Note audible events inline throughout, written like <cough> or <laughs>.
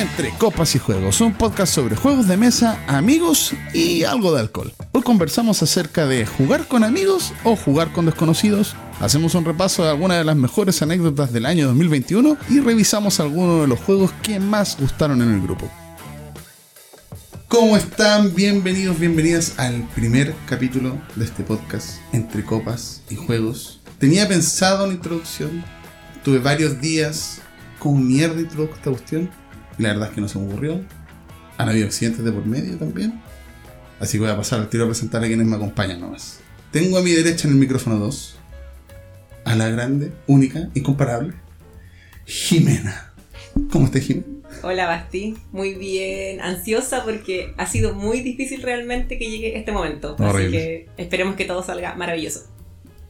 Entre Copas y Juegos, un podcast sobre juegos de mesa, amigos y algo de alcohol. Hoy conversamos acerca de jugar con amigos o jugar con desconocidos. Hacemos un repaso de algunas de las mejores anécdotas del año 2021 y revisamos algunos de los juegos que más gustaron en el grupo. ¿Cómo están? Bienvenidos, bienvenidas al primer capítulo de este podcast, Entre Copas y Juegos. Tenía pensado una introducción, tuve varios días con mierda introduzco esta cuestión, y la verdad es que no se me ocurrió. Han habido accidentes de por medio también. Así que voy a pasar al tiro a presentar a quienes me acompañan nomás. Tengo a mi derecha en el micrófono 2 a la grande, única, incomparable, Jimena. ¿Cómo estás, Jimena? Hola Basti, muy bien, ansiosa porque ha sido muy difícil realmente que llegue este momento. Así que esperemos que todo salga maravilloso.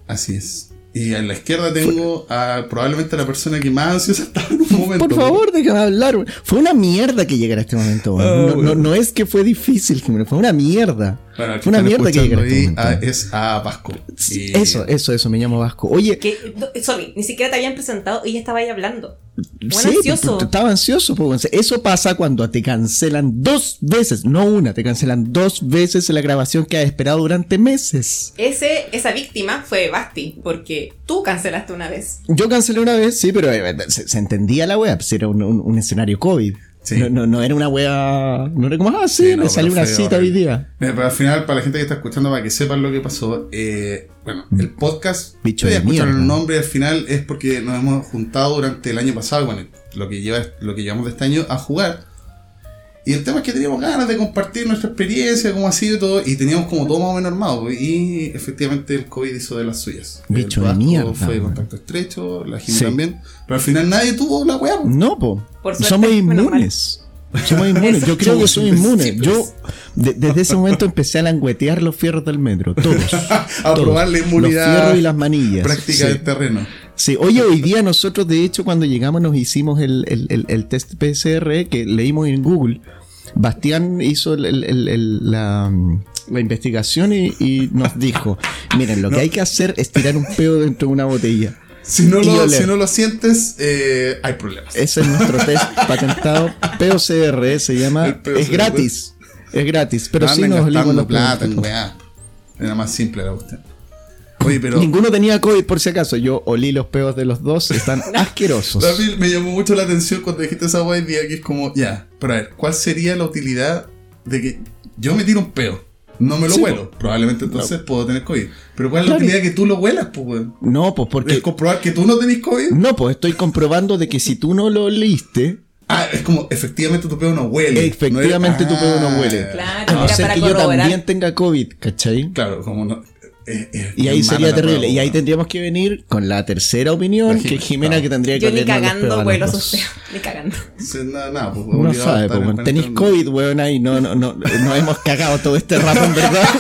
Así es. Y a la izquierda tengo a probablemente la persona que más ansiosa estaba en un momento. Por favor, déjame hablar. güey. Fue una mierda que llegara a este momento. güey. Ah, no, no- es que fue difícil, Jimena, fue una mierda. Bueno, Fue una mierda que llegara a este momento. a- es a Vasco. Y- Eso, eso, eso, me llamo Vasco. Oye, Que, sorry, ni siquiera te habían presentado y ya estaba ahí hablando. Buen sí, ansioso. t- t- estaba ansioso. pues. Eso pasa cuando te cancelan dos veces, no una, te cancelan dos veces la grabación que has esperado durante meses. Ese, esa víctima fue Basti, porque tú cancelaste una vez. Yo cancelé una vez, sí, pero eh, se, se entendía la wea, pues era un, un- un escenario COVID. Sí. No, no, no era una wea. No era como, ah, sí, Sí, no, me salió una cita hoy horrible. día. Pero al final, para la gente que está escuchando, para que sepan lo que pasó, eh, bueno, el podcast, Bicho escucharon mierda. el nombre al final es porque nos hemos juntado durante el año pasado, bueno, lo que, lleva, lo que llevamos de este año, a jugar. Y el tema es que teníamos ganas de compartir nuestra experiencia, cómo ha sido y todo, y teníamos como todo más o menos armado. Y efectivamente el COVID hizo de las suyas. Bicho el de mierda, Fue de contacto estrecho, la Sí. también. Pero al final nadie tuvo la weá. No, po. Por suerte, Somos inmunes. Somos <laughs> inmunes. Yo creo que soy inmune. Yo de- desde ese momento empecé a languetear los fierros del metro. Todos. <laughs> a todos. probar la inmunidad Los fierros y las manillas. práctica Sí. del terreno. Sí, oye, hoy día nosotros, de hecho, cuando llegamos nos hicimos el, el- el- el test PCR que leímos en Google. Bastián hizo el- el- el- el- la, la investigación y, y nos dijo, miren, lo que hay que hacer es tirar un peo dentro de una botella. Si no, lo, si no lo sientes, eh, hay problemas. Ese es nuestro test patentado. POCR se llama. Es gratis. Es gratis. Pero No sí nos plata. Era más simple la cuestión. Oye, pero Ninguno tenía COVID por si acaso. Yo olí los peos de los dos. Están <laughs> asquerosos. mí me llamó mucho la atención cuando dijiste esa weá y día que es como, ya, pero a ver, ¿cuál sería la utilidad de que yo me tiro un peo? No me lo Sí, huelo. Probablemente entonces puedo tener COVID. Pero ¿cuál es Claro. la utilidad de que tú lo huelas, pues, weón? No, pues ¿Es porque. comprobar que tú no tenés COVID? No, pues estoy comprobando de que si tú no lo oliste, Ah, es como, efectivamente tu peo no huele. Efectivamente, tu peo no Ah, huele. Claro, a no ser para que yo también tenga COVID, ¿cachai? Claro, como no. Y ahí sería terrible. prueba, Y ahí tendríamos que venir con la tercera opinión, La que Jimena, que tendría que Yo <laughs> ni cagando vuelo peos, ni cagando. Nada, nada, pues, a sabe, pues, tenéis. COVID, weón, ahí no, no, no, no hemos cagado todo este rato, en verdad. <laughs>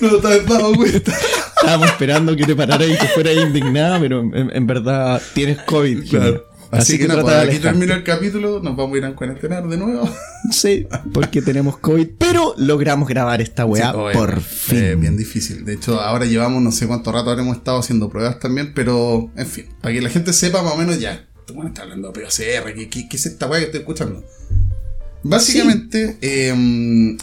No te has dado cuenta. Estábamos esperando que te pararas y que fueras indignada, pero en, en verdad tienes COVID. Jimena. Claro. Así, que, nada, trata pues, aquí termina el capítulo, nos vamos a ir a cuarentenar de nuevo. <laughs> Sí, porque tenemos COVID, pero logramos grabar esta weá Sí, por fin. bien difícil. De hecho, ahora llevamos no sé cuánto rato habremos estado haciendo pruebas también, pero en fin, para que la gente sepa más o menos ya. Tú bueno, está hablando de POCR, ¿qué, qué, qué es esta weá que estoy escuchando? Básicamente, eh,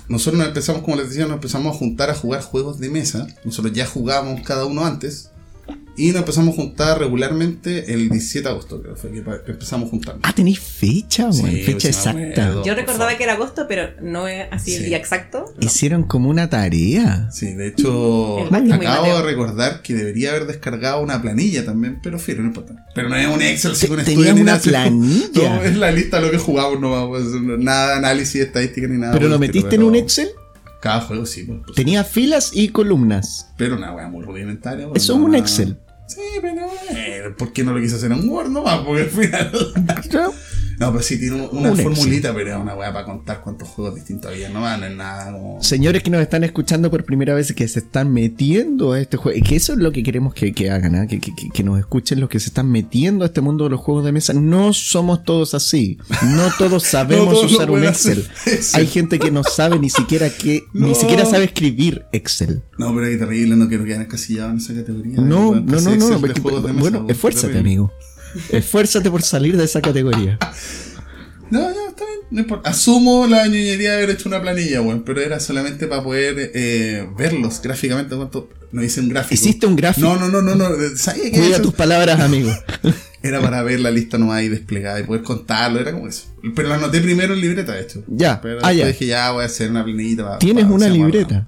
nosotros nos empezamos, como les decía, nos empezamos a juntar a jugar juegos de mesa. Nosotros ya jugábamos cada uno antes. Y nos empezamos a juntar regularmente el 17 de agosto, creo que fue que empezamos a juntarnos. Ah, tenéis fecha, weón. Sí, fecha exacta. acuerdo. Yo recordaba que era agosto, pero no es así el día exacto. Hicieron como una tarea. Sí, de hecho, acabo de recordar que debería haber descargado una planilla también, pero fíjate, no importa. Pero no es un Excel, sí, tenías estudio una nada, planilla. <laughs> No, es la lista de lo que jugamos, no pues, nada de análisis, estadística ni nada. ¿Pero lo metiste en un Excel? Cada juego sí, pues, pues, Tenía filas y columnas. pero una wea muy rudimentaria. pues, Eso es un. Excel. Sí, pero eh, ¿por qué no lo quise hacer en Word nomás? Porque al final. No, pero sí tiene un- una Un formulita, pero es una weá para contar cuántos juegos distintos había nomás, no es nada como. Señores que nos están escuchando por primera vez que se están metiendo a este juego, y que eso es lo que queremos que, que hagan, ¿ah? que, que- que- nos escuchen los que se están metiendo a este mundo de los juegos de mesa. No somos todos así. No todos <laughs> sabemos No todos usar un Excel. <laughs> Hay gente que no sabe ni siquiera que, <laughs> No. ni siquiera sabe escribir Excel. No, pero qué terrible, no quiero quedar encasillado en esa categoría. No, Weón, no, no, no. Porque- mesa, bueno, esfuérzate, amigo. Esfuérzate por salir de esa categoría. No, ya, está bien. no importa. Asumo la ñoñería de haber hecho una planilla, weón, pero era solamente para poder eh, verlos gráficamente. ¿Cuánto? No hice un gráfico. ¿Hiciste un gráfico? No, no, no, no, no. ¿Sabía que Cuida eso? tus palabras, amigo. <laughs> Era para ver la lista nomás ahí desplegada y poder contarlo, era como eso. Pero la anoté primero en libreta, de hecho. Ya, Pero ah, ya. dije, ya voy a hacer una planillita para. Tienes para- una libreta.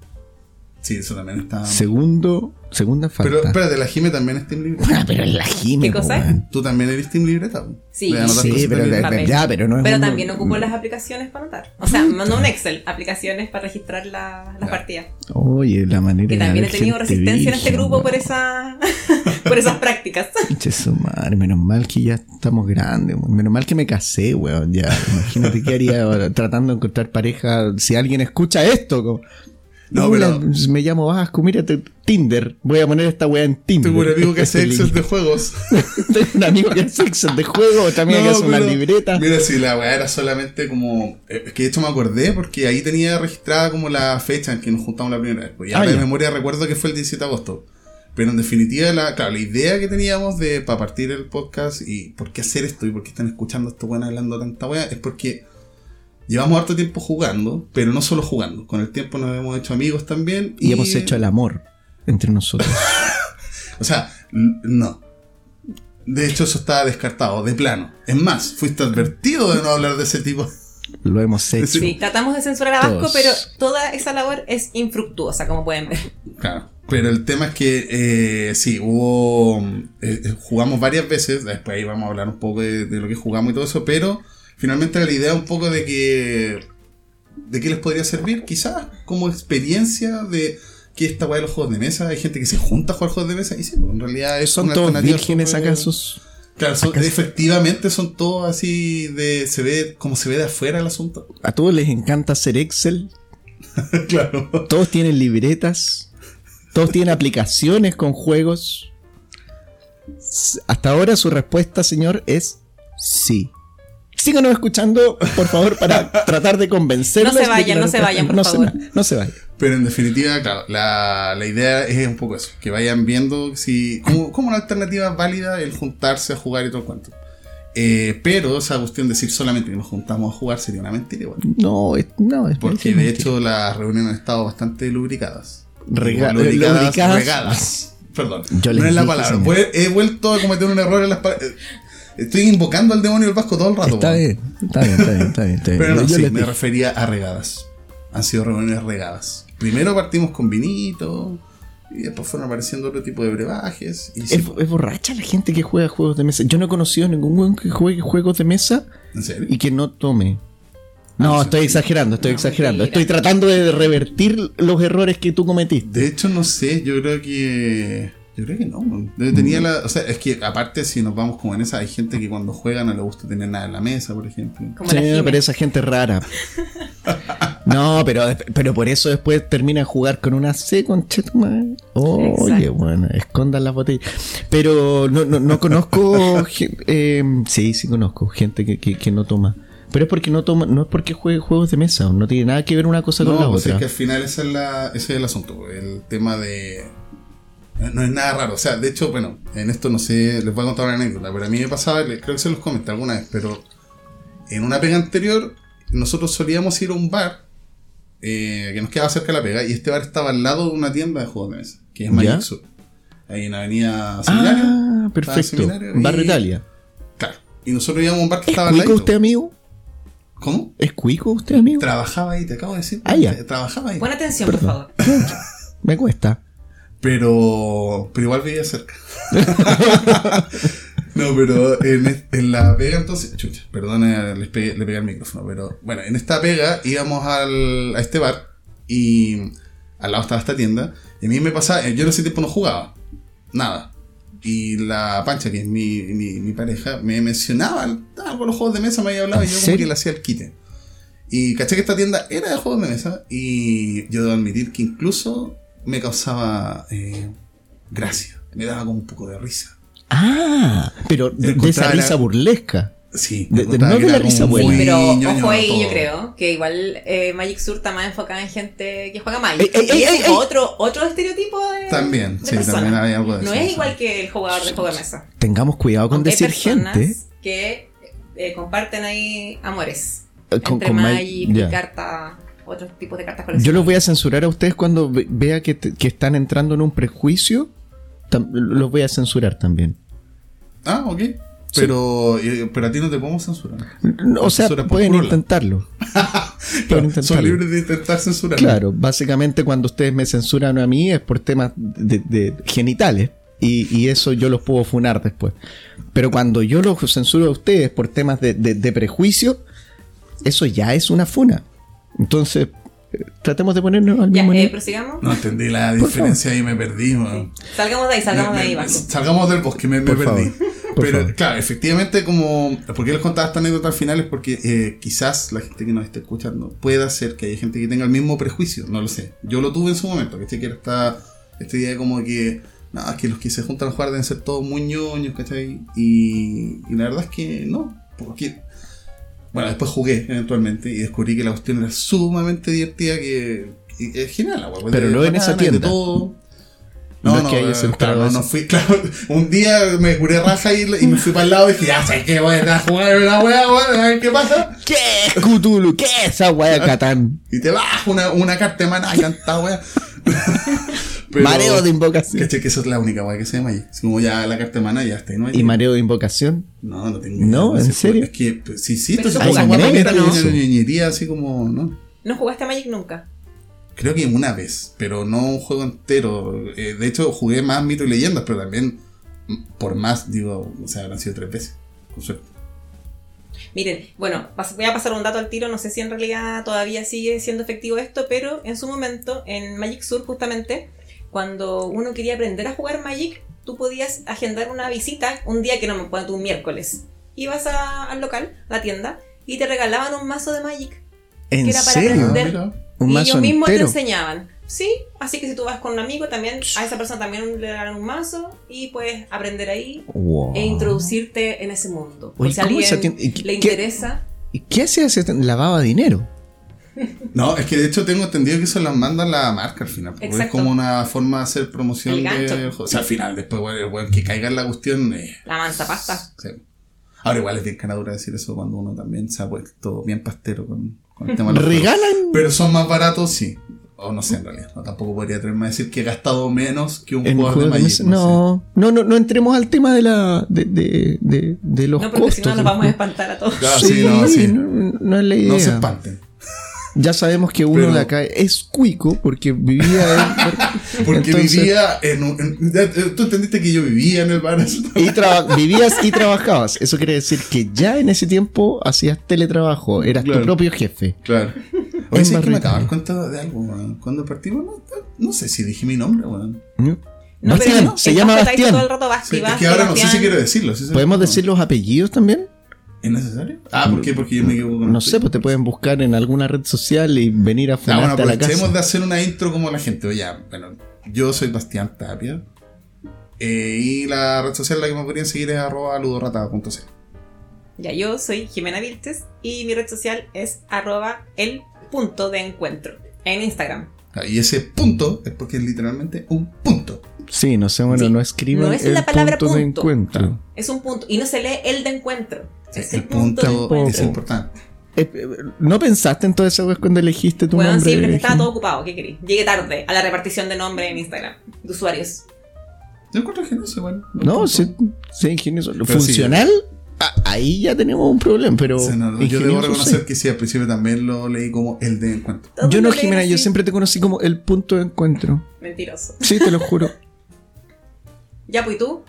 Sí, eso también está. Segundo, segunda falta. Pero espérate, la Jime también es Team Libreta. Ah, pero la Jime, ¿Qué cosa? Tú también eres Team Libreta. po? Sí. Sí, pero, ya, pero no es Pero un- también ocupo las aplicaciones para anotar. O sea, no un Excel, aplicaciones para registrar la- las partidas. Oye, la manera Que también he tenido resistencia en este grupo por esa <laughs> por esas prácticas. <laughs> Che, su madre, menos mal que ya estamos grandes, menos mal que me casé, weón, ya. Imagínate qué haría tratando de encontrar pareja. Si alguien escucha esto, como, No, "Hola, pero- me llamo Vasco, mírate, Tinder. Voy a poner esta weá en Tinder. Tengo un amigo que hace Este Excel link. de juegos. <laughs> Tengo un amigo que hace Excel de juego, también que No, hace una libreta. Mira, si la weá era solamente como. eh, Es que de hecho me acordé porque ahí tenía registrada como la fecha en que nos juntamos la primera vez. Pues ya Ah, de ya. memoria recuerdo que fue el 17 de agosto. Pero en definitiva, la, claro, la idea que teníamos de para partir el podcast y por qué hacer esto y por qué están escuchando a estos weones hablando tanta weá es porque llevamos harto tiempo jugando, pero no solo jugando. Con el tiempo nos hemos hecho amigos también. Y hemos hecho el amor entre nosotros. <laughs> O sea, no. De hecho, eso estaba descartado, de plano. Es más, fuiste advertido de no hablar de ese tipo. Lo hemos hecho. Sí, tratamos de censurar a Vasco, Todos. pero toda esa labor es infructuosa, como pueden ver. Claro. Pero el tema es que eh, sí, hubo. eh, eh, jugamos varias veces. Después ahí vamos a hablar un poco de, de lo que jugamos y todo eso. Pero finalmente era la idea un poco de que. ¿De qué les podría servir? Quizás como experiencia de que esta weá de los juegos de mesa. Hay gente que se junta a jugar juegos de mesa y sí, pues, en realidad es ¿Son una todos vírgenes súper- acaso? Claro, efectivamente son todos así de. Se ve como se ve de afuera el asunto. A todos les encanta hacer Excel. <laughs> claro. Todos tienen libretas. Todos tienen aplicaciones con juegos. Hasta ahora su respuesta, señor, es sí. Síganos escuchando, por favor, para <laughs> tratar de convencerlos. No se vayan, no se vayan, por no favor. Se, no se vayan. Pero en definitiva, claro, la, la idea es un poco eso, que vayan viendo si como, como una alternativa válida el juntarse a jugar y todo el cuento. Eh, pero esa cuestión de decir solamente que nos juntamos a jugar sería una mentira igual. No, es, no, es Porque es de mentira. hecho las reuniones han estado bastante lubricadas. Rega- lubricadas, lubricadas. regadas. Perdón, Yo no es la palabra. Pues he vuelto a cometer un error en las palabras. Estoy invocando al demonio del vasco todo el rato. Está bien, está bien, está bien, está bien. está bien. Pero no, Yo sí, me refería a regadas. Han sido reuniones regadas. Primero partimos con vinito. Y después fueron apareciendo otro tipo de brebajes. Y sí, Es, borracha la gente que juega juegos de mesa. Yo no he conocido ningún weón que juegue juegos de mesa ¿En serio? y que no tome. No, Ah, sí. estoy exagerando, estoy No, exagerando. Estoy tratando de revertir los errores que tú cometiste. De hecho, no sé. Yo creo que. Yo creo que no. Yo Tenía Mm. la, o sea, es que aparte, si nos vamos como en esa, hay gente que cuando juega no le gusta tener nada en la mesa, por ejemplo. Como Sí, pero esa gente es rara. <laughs> No, pero, pero por eso después termina a jugar con una C con Chetman. Oye, Exacto. bueno, escondan las botellas. Pero no, no, no conozco. <laughs> eh, sí, sí conozco gente que, que, que no toma. Pero es porque no toma, no es porque juegue juegos de mesa, no tiene nada que ver una cosa con la No, pues es otra. que al final ese es, la, ese es el asunto. El tema de. No es nada raro. O sea, de hecho, bueno, en esto no sé, les voy a contar una anécdota. Pero a mí me pasaba, creo que se los comenté alguna vez, pero en una pega anterior, nosotros solíamos ir a un bar eh, que nos quedaba cerca de la pega, y este bar estaba al lado de una tienda de juegos de mesa, que es Magic. Sur. Ahí en Avenida Seminario. Ah, perfecto. Seminario y- Barrio Italia. Claro. Y nosotros íbamos a un bar que ¿Es estaba al cuico lado. usted, amigo? ¿Cómo? ¿Es cuico usted, amigo? Trabajaba ahí, te acabo de decir. Ah, ya. Trabajaba ahí. Pon atención, por favor. <laughs> Me cuesta. Pero, pero igual vivía cerca. <laughs> no, pero en, en la pega entonces, chucha, perdona, les pegué- le pegué al micrófono, pero bueno, en esta pega íbamos al, a este bar y al lado estaba esta tienda y a mí me pasaba, yo en ese tiempo no jugaba, nada. Y la Pancha, que es mi, mi, mi pareja, me mencionaba por los juegos de mesa, me había hablado y ¿En yo como que le hacía el quite. Y caché que esta tienda era de juegos de mesa y yo debo admitir que incluso me causaba eh, gracia, me daba como un poco de risa. Ah, pero de, de esa risa la- burlesca. Sí, De- de- encontraba no de la risa buena. Sí, pero ojo ahí, todo. yo creo que igual eh, Magic Sur está más enfocada en gente que juega Magic. Ey, ey, Y ey, ese ey, es ey. otro, otro estereotipo de. También, de sí, persona. también hay algo de No eso, es sí. igual que el jugador de juego de mesa. Tengamos cuidado con Aunque hay decir personas gente. que eh, comparten ahí amores. Con- entre con Ma- Magic y cartas, otros tipos de cartas Yo coleccionables. los voy a censurar a ustedes cuando ve- vea que, te- que están entrando en un prejuicio. los voy a censurar también. Ah, ok. Pero, eh, pero a ti no te podemos censurar. O sea, pueden intentarlo. <laughs> Claro, Pueden son intentarlo. libres de intentar censurar. Claro, básicamente cuando ustedes me censuran a mí es por temas de, de genitales y, y eso yo los puedo funar después. Pero cuando yo los censuro a ustedes por temas de, de- de prejuicio, eso ya es una funa. Entonces, eh, tratemos de ponernos al Ya, mismo eh, nivel. prosigamos. No entendí la diferencia y me perdí. weón. Salgamos de ahí, salgamos Me- de ahí, me-. Salgamos del bosque, me, perdí. Pero favor. claro, efectivamente, como. ¿Por qué les contaba esta anécdota al final? Es porque eh, quizás la gente que nos esté escuchando pueda ser que haya gente que tenga el mismo prejuicio, no lo sé. Yo lo tuve en su momento. Que era esta, esta idea como que. No, es que los que se juntan a jugar deben ser todos muy ñoños, ¿cachai? Y, y la verdad es que no, porque. Bueno, después jugué eventualmente y descubrí que la cuestión era sumamente divertida, que, que es genial, pues, Pero no en esa tienda. todo. No No, es que eh, claro, no, fui, <laughs> claro, un día me curé raja y, y me fui para el lado y dije, ya sabes que voy a jugar una wea, weón, a ver qué pasa. ¿Qué es Cthulhu? ¿Qué es esa wea <laughs> de Catán? Y te bajo una, una carta de maná y tanta wea. <laughs> Pero- Mareo de invocación. Caché que esa es la única wea que se llama ahí. Es como ya la carta de maná ya está, ¿no? hay- ¿Y mareo de invocación? No, no tengo No, idea, ¿en serio? Es que, pues, sí, sí, esto es como una ¿no? ñoñería así como, ¿no? No jugaste a Magic nunca. Creo que una vez, pero no un juego entero. Eh, de hecho, jugué más mito y leyendas, pero también mm, por más, digo, o sea, habrán sido tres veces. Con suerte. Miren, bueno, voy a pasar un dato al tiro, no sé si en realidad todavía sigue siendo efectivo esto, pero en su momento, en Magic Sur justamente, cuando uno quería aprender a jugar Magic, tú podías agendar una visita un día que no me puedo, tú un miércoles. Ibas a- al local, a la tienda, y te regalaban un mazo de Magic. ¿En Que era para serio? aprender. mira. Un y mazo ellos mismos entero. te enseñaban. Sí, así que si tú vas con un amigo, también a esa persona también le regalan un mazo y puedes aprender ahí Wow. e introducirte en ese mundo. Oye, si a ¿cómo esa alguien tienda- y qué- le qué- interesa. ¿Y qué hacía ese? ¿Lavaba dinero? No, es que de hecho tengo entendido que eso las manda la marca al final. Porque es como una forma de hacer promoción El de. O sea, al final, después, bueno, el weón que caiga en la cuestión. eh, La mansa pasta. sí. Ahora, igual es bien canadura decir eso cuando uno también se ha vuelto bien pastero con, con el tema de los. ¿Regalan? Pero son más baratos, sí. O no sé, en realidad. No, tampoco podría atreverme a decir que he gastado menos que un jugador de Magic. No, no, no, no entremos al tema de la de, de, de, de los No, porque costos. si no nos vamos a espantar a todos. Claro, sí, no, sí. no, no es la idea. No se espanten. Ya sabemos que uno Pero- de acá es cuico porque vivía en, <laughs> Porque Entonces- vivía en un. en- eh, Tú entendiste que yo vivía en el bar. y vivías y trabajabas. Eso quiere decir que ya en ese tiempo hacías teletrabajo, eras Claro. tu propio jefe. Claro. Oye, sí, es que me dar cuenta de algo, weón. Cuando partimos, no, no sé si dije mi nombre, weón. ¿no? No, Bastián, pero se ahí Bastián. todo el rato Basti, Sí, es que ahora no sé si quiero decirlo. si ¿Podemos no. decir los apellidos también? ¿Es necesario? Ah, ¿por qué? Porque yo me equivoco. con No sé, pues te pueden buscar en alguna red social y venir a Ah, bueno, a la aprovechemos casa. de hacer una intro como la gente. Oye, bueno, yo soy Bastián Tapia. eh, y la red social en la que me podrían seguir es arroba ludorata.c. Ya, yo soy Jimena Vilches y mi red social es arroba el punto de encuentro en Instagram. Ah, Y ese punto es porque es literalmente un punto. Sí, no sé, bueno, Sí, no escriban no es el la palabra punto de punto. encuentro. Es un punto. Y no se lee el de encuentro. Sí, es el, punto, de es importante. Eh, eh, ¿No pensaste en toda esa vez cuando elegiste tu Bueno, nombre? sí, pero estaba todo ocupado. ¿Qué querí? Llegué tarde a la repartición de nombre en Instagram de usuarios. Yo encuentro no sé, bueno. No, sí, sí, ingenioso. Pero Funcional, ah, ahí ya tenemos un problema, pero. Sí, no, no, yo debo reconocer sí. que sí, al principio también lo leí como el de encuentro. Yo no, Jimena, yo siempre te conocí como el punto de encuentro. Mentiroso. Sí, te lo juro. Ya, pues ¿y tú.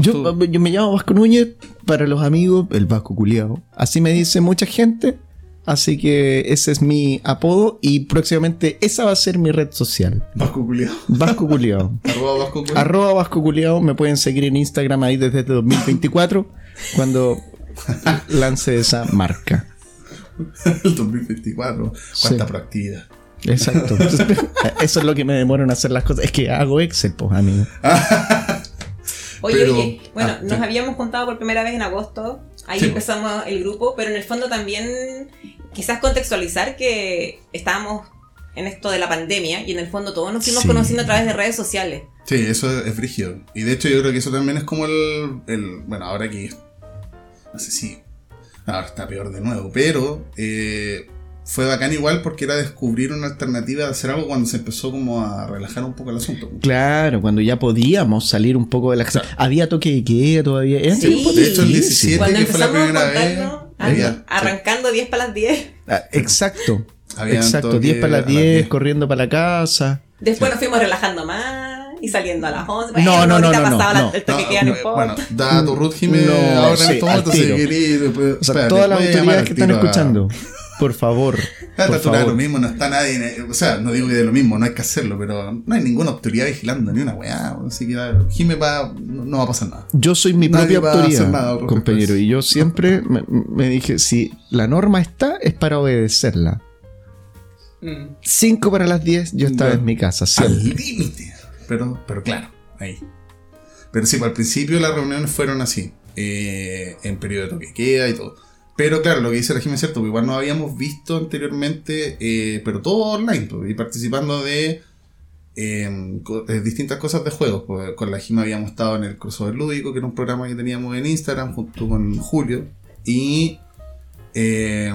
Yo, yo me llamo Vasco Núñez, para los amigos, el Vasco Culeado. Así me dice mucha gente. Así que ese es mi apodo y próximamente esa va a ser mi red social. Vasco culiao. Vasco Culeado. <laughs> Arroba Vasco culiao. Arroba Vasco Culeado. Me pueden seguir en Instagram ahí desde 2024 cuando <laughs> lance esa marca. el 2024. Cuánta Sí. proactividad. Exacto. <laughs> Eso es lo que me demora en hacer las cosas. Es que hago Excel, pues, amigo. Oye, Pero- oye, bueno, ah, nos sí. habíamos contado por primera vez en agosto. Ahí Sí. empezamos el grupo, pero en el fondo también quizás contextualizar que estábamos en esto de la pandemia y en el fondo todos nos fuimos Sí. conociendo a través de redes sociales. Sí, eso es, brígido. Y de hecho yo creo que eso también es como el, el- Bueno, ahora que... No sé si... Ahora está peor de nuevo, pero eh, fue bacán igual porque era descubrir una alternativa de hacer algo cuando se empezó como a relajar un poco el asunto. Claro, cuando ya podíamos salir un poco de la casa. Claro. Había toque de queda todavía. Era Sí. De hecho, el difícil. 17 Cuando que fue la primera vez, había- arran- arrancando 10 para las 10. Ah, exacto. Habían Exacto. toque 10 para las las 10, 10. corriendo para la casa. Después nos fuimos relajando más y saliendo a las 11. No, Bueno, no, no, no, pasaba no, la- no. el toque No, no bueno, da tu Ruth Jiménez No, ahora sí, en este al momento si después- O sea, todas las autoridades que están escuchando, por favor. A esta Por es lo favor. mismo, no está nadie. O sea, no digo que de lo mismo, no hay que hacerlo, pero no hay ninguna autoridad vigilando, ni una weá. Así que Jime va, no, va a pasar nada. Yo soy mi Nadie propia autoridad, nada compañero. Y yo siempre me, me dije, si la norma está, es para obedecerla. Mm. 5 para las 10, yo estaba en mi casa, Al límite. Pero, pero claro, ahí. Pero sí, pues, al principio las reuniones fueron así, eh, en periodo de toque queda y todo. Pero claro, lo que dice la Jime es cierto, porque igual nos habíamos visto anteriormente, eh, pero todo online, pues, y participando de eh, co- eh, distintas cosas de juegos. Pues, con la Jime habíamos estado en el crossover lúdico, que era un programa que teníamos en Instagram junto con Julio. Y eh,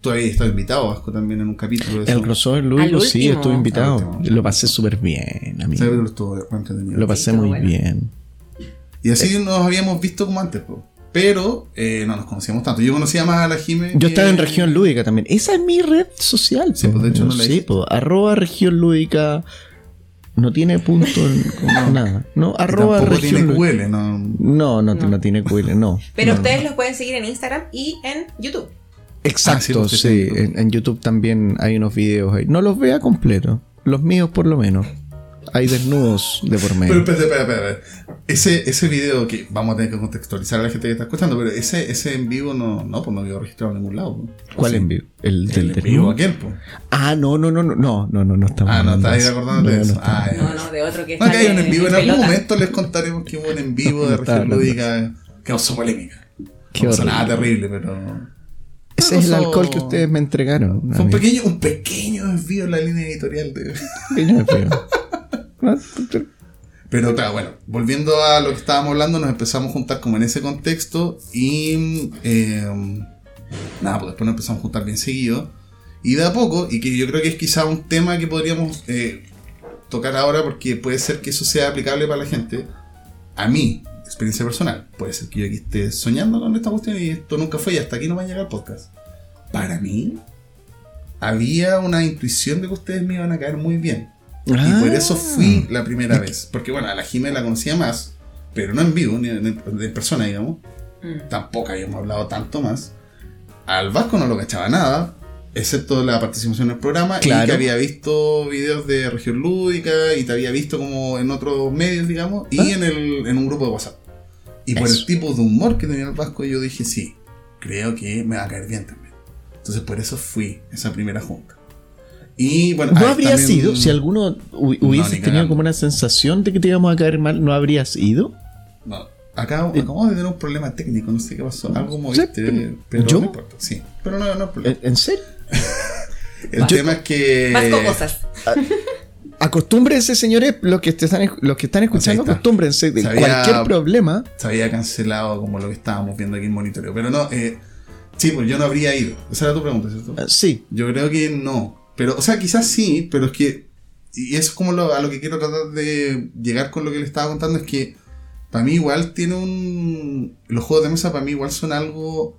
tú habías estado invitado, Vasco, también en un capítulo de El crossover Luis, sí, estuve invitado. Lo pasé súper bien, amigo. estuvo. Lo pasé Sí, muy bueno. bien. Y así nos habíamos visto como antes, po. Pero eh, no nos conocíamos tanto. Yo conocía más a la Jime. Yo que- estaba en región lúdica también. Esa es mi red social. Sí, pues, de hecho no la Sí, po. arroba región lúdica. No tiene punto en <laughs> No. nada. No, arroba tampoco región tiene lúdica. QL, no. No, no, No. no tiene QL, no. <laughs> Pero No. ustedes los pueden seguir en Instagram y en YouTube. Exacto, Ah, sí, pues. En, en YouTube también hay unos videos ahí. No los vea completo. Los míos por lo menos. Hay desnudos de por Pero medio. espera, espera, espera, espera. Ese, ese video que vamos a tener que contextualizar a la gente que está escuchando, pero ese, ese en vivo no, no, pues no quedó registrado en ningún lado. po. ¿Cuál Sí. en vivo? ¿El del El en vivo desnudo? aquel, po. Ah, no, no, no, no, no, no, no, no estamos. Ah, no, estáis acordando de No, eso. no. Ah. No, no, de otro que No, está que hay un en vivo. En algún momento les contaremos que hubo un en vivo de región lúdica que causó polémica. Qué no nada terrible, pero. Ese es el alcohol que ustedes me entregaron. Fue un pequeño, un pequeño desvío en la línea editorial de. Pequeño desvío. <laughs> Pero claro, bueno, volviendo a lo que estábamos hablando, nos empezamos a juntar como en ese contexto y eh, nada, pues después nos empezamos a juntar bien seguido. Y de a poco, y que yo creo que es quizá un tema que podríamos eh, tocar ahora porque puede ser que eso sea aplicable para la gente. A mí, experiencia personal, puede ser que yo aquí esté soñando con esta cuestión y esto nunca fue y hasta aquí no va a llegar el podcast. Para mí, había una intuición de que ustedes me iban a caer muy bien. Y por eso fui la primera vez. Porque bueno, a la Jimena la conocía más, pero no en vivo, ni en, en persona, digamos. Mm. Tampoco habíamos hablado tanto más. Al Vasco no lo cachaba nada, excepto la participación en el programa. Y Claro. que había visto videos de región lúdica y te había visto como en otros medios, digamos, y Ah. en, el, en un grupo de WhatsApp. Y por Eso. el tipo de humor que tenía el Vasco, yo dije, sí, creo que me va a caer bien también. Entonces por eso fui esa primera junta. Y bueno, ¿No habría también- sido? Si alguno hu- hubieses ni tenido como una sensación de que te íbamos a caer mal, ¿no habrías ido? No, acá acabamos de tener un problema técnico, no sé qué pasó. Algo moviste, pero- pero ¿yo? no importa. Sí, pero no, no es problema. ¿En, serio? <laughs> El tema es que. Cosas. Acostúmbrense, señores, los que, están, los que están escuchando, acostúmbrense de cualquier problema. Se había cancelado como lo que estábamos viendo aquí en monitoreo. Pero no, eh, sí, pues yo no habría ido. Esa era tu pregunta, ¿cierto? ah, Sí, Yo creo que no. Pero, o sea, quizás sí, pero es que. Y eso es como lo- a lo que quiero tratar de llegar con lo que le estaba contando. Es que para mí igual tiene un. Los juegos de mesa para mí igual son algo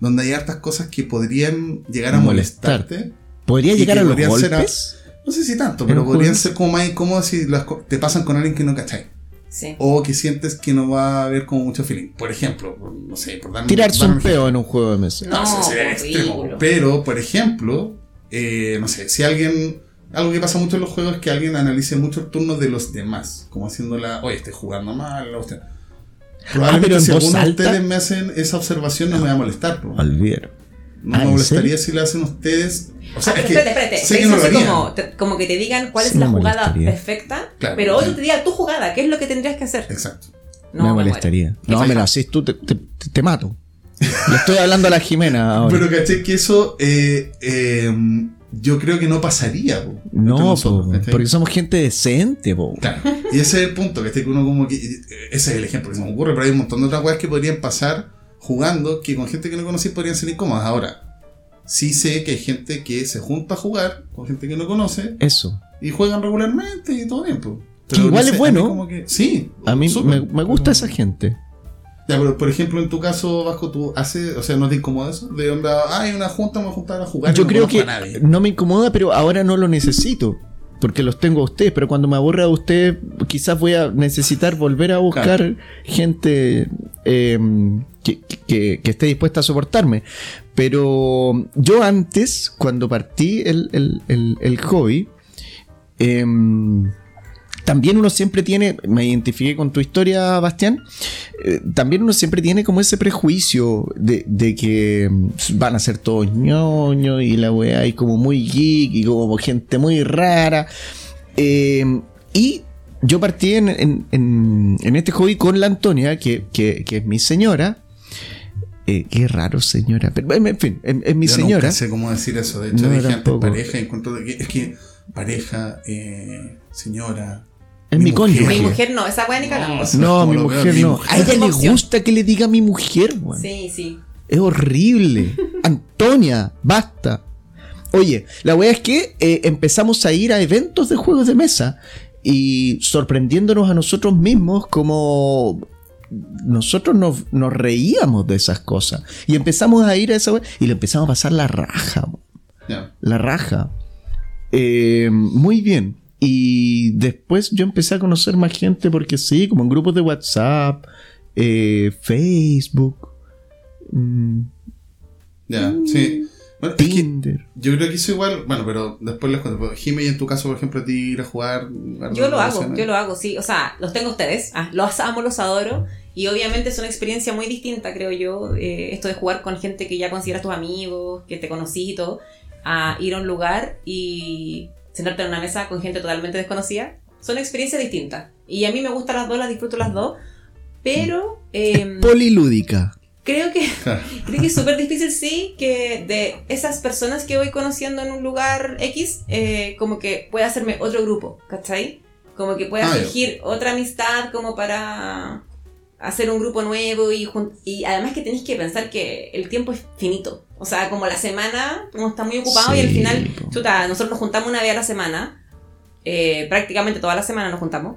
donde hay hartas cosas que podrían llegar a Molestar. molestarte. podría llegar a los podrían ser a- golpes. No sé si tanto, pero podrían ser como más incómodas si las te pasan con alguien que no cachai. Sí. O que sientes que no va a haber como mucho feeling. Por ejemplo, no sé, por darme Tirarse darme un peo en un juego de mesa. No, eso No, sería ridículo. extremo. Pero, por ejemplo, eh, no sé, si alguien. Algo que pasa mucho en los juegos es que alguien analice mucho el turno de los demás. Como haciéndola, oye, estoy jugando mal. la cuestión". Probablemente Ah, pero en si alguno de ustedes me hacen esa observación no me va a molestar. Olvidero. No Ah, me ¿en molestaría si la hacen ustedes. O sea, Ah, es que espérate, espérate. sé que Es no lo como, te- como que te digan cuál Sí es la me jugada molestaría. perfecta, Claro, pero otro claro. te diga tu jugada, qué es lo que tendrías que hacer. Exacto. No, me molestaría. Qué No, me lo haces tú, te- te- te mato. Le estoy hablando a la Jimena ahora. Pero caché que eso eh, eh, yo creo que no pasaría. po, no, nosotros, po, ¿cachai? porque somos gente decente, po. Claro. Y ese es el punto, que, que uno como que. Ese es el ejemplo que se me ocurre, pero hay un montón de otras weas que podrían pasar jugando que con gente que no conocí podrían ser incómodas. Ahora, sí sé que hay gente que se junta a jugar con gente que no conoce Eso. y juegan regularmente y todo bien. Que igual no es bueno. como que- sí. A mí me gusta esa gente. Ya, pero por ejemplo, en tu caso, Vasco, tú haces, o sea, ¿no te incomoda eso? De onda, ah, hay una junta, me voy a juntar a jugar. Yo no creo que a nadie. no me incomoda, pero ahora no lo necesito. Porque los tengo a ustedes, pero cuando me aburra a usted, quizás voy a necesitar volver a buscar Claro. gente eh, que, que- que esté dispuesta a soportarme. Pero yo antes, cuando partí el, el- el- el hobby, em, también uno siempre tiene, me identifiqué con tu historia, Bastián, eh, también uno siempre tiene como ese prejuicio de, de que mm, van a ser todos ñoños y la weá y como muy geek y como gente muy rara. Eh, y yo partí en, en- en- en este hobby con la Antonia, que, que- que es mi señora. Eh, qué raro, señora. Pero, en fin, es, mi Yo señora. nunca sé cómo decir eso. De hecho, No, dije antes pareja y encuentro de que es que pareja, eh, señora. Es mi cónyuge. Mi mujer no, esa weá ni cagando. No, mi mujer mi no. mujer. A ella le gusta que le diga mi mujer, weón. Sí, sí. Es horrible. <laughs> Antonia, basta. Oye, la wea es que eh, empezamos a ir a eventos de juegos de mesa y sorprendiéndonos a nosotros mismos como nosotros nos, nos reíamos de esas cosas. Y empezamos a ir a esa wea y le empezamos a pasar la raja. La raja. Eh, muy bien. Y después yo empecé a conocer más gente porque sí, como en grupos de WhatsApp, eh, Facebook, mm, Ya, sí. Bueno, es que Tinder. yo creo que eso igual, bueno, pero después les cuento. Jimmy, en tu caso, por ejemplo, a ti ir a jugar. Yo lo hago, yo lo hago, sí. O sea, los tengo a ustedes. Ah, los amo, los adoro. Y obviamente es una experiencia muy distinta, creo yo. eh, esto de jugar con gente que ya consideras tus amigos, que te conocí y todo. A ir a un lugar y sentarte en una mesa con gente totalmente desconocida. Son experiencias distintas. Y a mí me gustan las dos, las disfruto las dos. Pero em, Polilúdica. creo que. <laughs> Creo que es súper difícil, sí, que de esas personas que voy conociendo en un lugar X, eh, como que pueda hacerme otro grupo, ¿cachai? Como que pueda Ah, ya. surgir otra amistad como para hacer un grupo nuevo y, además que tenéis que pensar que el tiempo es finito. O sea, como la semana, uno está muy ocupado y al final, chuta, nosotros nos juntamos una vez a la semana, eh, prácticamente toda la semana nos juntamos.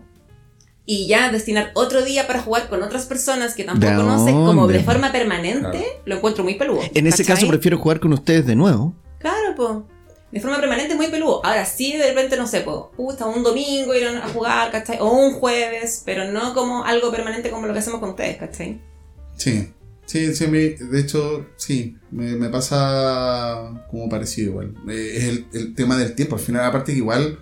Y ya destinar otro día para jugar con otras personas que tampoco ¿De conoces como de forma permanente, Claro. lo encuentro muy peludo. En ese caso prefiero jugar con ustedes de nuevo. Claro, po. De forma permanente muy peludo. Ahora sí, de repente, no sé, po, puta, un domingo ir a jugar, ¿cachai? O un jueves, pero no como algo permanente como lo que hacemos con ustedes, ¿cachai? Sí, sí, sí, de hecho, sí, me, me pasa como parecido igual. Eh, es el, el tema del tiempo, al final, aparte que igual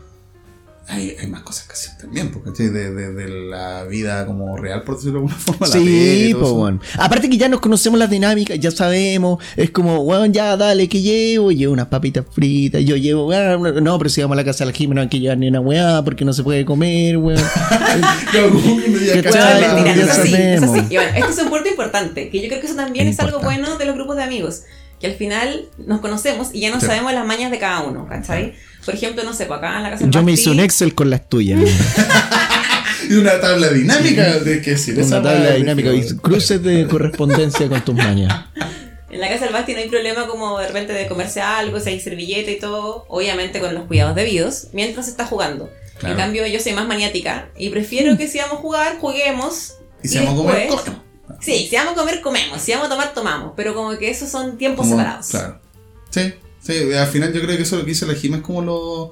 hay, hay más cosas que hacer también, porque de, de, de la vida como real, por decirlo de alguna forma. la Sí, todo po, weón. Aparte que ya nos conocemos las dinámicas, ya sabemos. Es como, weón, ya dale, que llevo? Llevo unas papitas fritas, yo llevo, ah, no, pero si vamos a la casa de la Jimena no hay que llevar ni una weá porque no se puede comer, weón. <laughs> La- sí, sí. Bueno, esto es un punto importante, que yo creo que eso también Es es, algo bueno de los grupos de amigos, que al final nos conocemos y ya no Sí. sabemos las mañas de cada uno, ¿cachai? Por ejemplo, no sé, pues acá en la casa del Yo me hice un Excel con las tuyas. <laughs> Y una tabla dinámica, de que decir, Una tabla dinámica y cruces de <laughs> correspondencia con tus mañas. En la casa del Basti no hay problema como de repente de comerse algo, si hay servilleta y todo, obviamente con los cuidados debidos, mientras se está jugando. Claro. En cambio, yo soy más maniática y prefiero que si vamos a jugar, juguemos. Y si vamos a comer, cogemos. Sí, si vamos a comer, comemos. Si vamos a tomar, tomamos. Pero como que esos son tiempos Como- separados. Claro. Sí, sí, al final yo creo que eso lo que dice la Jimmy es como lo,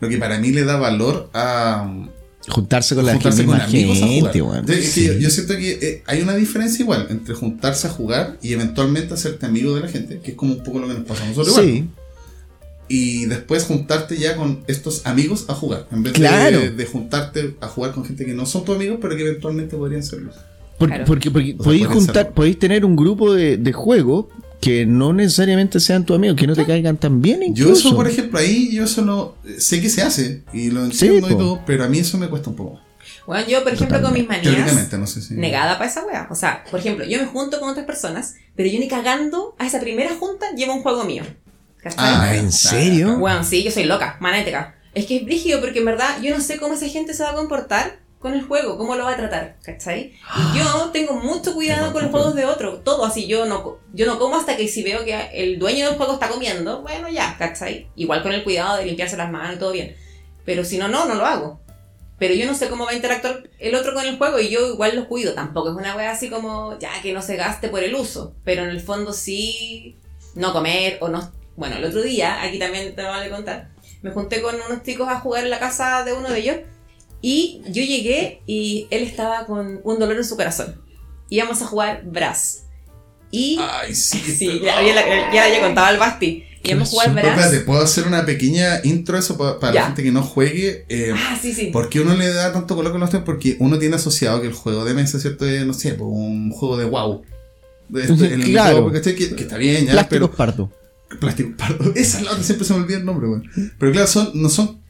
lo que para mí le da valor a Juntarse con la juntarse con amigos a gente, jugar. weón. Sí, es que yo, yo siento que eh, hay una diferencia igual entre juntarse a jugar y eventualmente hacerte amigo de la gente, que es como un poco lo que nos pasa a nosotros igual. Sí, Y después juntarte ya con estos amigos a jugar, en vez Claro. de, de juntarte a jugar con gente que no son tus amigos, pero que eventualmente podrían serlo. Por- Claro. porque, porque O sea, podéis juntar, serlo. podéis tener un grupo de, de juego que no necesariamente sean tus amigos, que no te caigan tan bien Yo incluso. eso, por ejemplo, ahí yo eso no... Sé que se hace y lo entiendo po. y todo, pero a mí eso me cuesta un poco. Bueno, yo, por ejemplo, con mis manías, Teóricamente, no sé si... negada para esa wea. O sea, por ejemplo, yo me junto con otras personas, pero yo ni cagando a esa primera junta llevo un juego mío. ¿Cachai? Ah, ¿en serio? Bueno, sí, yo soy loca, manética. Es que es brígido porque en verdad yo no sé cómo esa gente se va a comportar con el juego, cómo lo va a tratar, ¿cachai? <gasps> Y yo tengo mucho cuidado con los juegos de otro, todo así, yo no, yo no como hasta que si veo que el dueño del juego está comiendo, bueno, ya, ¿cachai? Igual con el cuidado de limpiarse las manos y todo bien. Pero si no, no, no lo hago. Pero yo no sé cómo va a interactuar el otro con el juego y yo igual lo cuido. Tampoco es una wea así como, ya, que no se gaste por el uso. Pero en el fondo sí, no comer o no... Bueno, el otro día, aquí también te lo voy a contar, me junté con unos chicos a jugar en la casa de uno de ellos y yo llegué y él estaba con un dolor en su corazón. Íbamos a jugar Brass. Y... Ay, sí. <laughs> Sí, ya, había la- ya contado al Basti. Íbamos a jugar Brass. espérate, ¿puedo hacer una pequeña intro a eso pa- para Ya. la gente que no juegue? Eh, Ah, sí, sí. ¿Por qué uno le da tanto color con los temas? Porque uno tiene asociado que el juego de mesa, ¿cierto? Es, no sé, un juego de wow. Este- el Claro. juego, ¿cachai? Que, que está bien, ya, Plásticos pero. pardo. Plástico pardo. <laughs> Esa es la otra, siempre se me olvida el nombre, weón. Pero claro, son, no son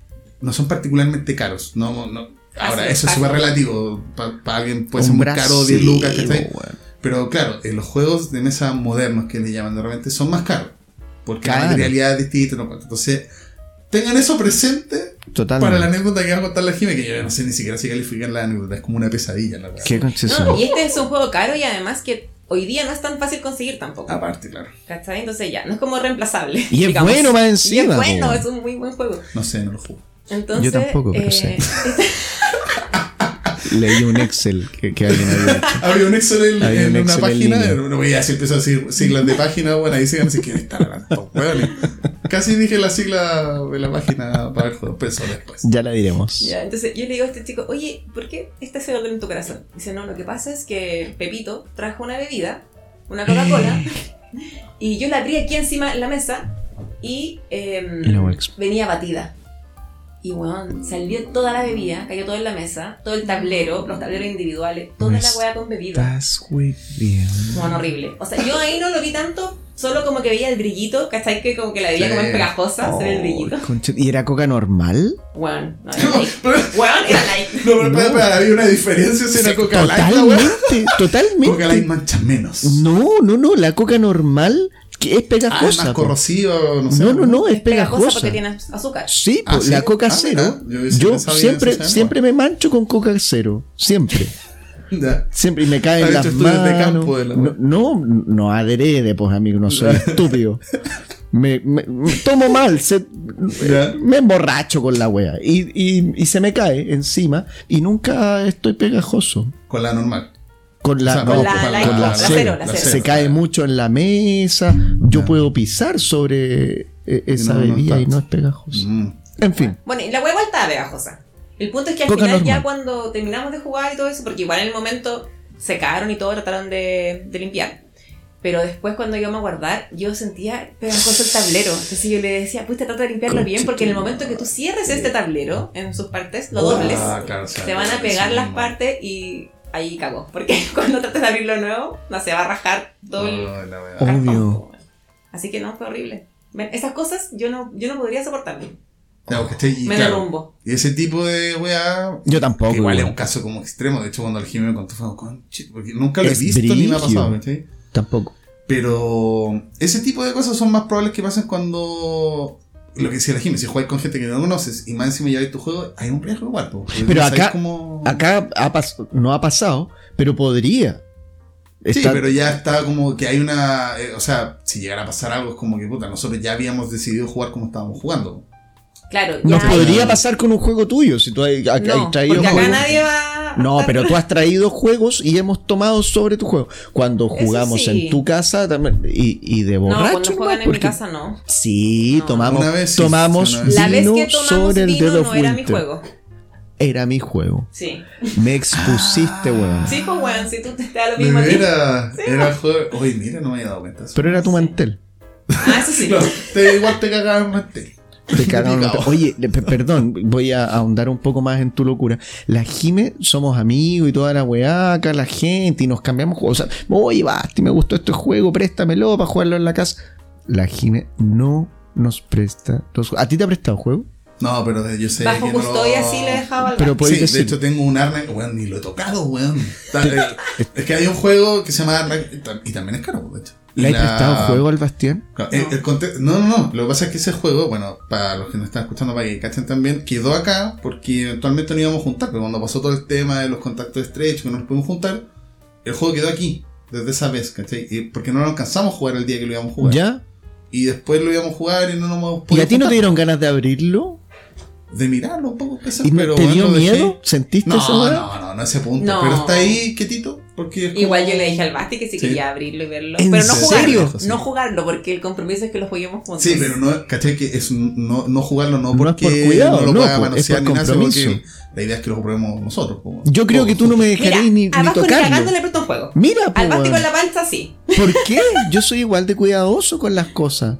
no son particularmente caros. No, no. Ahora, Así es, eso es súper relativo. Para alguien puede ser muy caro, 10 lucas. Pero claro, en los juegos de mesa modernos que le llaman de repente son más caros. Porque la Claro. materialidad es distinta. No. Entonces, tengan eso presente Totalmente. para la anécdota que va a contar la Jime, que yo no sé ni siquiera si califican la anécdota. Es como una pesadilla, la verdad. Qué concesión. No, y este es un juego caro y además que hoy día no es tan fácil conseguir tampoco. Aparte, claro. ¿Cachai? Entonces ya, no es como reemplazable. Y es digamos. bueno más Y encima, es bueno, po. es un muy buen juego. No sé, no lo juego. Entonces, Yo tampoco, pero eh, sé. <laughs> Leí un Excel que, que alguien había hecho. Había un Excel en, en un una Excel en página, línea. no voy a decir empezó a decir siglas de página, bueno, ahí se van a decir está weón. Casi dije la sigla de la página para el juego, pero eso después. Ya la diremos. ya, entonces yo le digo a este chico, oye, ¿por qué está ese dolor en tu corazón? Dice, no, lo que pasa es que Pepito trajo una bebida, una Coca-Cola, <laughs> y yo la abrí aquí encima en la mesa y exp- venía batida. Y weón, salió toda la bebida, cayó todo en la mesa, todo el tablero, los tableros individuales, toda la weá con bebida. Estás. Bueno, horrible. O sea, yo ahí no lo vi tanto, solo como que veía el brillito, ¿cachai? Que como que la Sí. como en pegajosa, se ve el brillito. Oh, concha- ¿Y era coca normal? Weón, no, era <laughs> like. Weón, era like. <laughs> No, pero espera, espera, había una diferencia si era Sí, Coca Light. Totalmente, totalmente. Coca Light mancha menos. No, no, no, la coca normal es Ah, es pegajosa. más corrosiva, no sé. no, no, no, es pegajosa pegajosa. porque tiene azúcar. Sí, Ah, la coca Ah, cero. mira, yo siempre, siempre me mancho con coca cero. Siempre. <laughs> Ya. Siempre. Y me caen Has las de manos. campo de la no, no, no adrede, pues amigo, no soy <laughs> estúpido. Me, me- me tomo mal, se- me emborracho con la wea. Y, y- y se me cae encima y nunca estoy pegajoso. Con la normal. Con la, no. Se cae mucho en la mesa. Yo Ya. puedo pisar sobre eh, esa no, no bebida y tanto. no es pegajoso. Mm. En fin. Bueno, y la igual estaba pegajosa. El punto es que al Coca final, ya normal. cuando terminamos de jugar y todo eso, porque igual en el momento secaron y todo, trataron de, de limpiar. Pero después, cuando íbamos a guardar, yo sentía pegajoso el tablero. Entonces yo le decía, pues trata de limpiarlo bien, porque en el momento que tú cierres este tablero en sus partes, lo dobles, Ah, claro, o sea, se van a pegar las no. partes y ahí cagó. Porque <laughs> cuando trates de abrirlo nuevo, no se va a rajar todo el Obvio. Así que no, fue horrible. Ven, Esas cosas yo no, yo no podría soportarlo. Claro, que esté- y Me claro, derrumbo. Y ese tipo de weá. Yo tampoco. que igual es un caso como extremo. De hecho, cuando el Jimmy me contó, fue porque nunca lo he visto ni me ha pasado. Tampoco. Pero ese tipo de cosas son más probables que pasen cuando. Lo que decía la Jimmy, si jugáis con gente que no conoces y más encima lleváis tu juego, hay un riesgo igual. Pero acá- cómo- Acá ha no ha pasado, pero podría. Sí, pero ya está como que hay una. eh, o sea, si llegara a pasar algo, es como que puta, nosotros ya habíamos decidido jugar como estábamos jugando. Claro, Nos hay- podría pasar con un juego tuyo si tú hay, hay- No, traído porque acá nadie va No, pero tú has traído juegos y hemos tomado sobre tu juego. Cuando jugamos sí. en tu casa también, y, y de No, borracho. cuando juegan en mi casa no. Sí, No. tomamos, vez sí, tomamos sí, una vez. La vez vino que tomamos sobre el vino of no era mi juego. Era mi juego. Sí. Me expusiste, Ah. weón. Sí, pues weón, si tú te, te da lo mismo era el juego. Oye, mira, no me había dado cuenta. Pero era tu Sí. mantel. Ah, eso sí. <laughs> Claro, te, igual te cagaban más te. <laughs> Te cagaron. Picao. Oye, perdón, voy a ahondar un poco más en tu locura. La Jime, somos amigos y toda la weá, acá la gente, y nos cambiamos juegos. O sea, oye, Basti, me gustó este juego, préstamelo para jugarlo en la casa. La Jime no nos presta los juegos. ¿A ti te ha prestado juego? No, pero yo sé Bajo que no lo- custodia sí le dejaba al Pero Sí, decir- de hecho tengo un arma, weón, ni lo he tocado, weón. Eh, <laughs> es que hay un juego que se llama Arma y también es caro, de hecho. ¿Le has la- prestado juego al Bastián? Claro, el- el conte- no, no, no. Lo que pasa es que ese juego, bueno, para los que nos están escuchando, para que cachen también, quedó acá porque eventualmente nos íbamos a juntar. Pero cuando pasó todo el tema de los contactos estrechos, que no nos pudimos juntar, el juego quedó aquí, desde esa vez, ¿cachai? Y porque no lo alcanzamos a jugar el día que lo íbamos a jugar. ¿Ya? Y después lo íbamos a jugar y no nos hemos ¿Y a ti no te dieron ganas de abrirlo? De mirarlo un poco, ¿Y no pero te bueno, dio lo dejé. miedo? ¿Sentiste No, eso? weá? no, no, no a ese punto. No. Pero está ahí quietito. Porque es como- Igual yo le dije al Basti que sí Sí. quería abrirlo y verlo. ¿En Pero no serio? jugarlo. No jugarlo, porque el compromiso es que lo juguemos juntos. Sí, pero no, ¿cachai? Que es no, no jugarlo no No es porque por cuidado, no lo no, pueda es manosear por ni nada, sino compromiso. que la idea es que lo probemos nosotros. po. Yo creo que tú no me Mira, dejarías ni, ni ni tocarlo. cagando le presto un juego. Mira, po, Al Basti con la panza sí. ¿Por <laughs> qué? Yo soy igual de cuidadoso con las cosas.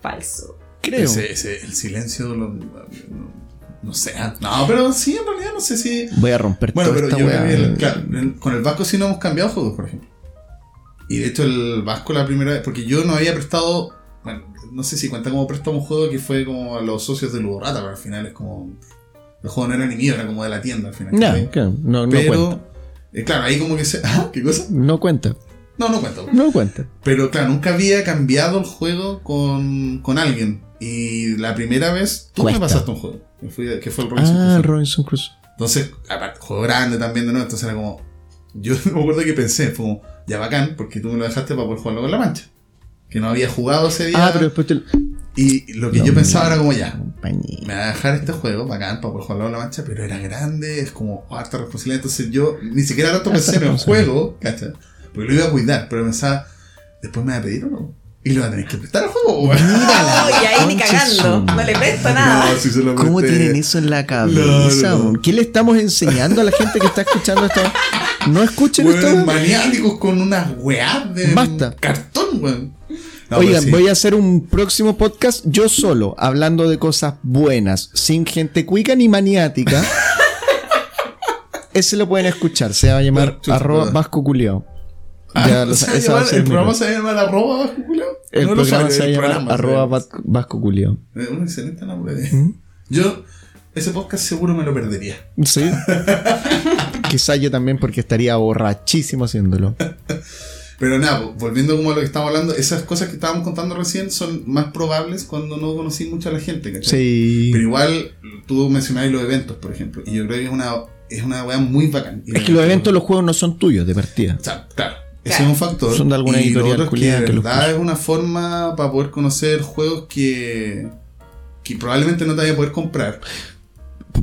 Falso. Creo. Ese, ese- el silencio, lo- no, no sé. No, pero sí, en realidad no sé si. Voy a romper Bueno, toda pero esta yo creo que el- claro, en- con el Vasco sí no hemos cambiado juegos, por ejemplo. Y de hecho, el Vasco la primera vez, porque yo no había prestado. Bueno, no sé si cuenta como préstamo un juego que fue como a los socios de Ludorata, pero al final es como. El juego no era ni mío, era como de la tienda al final. ¿cachai? claro, no, no pero, cuenta. eh, claro, ahí como que se. <laughs> ¿Ah? ¿Qué cosa? No cuenta. No, no cuento. No cuenta. Pero claro, nunca había cambiado el juego con, con alguien. Y la primera vez tú Cuesta. me pasaste un juego. Que fue, el Robinson Ah, Crusoe. el Robinson Crusoe. Entonces, aparte, juego grande también de nuevo. Entonces era como. Yo <laughs> me acuerdo que pensé, fue como, ya bacán, porque tú me lo dejaste para poder jugarlo con la mancha. Que no había jugado ese día. Ah, pero después te... Y lo que No, yo pensaba no, era como ya. compañía. Me va a dejar este juego bacán para poder jugarlo con la mancha, pero era grande, es como oh, harta responsabilidad. Entonces yo ni siquiera tanto pensé en el juego, ¿cachai? Porque lo iba a cuidar, pero pensaba, después me va a pedir o no. Y lo va a tener que prestar al juego, weón. No, <laughs> y ahí ni cagando. No le presto nada. No, si se lo ¿Cómo tienen eso en la cabeza? No, no, no. weón? ¿Qué le estamos enseñando a la gente que está escuchando esto? No escuchen Weón, esto. maniáticos con unas weas de Basta. cartón, weón. No, Oigan, sí. voy a hacer un próximo podcast yo solo, hablando de cosas buenas, sin gente cuica ni maniática. <laughs> Ese lo pueden escuchar, se va a llamar Bueno, arroba vasco culiao. Ah, Ya, lo- ¿se va a esa va a llamar- ser ¿El programa se va a llamar arroba vasco culiao? El No lo programa sabe, se va a el llamar programa, arroba ¿sabes? vasco, culiao. Eh, Un excelente nombre. de- ¿Mm? Yo, ese podcast seguro me lo perdería. Sí. <laughs> Quizá yo también porque estaría borrachísimo haciéndolo. Pero nada, vo- volviendo como a lo que estamos hablando, esas cosas que estábamos contando recién son más probables cuando no conocí mucho a la gente, ¿cachai? Sí. Pero igual, tú mencionabas los eventos, por ejemplo, y yo creo que es una, es una weá muy bacán. Es que los eventos, los juegos no son tuyos de partida. O sea, claro, ese Claro. es un factor. Son de alguna y lo editorial otro es que de que los verdad es una forma para poder conocer juegos que, que probablemente no te vaya a poder comprar.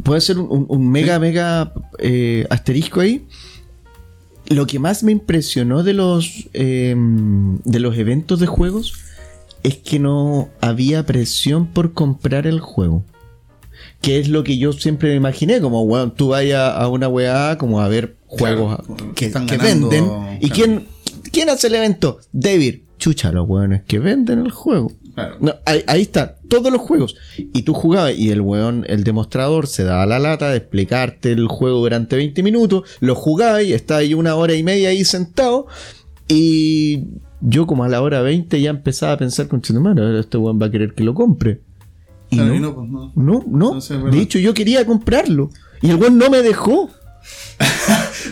Puede ser un, mega, mega eh, asterisco ahí. Lo que más me impresionó de los, eh, de los eventos de juegos es que no había presión por comprar el juego. Que es lo que yo siempre me imaginé, como weón, tú vayas a una weá como a ver juegos Claro, que, están que ganando, venden. ¿Y quién, quién hace el evento? David. Chucha, los weones que venden el juego. Claro. No, ahí, ahí está, todos los juegos. Y tú jugabas y el weón, el demostrador, se daba la lata de explicarte el juego durante 20 minutos. Lo jugabas y estaba ahí una hora y media ahí sentado. Y yo como a la hora 20 ya empezaba a pensar, con este weón va a querer que lo compre. Y Claro, no, y no, no, pues no. no. Entonces, es de hecho, yo quería comprarlo. Y el weón no me dejó. <laughs>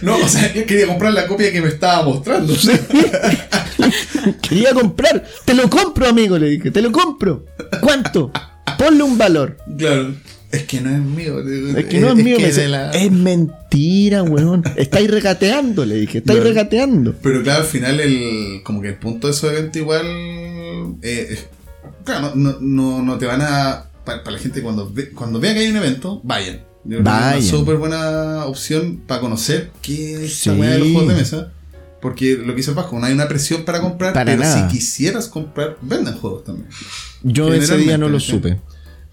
No, o sea, yo quería comprar la copia que me estaba mostrando. <laughs> Quería comprar. Te lo compro, amigo, le dije. Te lo compro. ¿Cuánto? Ponle un valor. Claro. Es que no es mío. Es que no es, mío. me de dice, la- Es mentira, weón. Estáis regateando, le dije. Estáis regateando. Pero claro, al final, el, como que el punto de esos eventos igual. eh, claro, no, no, no te van a. Para, para la gente, cuando, ve- cuando vea que hay un evento, vayan. Yo creo que Vayan. Es una súper buena opción para conocer qué es Sí. de los juegos de mesa. Porque lo que hizo el Vasco, no hay una presión para comprar, Para pero nada. si quisieras comprar, venden juegos también. Yo ese día no lo supe.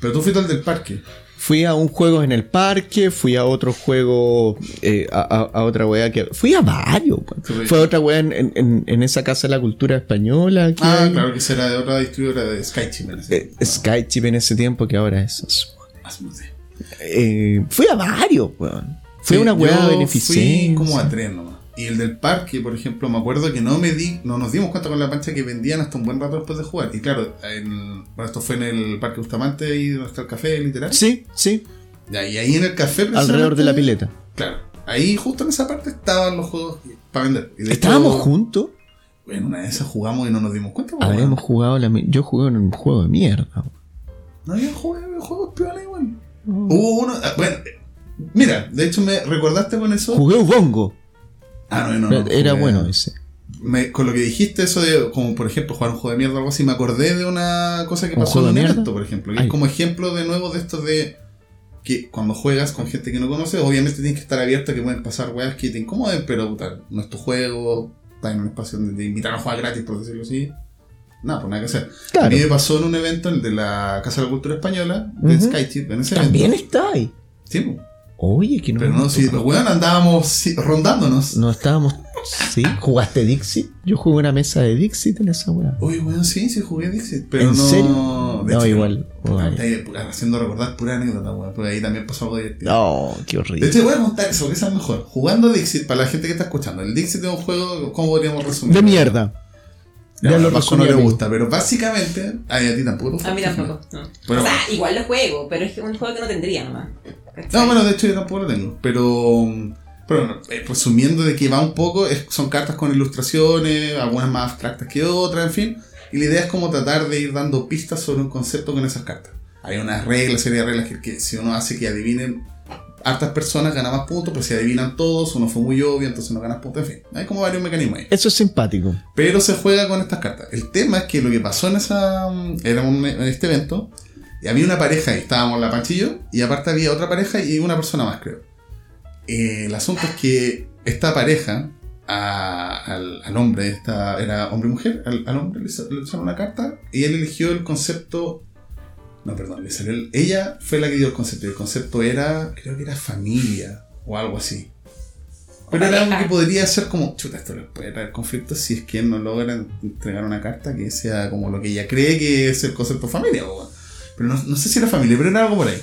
Pero tú fuiste al del parque. Fui a un juego en el parque, fui a otro juego, eh, a, a- otra weá que... Fui a varios. Fue a otra weá en, en- en- esa casa de la cultura española. que Ah, hay. claro que será de otra distribuidora de Skychip en ese Eh, Skychip en ese tiempo que ahora es... Eh, fui a varios, weón. Fui a Sí, una weá yo beneficencia. Fui como a tres nomás. Y el del parque, por ejemplo, me acuerdo que no me di, no nos dimos cuenta con la pancha que vendían hasta un buen rato después de jugar. Y claro, en- bueno, esto fue en el Parque Bustamante, ahí donde está el café, literal. Sí, sí, y ahí en el café alrededor de la pileta. Claro, ahí justo en esa parte estaban los juegos para vender. Y ¿Estábamos hecho, juntos? En una de esas jugamos y no nos dimos cuenta. pues, Habremos weón. jugado la... Yo jugué en un juego de mierda. No había juegos, juegos piola igual. Hubo uno. ah, bueno, mira, de hecho me recordaste con eso. Jugué Ubongo. Ah, no, no, no, Era jugué- bueno ese. me- con lo que dijiste, eso de, como por ejemplo, jugar un juego de mierda o algo así, me acordé de una cosa que ¿Un pasó en evento, por ejemplo. Que es como ejemplo de nuevo de esto de que cuando juegas con gente que no conoces, obviamente tienes que estar abierto a que pueden pasar weas que te incomoden, pero puta, no es tu juego, estás en un espacio donde te invitan a jugar gratis, por decirlo así. Nada, pues nada que hacer. A Claro. mí me pasó en un evento, el de la Casa de la Cultura Española, de Ujú. Skychip, en ese También evento. está ahí. Sí, pues. Oye, que no. pero no, si los weón andábamos sí, rondándonos. No estábamos. ¿Sí? ¿Jugaste Dixit? Yo jugué una mesa de Dixit en esa weá. Oye, weón, sí, sí jugué Dixit, pero ¿En no. serio? de No, hecho, igual. pu- haciendo recordar pura anécdota, weón, porque ahí también pasó algo divertido. No, qué De horrible. hecho, voy a contar eso, que esa es mejor. Jugando Dixit, para la gente que está escuchando, el Dixit es un juego, ¿cómo podríamos resumir? De mierda. Ya, Ya a no le gusta, pero básicamente. Ay, a ti tampoco. A mí tampoco. No. O sea, igual lo juego, pero es un juego que no tendría nomás. No, bueno, de hecho yo tampoco lo tengo. Pero. Pero bueno, eh, resumiendo de que va un poco, es- son cartas con ilustraciones, algunas más abstractas que otras, en fin. Y la idea es como tratar de ir dando pistas sobre un concepto con esas cartas. Hay unas reglas, serie de reglas que, que si uno hace que adivinen hartas personas gana más puntos, pero si adivinan todos, uno fue muy obvio, entonces no ganas puntos, en fin. Hay como varios mecanismos ahí. Eso es simpático. Pero se juega con estas cartas. El tema es que lo que pasó en esa era un- en este evento, y había una pareja ahí, estábamos la Panchillo, y aparte había otra pareja y una persona más, creo. Eh, el asunto es que esta pareja, a- al, al hombre, esta, era hombre y mujer, al, al hombre le, le echaron una carta y él eligió el concepto. No, perdón, le salió el- ella fue la que dio el concepto. y El concepto era, creo que era familia o algo así. Pero era algo que podría ser como, chuta, esto les puede traer conflictos si es que no logran entregar una carta que sea como lo que ella cree que es el concepto familia. weón. Pero no, no sé si era familia, pero era algo por ahí.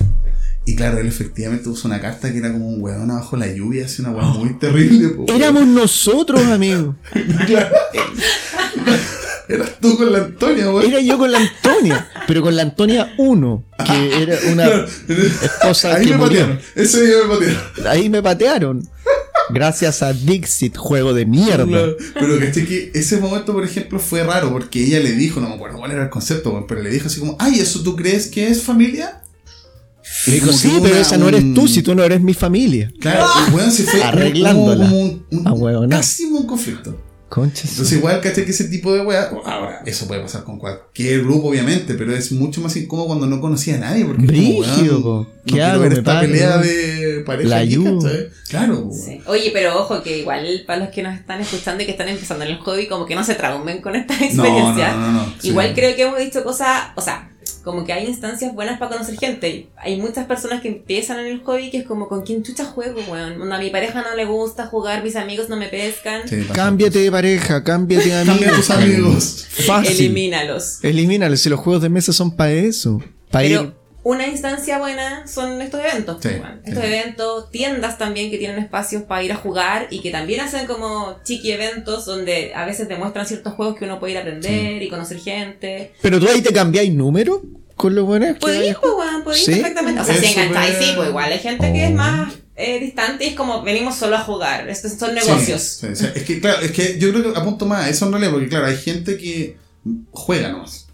Y claro, él efectivamente usó una carta que era como un weón abajo la lluvia, así una weón muy <gasps> terrible. po, weón. Éramos nosotros, amigo. <laughs> Claro. Eras tú con la Antonia, weón. Era yo con la Antonia. Pero con la Antonia 1, que era una esposa Ahí que me murió. patearon. Ese día me patearon. Ahí me patearon. Gracias a Dixit, juego de mierda. Pero caché que ese momento, por ejemplo, fue raro porque ella le dijo, no me acuerdo cuál era el concepto, pero le dijo así como, ay, ¿eso tú crees que es familia? Le dijo, sí, pero esa no eres tú, un- si tú no eres mi familia. Claro, el weón se fue <laughs> Arreglándola. como un, un, Ah, no. casi un conflicto. Concha. Entonces igual caché que ese tipo de weá, ahora, eso puede pasar con cualquier grupo obviamente, pero es mucho más incómodo cuando no conocía a nadie, porque es como, Brígido, po. no ¿Qué quiero hago? ver esta pelea de pareja La. Claro, Sí. Oye, pero ojo que igual para los que nos están escuchando y que están empezando en el hobby, como que no se traumen con esta No, experiencia. no, no, no, no. Sí. Igual creo que hemos dicho cosas, o sea, como que hay instancias buenas para conocer gente. Hay muchas personas que empiezan en el hobby que es como con quién chucha juego, weón. A mi pareja no le gusta jugar, mis amigos no me pescan. Sí. Cámbiate de pareja, cámbiate de amigos. tus amigos. Fácil. Elimínalos. Elimínalos, si los juegos de mesa son para eso. Para ir. Una instancia buena son estos eventos. Sí, weón. Estos sí. eventos, tiendas también que tienen espacios para ir a jugar y que también hacen como chiqui eventos donde a veces demuestran ciertos juegos que uno puede ir a aprender y conocer gente. Pero tú ahí te cambiáis número con los buenos que Podéis, pues, weón, podéis ¿Sí? perfectamente. O sea, Es si engancháis, sí, pues igual hay gente que es más eh, distante y es como venimos solo a jugar. Estos son Sí, negocios. sí, sí. Es que, claro, es que yo creo que apunto más a eso en realidad, porque claro, hay gente que juega nomás.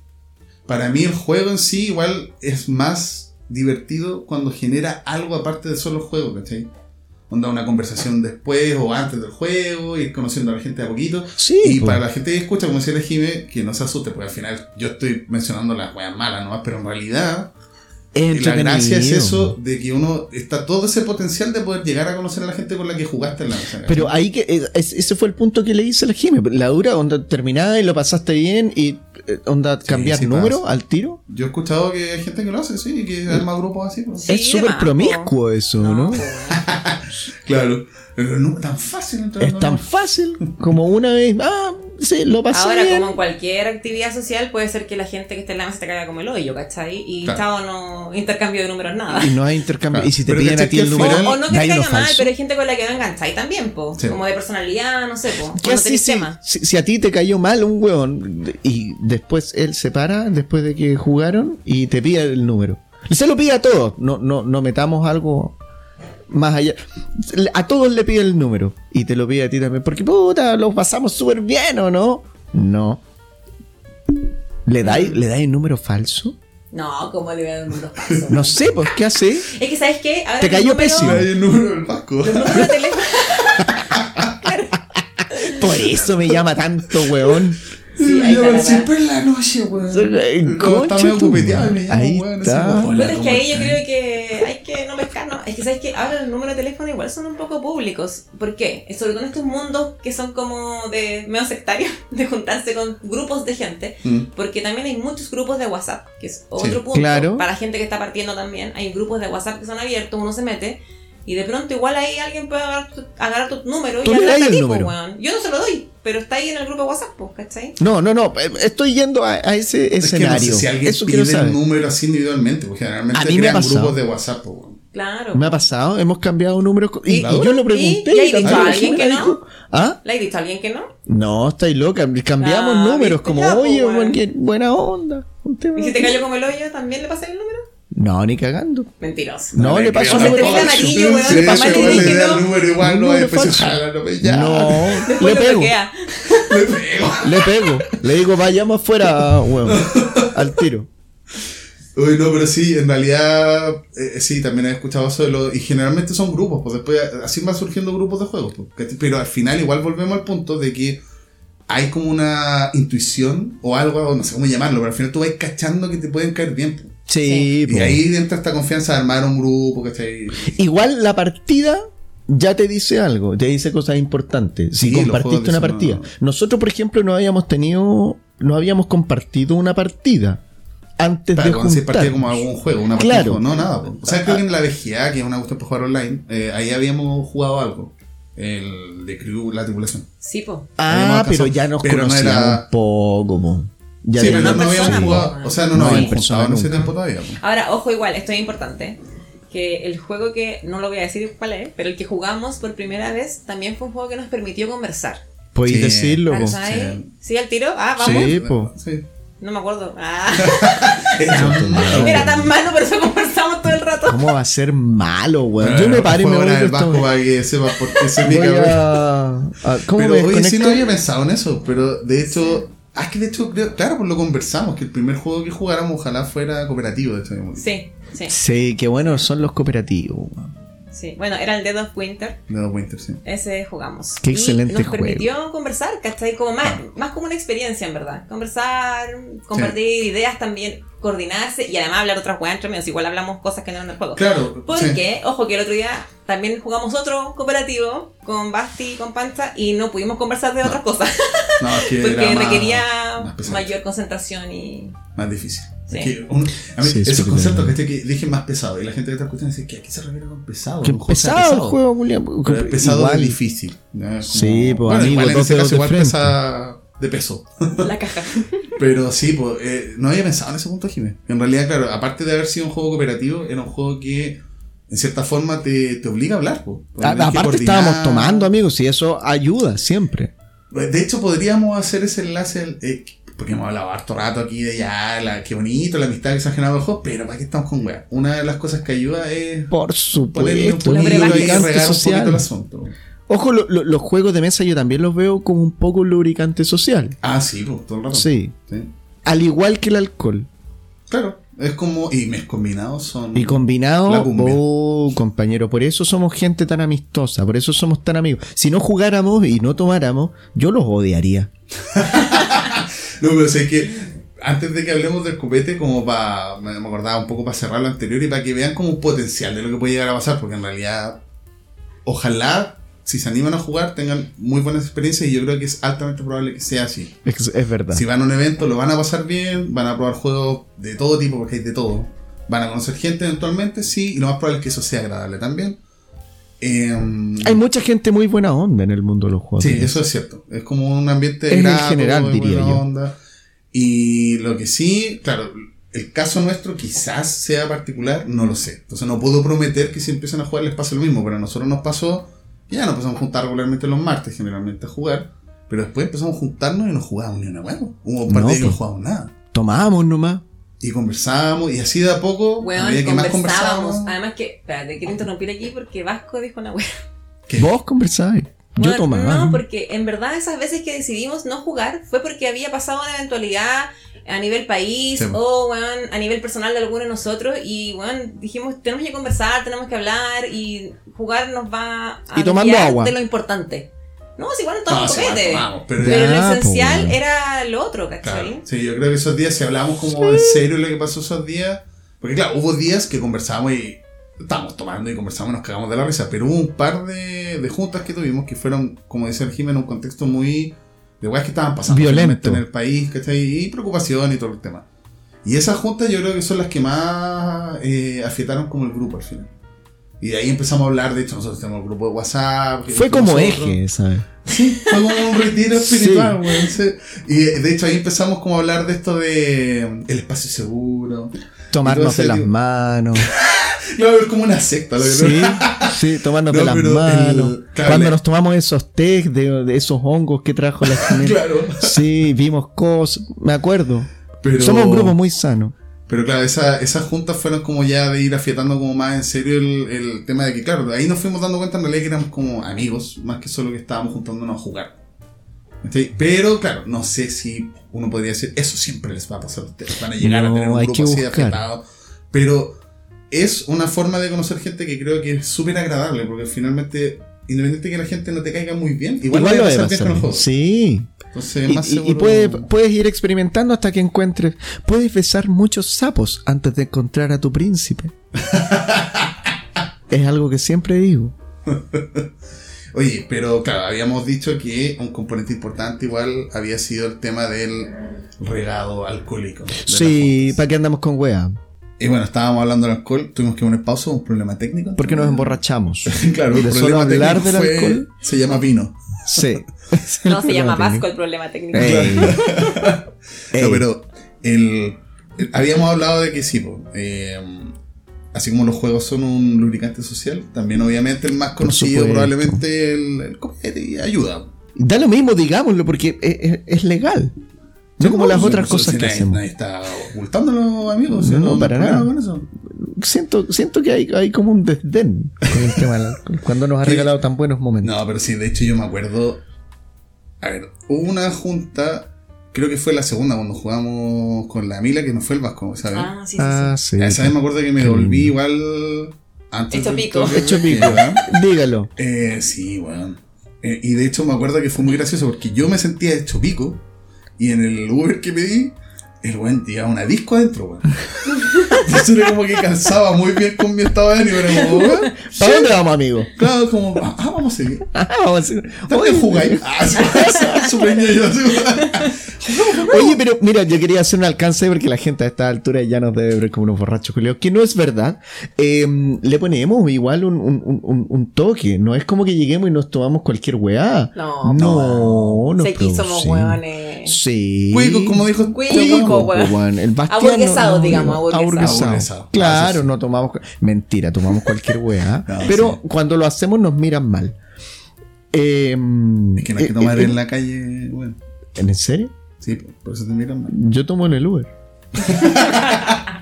Para mí el juego en sí igual es más divertido cuando genera algo aparte de solo el juego, ¿cachai? Onda una conversación después o antes del juego, ir conociendo a la gente de a poquito. Sí, Y para la gente que escucha, como decía la Jime, que no se asuste, porque al final yo estoy mencionando las weas malas nomás, pero en realidad Es la gracia es eso de que uno está todo ese potencial de poder llegar a conocer a la gente con la que jugaste en la mesa. Pero ahí que es- es- ese fue el punto que le hice a la Jime. La dura, onda terminada y lo pasaste bien y eh, onda cambiar sí número pasa. al tiro. Yo he escuchado que hay gente que lo hace, sí, y que arma grupos así. pues. Sí, es súper promiscuo eso, ¿no? <laughs> Claro. Pero no es tan fácil entrar Es tan fácil como una vez. Ah, sí, lo pasé Ahora, bien. como en cualquier actividad social, puede ser que la gente que esté en la mesa te caiga como el hoyo, ¿cachai? Y Claro. chao, no intercambio de números, nada. Y no hay intercambio. Claro. Y si te Pero piden ¿cachai a ti el número, O, o no que ¿no te caiga mal, falso? pero hay gente con la que no engancháis también, po. Sí. Como de personalidad, no sé, po. ¿Qué No así si, si, si a ti te cayó mal un hueón y después él se para, después de que jugaron, y te pide el número? Y se lo pide a todos, no, no, no metamos algo más allá. A todos le pide el número y te lo pide a ti también, porque puta, lo pasamos súper bien o no. No. ¿Le dais Mm. ¿le dais el número falso? No, ¿cómo le voy a dar un número falso? <laughs> No sé, pues, ¿qué hace? Es que, ¿sabes qué? Ahora Te cayó pésimo. El número del Vasco. Los números de teléfono. <laughs> Por eso me llama tanto, huevón. Sí, ahí está la siempre en la noche, weón. Eh, concha Está medio Ahí weón, está. es que ¿cómo ahí yo creo que hay que no pescar, ¿no? Es que sabes que ahora los números de teléfono igual son un poco públicos. ¿Por qué? Sobre todo en estos mundos que son como de medio sectarios, <laughs> de juntarse con grupos de gente. Mm. Porque también hay muchos grupos de WhatsApp, que es otro Sí, punto. claro. Para gente que está partiendo también. Hay grupos de WhatsApp que son abiertos, uno se mete. Y de pronto igual ahí alguien puede agarrar tu, agarrar tu número y das a el ti, weón. Yo no se lo doy, pero está ahí en el grupo de WhatsApp, po, ¿cachai? No, no, no. eh, Estoy yendo a, a ese Es que no escenario. sé si alguien Eso pide el número así individualmente, porque generalmente A mí crean grupos de WhatsApp, po, weón. Claro. Me ha pasado, hemos cambiado números. Y, ¿Y- y yo lo pregunté. y- dicho a alguien que no? dijo, ¿Ah? ¿Le has dicho a alguien que no? No, estáis loca. Cambiamos Ah, números. Como, Ya, pues, oye, bueno. buen- qué buena onda. ¿Y si te así". cayó como el hoyo, también le pasé el número? No, ni cagando. Mentiroso. No, le paso creo. el número falso. amarillo, weón, Sí, le pasó el le número el no. número igual, no, después no le lo pego. <laughs> Le pego. Le pego. Le digo, vayamos afuera, weón. Al tiro. Uy, no, pero sí, en realidad, eh, sí, también he escuchado eso de lo, y generalmente son grupos, pues después así van surgiendo grupos de juegos, pues, pero al final igual volvemos al punto de que hay como una intuición o algo, no sé cómo llamarlo, pero al final tú vas cachando que te pueden caer bien. pues. Sí, Y ahí entra esta confianza de armar un grupo, ¿cachai? Igual la partida ya te dice algo, te dice cosas importantes. Si Sí, compartiste una partida. no. Nosotros, por ejemplo, no habíamos tenido, no habíamos compartido una partida antes Para de se juntar. partía como algún juego, una partida, Claro. no, nada. pues. O sea, creo que en la VGA, que es una cuestión para jugar online, eh, ahí habíamos jugado algo. El de Crew, la tripulación. Sí, po. Ah, Habíamos pero ya nos pero no era- un poco, po. Ya sí, pero no, no habíamos jugado, po. o sea, no No, nos en habíamos persona juntado en ese nunca. tiempo todavía. Ahora, ojo, igual, esto es importante. Que el juego que, no lo voy a decir cuál es, pero el que jugamos por primera vez también fue un juego que nos permitió conversar. Podéis Sí. decirlo, po. ¿Cachai? ¿Sí al tiro? Ah, vamos. Sí, po. Sí. No me acuerdo. Ah, <laughs> Era malo. era tan malo, por eso conversamos todo el rato. ¿Cómo va a ser malo, weón? Yo me paro y me voy a el weá. para que sepas por qué se pica, weón. ¿Cómo Pero me oye, sí no había pensado en eso, pero de hecho, ah, es que de hecho, creo- claro, pues lo conversamos, que el primer juego que jugáramos ojalá fuera cooperativo, de hecho. habíamos dicho. Sí, sí, Sí, qué buenos son los cooperativos. weón. Sí. Bueno, era el Dead of Winter. De los Winter, sí. Ese jugamos. Qué Y excelente nos juego. permitió conversar, ¿cachai? Como más, más como una experiencia, en verdad. Conversar, compartir ideas también, coordinarse y además hablar otras weas entre medios. Igual hablamos cosas que no eran del juego. Claro, sí. Porque, ojo, que el otro día también jugamos otro cooperativo con Basti y con Pancha y no pudimos conversar de otras cosas. No, es que <laughs> Porque requería mayor concentración y. Más difícil. Sí. Es que un- a mí, Sí, esos conceptos claro. que, que dije más pesado y la gente que está escuchando dice que aquí se refiere con pesado. Juego sea pesado el juego, Julián. Pesado Igual. es difícil. Sí, pues, bueno, amigo, igual en ese caso igual pesa de peso. <laughs> La caja. Pero sí, pues, eh, no había pensado en ese punto, Jiménez. En realidad, claro, aparte de haber sido un juego cooperativo, era un juego que en cierta forma te, te obliga a hablar. pues. A- que aparte estábamos tomando, amigos, y eso ayuda siempre. De hecho, podríamos hacer ese enlace, eh, porque hemos hablado harto rato aquí de ya, la, qué bonito, la amistad que se ha generado el juego, pero ¿para qué estamos con weá? Una de las cosas que ayuda es Por ponerle un supuesto, La poquito y regar un poquito el social. asunto. Ojo, lo- lo- los juegos de mesa yo también los veo como un poco lubricante social. Ah, sí, pues, todo el rato. Sí. Sí. Al igual que el alcohol. Claro, es como, y mes combinados son... Y combinado, La cumbia. oh, compañero, por eso somos gente tan amistosa, por eso somos tan amigos. Si no jugáramos y no tomáramos, yo los odiaría. <laughs> No, pero sé que antes de que hablemos del copete, como para. Me acordaba un poco para cerrar lo anterior y para que vean como un potencial de lo que puede llegar a pasar, porque en realidad, ojalá, si se animan a jugar, tengan muy buenas experiencias y yo creo que es altamente probable que sea así. Es, es verdad. Si van a un evento, lo van a pasar bien, van a probar juegos de todo tipo, porque hay de todo. Van a conocer gente eventualmente, sí, y lo más probable es que eso sea agradable también. Em, Hay mucha gente muy buena onda en el mundo de los juegos. Sí, eso es cierto. Es como un ambiente Es en grato, general, diría buena yo. onda. Y lo que sí, claro, el caso nuestro quizás sea particular, no lo sé. Entonces no puedo prometer que si empiezan a jugar les pase lo mismo, pero a nosotros nos pasó ya nos empezamos a juntar regularmente los martes, generalmente a jugar, pero después empezamos a juntarnos y no jugábamos ni una huevo. Hubo un par No, que no pues. jugábamos nada. Tomábamos nomás. Y conversábamos, y así de a poco, a Weón, medida que más conversábamos. Además que, espérate, quiero interrumpir aquí porque Vasco dijo una wea. ¿qué? Vos conversáis. Yo Bueno, tomaba. No, porque en verdad esas veces que decidimos no jugar fue porque había pasado una eventualidad a nivel país Sí. o weón, a nivel personal de alguno de nosotros y bueno, dijimos tenemos que conversar, tenemos que hablar y jugar nos va a Y tomando agua. de lo importante. No, si igual no No, tomamos sí, igual copete. tomamos, pero- pero Ya, lo esencial era lo otro, ¿cachai? Claro. Sí, yo creo que esos días, si hablamos como en serio lo que pasó esos días, porque claro, hubo días que conversamos y estábamos tomando y conversamos y nos cagamos de la risa, pero hubo un par de, de juntas que tuvimos que fueron, como dice el Jiménez, en un contexto muy de weas que estaban pasando Violento. en el país, ¿cachai? Y preocupación y todo el tema. Y esas juntas yo creo que son las que más eh, afiataron como el grupo al final. Y de ahí empezamos a hablar, de hecho nosotros tenemos el grupo de WhatsApp. Fue como nosotros. eje, ¿sabes? Fue como un retiro <laughs> Sí. espiritual, sí. Y de hecho ahí empezamos como a hablar de esto de mm, el espacio seguro. Tomarnos de las manos. <laughs> Claro, es como una secta, lo que Sí, <laughs> sí, tomarnos No, de las el- manos. claro, Cuando le- nos tomamos esos test de, de esos hongos que trajo la Jimena. Claro. Sí, vimos cosas. Me acuerdo. Pero, Somos un grupo muy sano. Pero claro, esa- esas juntas fueron como ya de ir afiatando como más en serio el, el tema de que, claro, ahí nos fuimos dando cuenta en realidad que éramos como amigos, más que solo que estábamos juntándonos a jugar. Pero claro, no sé si uno podría decir, eso siempre les va a pasar a ustedes, van a llegar a tener un grupo así de afiatado. Pero es una forma de conocer gente que creo que es súper agradable, porque finalmente, independiente de que la gente no te caiga muy bien, igual, Igual lo va a pasar bien pasar. con el bien. juego. Sí. Entonces, Y, más y- y seguro- puede- puedes ir experimentando hasta que encuentres. Puedes besar muchos sapos antes de encontrar a tu príncipe. es algo que siempre digo. <laughs> Oye, pero claro, habíamos dicho que un componente importante igual había sido el tema del regado alcohólico. de Sí. ¿para qué andamos con wea? Y bueno, estábamos hablando del alcohol, tuvimos que poner pausa, un problema técnico. Porque nos emborrachamos. <laughs> claro, el de solo problema hablar del fue- alcohol. se llama vino. Sí. <laughs> No se llama Vasco el problema técnico. Ey. <laughs> No, pero el, el- habíamos hablado de que sí, po, eh, así como los juegos son un lubricante social, también obviamente el más conocido probablemente el, el copete y ayuda. Da lo mismo, digámoslo, porque es, es- es legal. No como las otras cosas si que nadie, hacemos. Nadie está ocultándolo, amigos. si No, no, para nada. con eso. Siento, siento que hay, hay como un desdén con el tema cuando nos ha <laughs> regalado tan buenos momentos. No, pero sí, de hecho yo me acuerdo. A ver, hubo una junta, creo que fue la segunda cuando jugamos con la Mila, que no fue el Vasco, ¿sabes? Ah, sí, sí, sí. Ah, sí. A esa vez me acuerdo que me volví lindo. igual antes Hecho pico. toque, Hecho pico. <laughs> Dígalo. Eh, sí, weón. Eh, y de hecho me acuerdo que fue muy gracioso porque yo me sentía hecho pico y en el Uber que pedí, el weón llevaba una disco adentro, weón. Entonces era como que calzaba muy bien con mi estado de ánimo. Era como, weón, ¿Para dónde vamos, amigo? claro, como, ah, ah, vamos a seguir. Ah, vamos a hacer- ¿Dónde Oye, jugáis? <laughs> Ah, súper así. <laughs> Oye, pero mira, yo quería hacer un alcance porque la gente a esta altura ya nos debe ver como unos borrachos culiados, que no es verdad. Eh, le ponemos igual un, un- un- un toque. No es como que lleguemos y nos tomamos cualquier weá. No, no, no. Sé que somos hueones. Sí. Cuico, como dijo. Cuico, Cuico, weón. weón. El Bastián Aburguesado, no- digamos, aburguesado. aburguesado. Aburguesado. Claro, no tomamos. Mentira, tomamos cualquier weá. <laughs> No, pero sí. cuando lo hacemos nos miran mal. Eh, Es que no hay que eh, tomar eh, en la calle, weón. ¿En serio? Sí, por eso te miran mal. Yo tomo en el Uber. <laughs>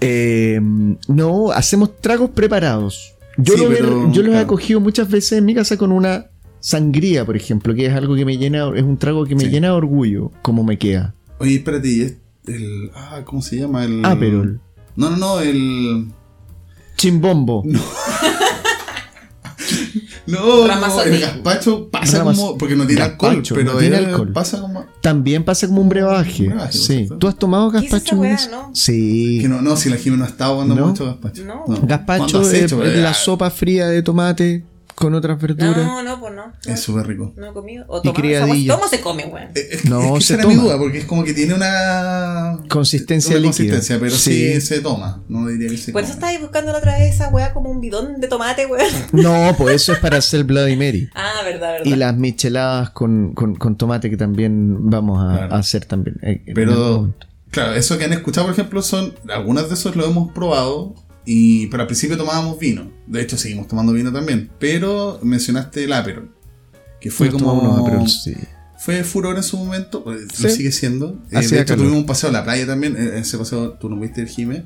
Eh, no, hacemos tragos preparados. Yo, Sí, lo he- pero, yo los he acogido muchas veces en mi casa con una sangría, por ejemplo, que es algo que me llena, es un trago que me Sí. llena de orgullo, como me queda. Oye, espérate, y es el. Ah, ¿cómo se llama? El. Aperol. No, no, no, el. Chimbombo. <laughs> <laughs> No, no, Ramazotti. el gazpacho pasa Ramas- como. Porque no tiene alcohol, pero no tiene él alcohol. pasa como. También pasa como un brebaje. Un brebaje, sí. ¿Tú has tomado ¿Qué es esa gazpacho? no? Sí. Que no, no, si la Jimena no ha estado cuando ¿No? hecho gazpacho. No. ¿Cuándo Gazpacho es hecho? es Eh, la sopa fría de tomate con otras verduras. No, no, pues no. no. Es súper rico. No he comido. O toma. ¿Cómo se come, weón? Eh, Es, No, es que se esa era mi duda, porque es como que tiene una Consistencia una líquida. consistencia, pero sí. Sí. se toma. No diría que se Por come. eso estáis buscando la otra vez esa weá como un bidón de tomate, weón. <laughs> No, pues eso es para hacer Bloody Mary. <laughs> Ah, verdad, verdad. Y las micheladas con, con, con tomate que también vamos a, Claro. a hacer también. eh, Pero, claro, eso que han escuchado, por ejemplo, son. Algunas de esos lo hemos probado. Y, pero al principio tomábamos vino. De hecho, seguimos tomando vino también. Pero mencionaste el Aperol. Que fue Nos como. unos Aperol, sí. Fue furor en su momento. pues, Lo sigue siendo. Eh, Hacía de hecho, tuvimos un paseo a la playa también. En ese paseo tú no viste el Jime.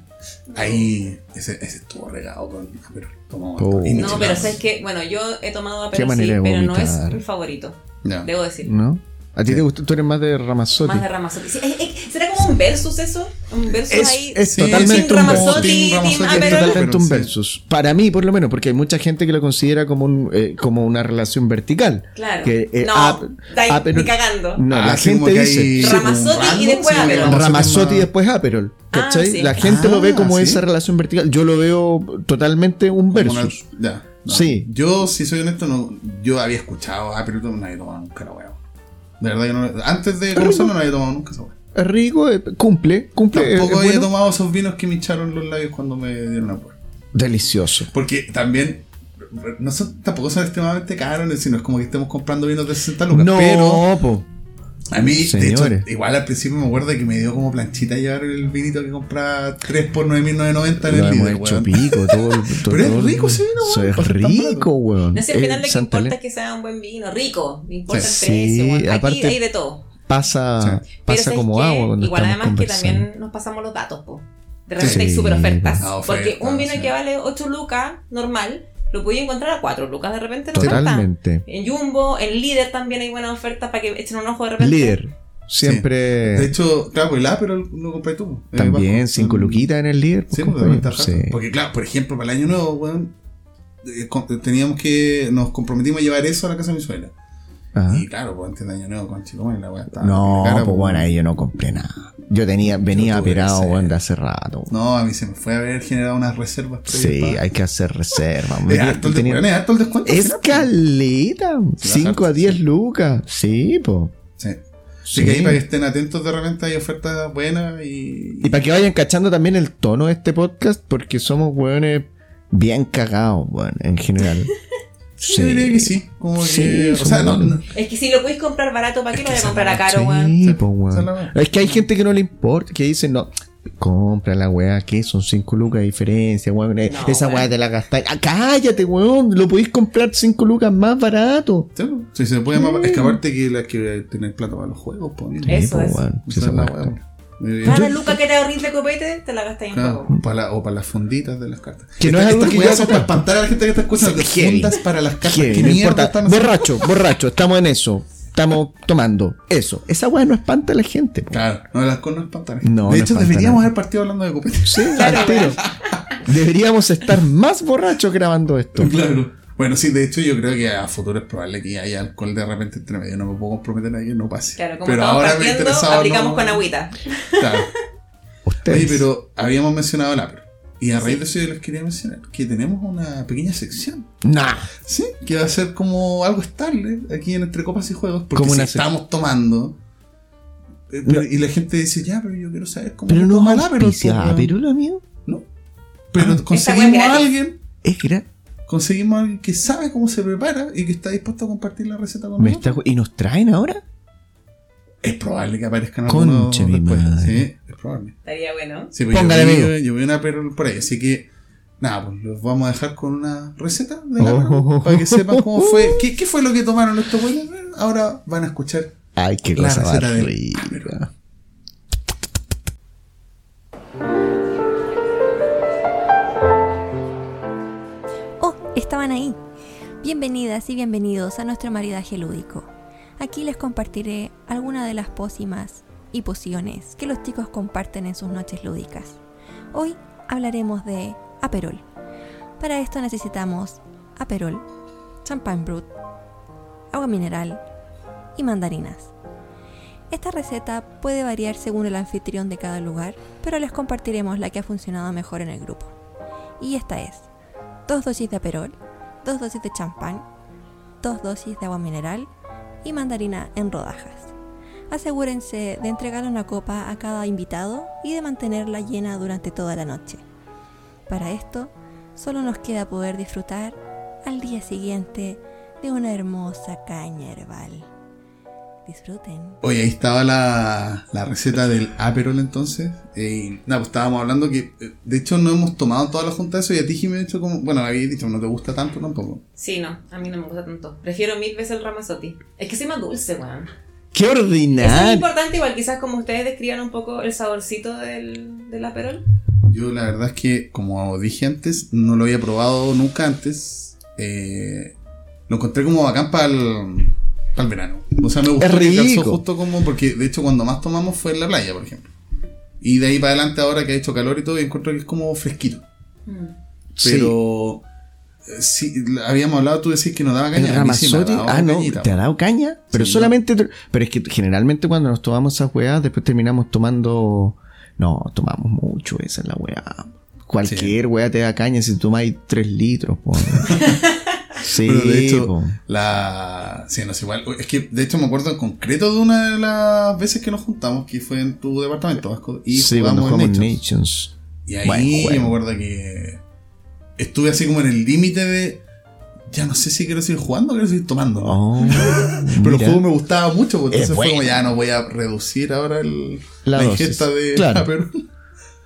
Ahí. Ese, ese estuvo regado con Aperol. Tomamos Oh. No, pero sabes que, bueno, yo he tomado Aperol, sí, pero no es mi favorito. Debo decir. ¿No? ¿A ti Sí. te gusta? Tú eres más de Ramazzotti. Más de. Sí, es- es- ¿Será como un versus eso? Un versus Es- ahí. es Sí, totalmente Team un Ramazzotti, Ramazzotti, Aperol. Totalmente un Sí. versus. Para mí, por lo menos, porque hay mucha gente que lo considera como, un, eh, como una relación vertical. Claro. Que, eh, no, Ap- da- Aperol- ni cagando. No, Ah, la como gente que dice Ramazzotti y después sí, Aperol. Ramazzotti y después Aperol. Ah, ¿Cachai? sí. La gente lo ve Ah, como ¿sí? esa relación vertical. Yo lo veo totalmente un versus. una- ya. no. Sí. Yo, si soy honesto, no, yo había escuchado ah, pero no había tomado nunca la. De verdad que no. Antes de conocerlo no había tomado nunca esa. Es rico, eh, cumple, cumple. Tampoco es había bueno. tomado esos vinos que me hincharon los labios cuando me dieron la prueba. Delicioso. Porque también. No son, tampoco son extremadamente caros, sino es como que estemos comprando vinos de 60 lucas. No, Pero po. A mí, de Señores. hecho, igual al principio me acuerdo que me dio como planchita llevar el vinito que compraba 3 por 9.990 en Lo el líder, hecho weón. pico todo, el- <laughs> todo Pero es rico ese vino, weón, es rico, weón. No sé, al final Eh, lo que Santa importa es que sea un buen vino, rico. No importa Sí. el precio. Sí. Aquí aparte- hay de todo. Pasa, Sí. Pasa ¿sabes como agua cuando Igual estamos además que también nos pasamos los datos, po. De repente Sí. hay super ofertas. Ah, porque un vino sí. que vale 8 lucas, normal, lo puedes encontrar a 4 lucas de repente en oferta. Totalmente. En Jumbo, en Líder también hay buenas ofertas para que echen un ojo de repente. Líder. Siempre. De hecho, claro, pues el Aperol lo compré tú. eh, también, bajo. cinco Mm. luquitas en el líder. pues, Sí, pues, compañero. ventaja. Sí. Porque claro, por ejemplo, para el año nuevo, weón, eh, con- teníamos que, nos comprometimos a llevar eso a la casa de mi suegra. Ajá. Y claro, pues antes de año nuevo con Chico, la weá estaba. No, cara, pues bueno, ahí yo no compré nada. Yo tenía, venía operado, weón, de hace rato. No, a mí se me fue a haber generado unas reservas. Sí, para- hay que hacer reserva. <laughs> Es harto el, Tenía- es harto el descuento. al final. Escaleta. 5 a harto, 10 sí. lucas. Sí, po. Sí. Sí. Así que ahí para que estén atentos de repente hay ofertas buenas y. Y para que vayan cachando también el tono de este podcast, porque somos weones bien cagados, weón, en general. <laughs> Sí, yo diría que sí. Como que. Sí, o sea, no. somos- no- Es que si lo podéis comprar barato, ¿para qué lo voy a comprar a la- caro, Sí, weón? es la que hay gente que no le importa, que dice, no, compra la weá, que son 5 lucas de diferencia, weón. eh, No, Esa weá te la gastáis. Ah, cállate, weón, lo podéis comprar 5 lucas más barato. Sí, sí, se puede más. Es que aparte que hay que tener plata para los juegos, pues. Eso po, es. weón, es la Cada luca que era horrible copete, te la gastáis en Claro, para la- o para las funditas de las cartas. Que no es algo que yo para espantar a la gente que está escuchando. de Heavy. fundas para las cartas. Heavy, ¿Qué no importa. Borracho, borracho, estamos en eso. Estamos tomando eso. Esa weá no espanta a la gente. po. Claro, no, las cosas no espantan. No, de no hecho, espantan deberíamos a- haber partido hablando de copete. Sí, al tiro. Deberíamos estar más borrachos grabando esto. claro. Bueno, sí, de hecho, yo creo que a futuro es probable que haya alcohol de repente entre medio. No me puedo comprometer a que no pase. Claro, como pero estamos ahora me interesaba. aplicamos no- con agüita. Claro. <laughs> Ustedes. Oye, pero habíamos mencionado el Apero. Y a raíz de eso yo les quería mencionar que tenemos una pequeña sección. Nah. Sí, que va a ser como algo estable aquí en Entre Copas y Juegos. Porque Como si estamos tomando. eh, No. Y la gente dice, ya, pero yo quiero saber cómo Pero no toma el es Aperol, auspicia po, weón". Aperol, amigo. No. Pero Esta conseguimos a gratis. alguien, Es gra- conseguimos a alguien que sabe cómo se prepara y que está dispuesto a compartir la receta con ¿Me nosotros. está- ¿Y nos traen ahora? Es probable que aparezcan Conche algunos mi después. madre. Sí, es probable. Estaría bueno. Sí, pues Póngale, yo, vi, amigo. yo vi una Aperol por ahí, así que nada, pues los vamos a dejar con una receta de la Oh. Aperol, para que sepan cómo fue, qué, qué fue lo que tomaron estos güeyes. Ahora van a escuchar Ay, qué La cosa más receta del estaban ahí. Bienvenidas y bienvenidos a nuestro maridaje lúdico. Aquí les compartiré algunas de las pócimas y pociones que los chicos comparten en sus noches lúdicas. Hoy hablaremos de Aperol. Para esto necesitamos Aperol, champagne brut, agua mineral y mandarinas. Esta receta puede variar según el anfitrión de cada lugar, pero les compartiremos la que ha funcionado mejor en el grupo. Y esta es dos dosis de Aperol, dos dosis de champán, dos dosis de agua mineral y mandarina en rodajas. Asegúrense de entregar una copa a cada invitado y de mantenerla llena durante toda la noche. Para esto, solo nos queda poder disfrutar al día siguiente de una hermosa caña herbal. Disfruten. Oye, ahí estaba la, la receta del Aperol entonces. Eh, nada, pues estábamos hablando que, eh, de hecho, no hemos tomado toda la junta de eso y a ti, Jimmy, de hecho, como, bueno, habéis dicho, no te gusta tanto tampoco. Sí, no, a mí no me gusta tanto. Prefiero mil veces el Ramazotti. Es que soy más dulce, weón. ¡Qué Eso es ordinario! importante, igual quizás como ustedes describan un poco el saborcito del, del Aperol. Yo la verdad es que, como dije antes, no lo había probado nunca antes. Eh, lo encontré como bacán para el, verano. O sea, me gustó Es que rico. justo como, porque de hecho cuando más tomamos fue en la playa, por ejemplo. Y de ahí para adelante ahora que ha hecho calor y todo, encuentro que es como fresquito. Mm. Pero... eh, Sí, habíamos hablado, tú decís que no daba El caña. A mí sí me ha Ramazotti, dado ah, no, cañita, ¿te ha dado caña? Pero Sí. solamente, pero es que generalmente cuando nos tomamos esas weas, después terminamos tomando, no, tomamos mucho, esa es la wea. Cualquier wea te da caña si tomáis 3 litros, po. <laughs> Sí, Pero de hecho, po. la. Sí, no sé, igual. Es que de hecho me acuerdo en concreto de una de las veces que nos juntamos, que fue en tu departamento, Vasco, y sí, jugamos jugamos en Nations. Nations. Y ahí Buen yo juego. me acuerdo que estuve así como en el límite de. Ya no sé si quiero seguir jugando o quiero seguir tomando. Oh, <laughs> Pero el juego me gustaba mucho, Es entonces fue como bueno. ya no voy a reducir ahora el, La la, ingesta de Claro.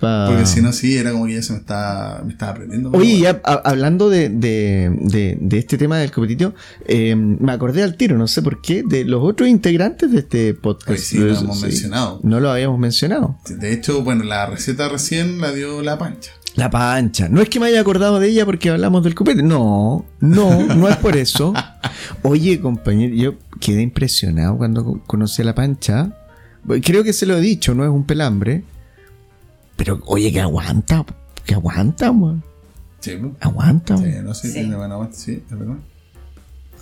Pa- Porque si no, sí, era como que ya se me estaba, me estaba aprendiendo. Oye, ya a- hablando de, de, de, de este tema del competitivo, eh, me acordé al tiro, no sé por qué, de los otros integrantes de este podcast. Oye, sí, lo Los- hemos sí, mencionado. No lo habíamos mencionado. De hecho, bueno, la receta recién la dio la pancha. La pancha. No es que me haya acordado de ella porque hablamos del copete. No, no, no es por eso. <laughs> Oye, compañero, yo quedé impresionado cuando co- conocí a la pancha. Creo que se lo he dicho, no es un pelambre. Pero, oye, que aguanta, que aguanta, weón. Sí, pues. Aguanta, Sí, weón. no sé, Sí. tiene buen aguante, sí, es verdad.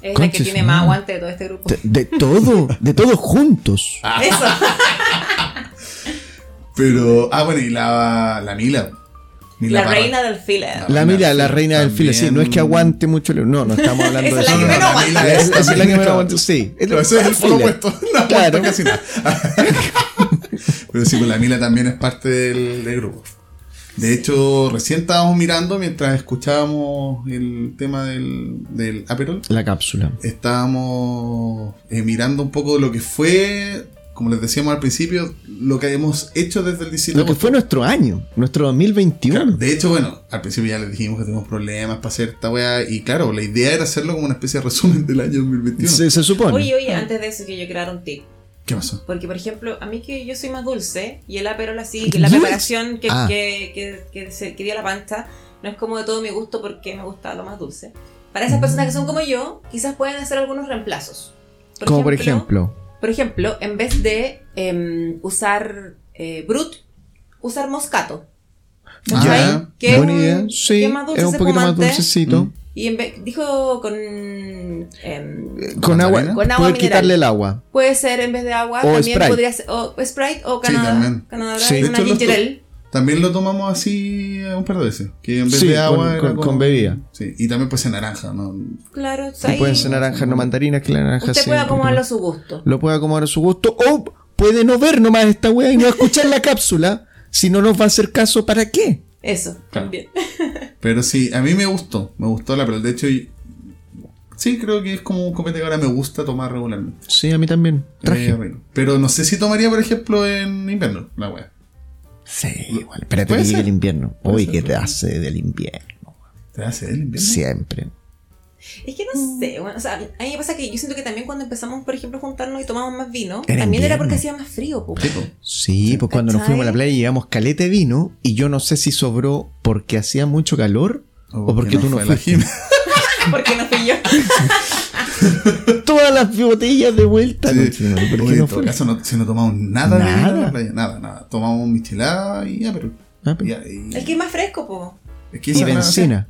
Es la que tiene más aguante de todo este grupo. De, de todo, de todos juntos. <laughs> Eso. <laughs> Pero, ah, bueno, y la, la Mila. Mila La Parra. reina del filler. La mira, la reina del file, sí, no es que aguante mucho. No, no estamos hablando de eso. no. Mila Es, es la que menos aguanta, sí. Pero ese es el opuesto. <laughs> No Claro. casi nada. Pero sí, pues la Mila también es parte del, del grupo. De hecho, recién estábamos mirando mientras escuchábamos el tema del, del Aperol. La cápsula. Estábamos eh, mirando un poco lo que fue, como les decíamos al principio, lo que hemos hecho desde el 17 Lo que fue nuestro año, nuestro 2021. Claro, de hecho, bueno, al principio ya les dijimos que tenemos problemas para hacer esta weá. Y claro, la idea era hacerlo como una especie de resumen del año 2021. Se, se supone. Oye, oye, antes de eso que yo quiero dar un tip. ¿Qué pasó? Porque, por ejemplo, a mí que yo soy más dulce y el aperol así, ¿Qué que la preparación que, Ah. que, que, que, se- que dio la pancha no es como de todo mi gusto porque me gusta lo más dulce. Para esas personas que son como yo, quizás pueden hacer algunos reemplazos. Como por ejemplo. Por ejemplo, en vez de em, usar eh, Brut, usar Moscato. Ah, que es buena un- idea. que Sí, es más dulce, es un poquito más dulcecito. Mm. Y en vez, dijo con em, Con agua. Con agua mineral. quitarle el agua. Puede ser en vez de agua, O también Sprite. podría ser o Sprite o Sí, Canadá. también. Canadá Sí. una hecho. También lo tomamos así eh, un par de veces. Que en vez Sí, de agua. con- bebida. Sí, y también puede ser naranja, ¿no? Claro, ahí pueden ser naranjas, no mandarinas, que la naranja usted sí, puede acomodarlo a su gusto. Lo puede acomodar a su gusto. O puede no ver nomás esta wea y no escuchar la cápsula. Si no nos va a hacer caso, ¿para qué? Eso, Claro. también. <laughs> Pero sí, a mí me gustó. Me gustó la pero De hecho, sí, creo que es como un copete que ahora me gusta tomar regularmente. Sí, a mí también. Traje. Eh. Pero no sé si tomaría, por ejemplo, en invierno la wea. Sí, igual. Espérate que llegue ser. el invierno. Uy, ¿qué te hace del invierno? ¿Te hace el invierno? Siempre. Es que no sé, bueno, o sea, a mí me pasa que yo siento que también cuando empezamos, por ejemplo, a juntarnos y tomamos más vino, Era también era porque hacía más frío, po. Sí, po. Sí, pues cuando nos fuimos a la playa llevamos caleta de vino y yo no sé si sobró porque hacía mucho calor o, porque tú no fue la fuiste. <laughs> <laughs> Porque no fui yo. <laughs> Todas las botellas de vuelta. Sí. No, sí, no, ¿por qué Oye, no en todo fue? caso, no, si no tomamos nada, de Nada. vino en la playa. Nada, nada. Tomamos michelada y ya, pero. Ah, pero- ya, y- Es que es más fresco, po. es que Y benzina.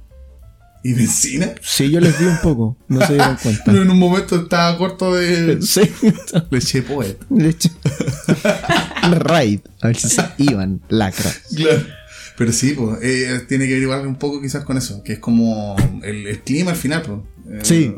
¿Y benzina? Sí, yo les di un poco. No se dieron cuenta. Pero en un momento estaba corto de. <laughs> Sí. Le eché poeta. De hecho. Raid. A ver si se <laughs> iban. Lacra. Claro. Pero sí, pues, eh, tiene que ver igual un poco quizás con eso, que es como el, el clima al final, pues. Eh, Sí.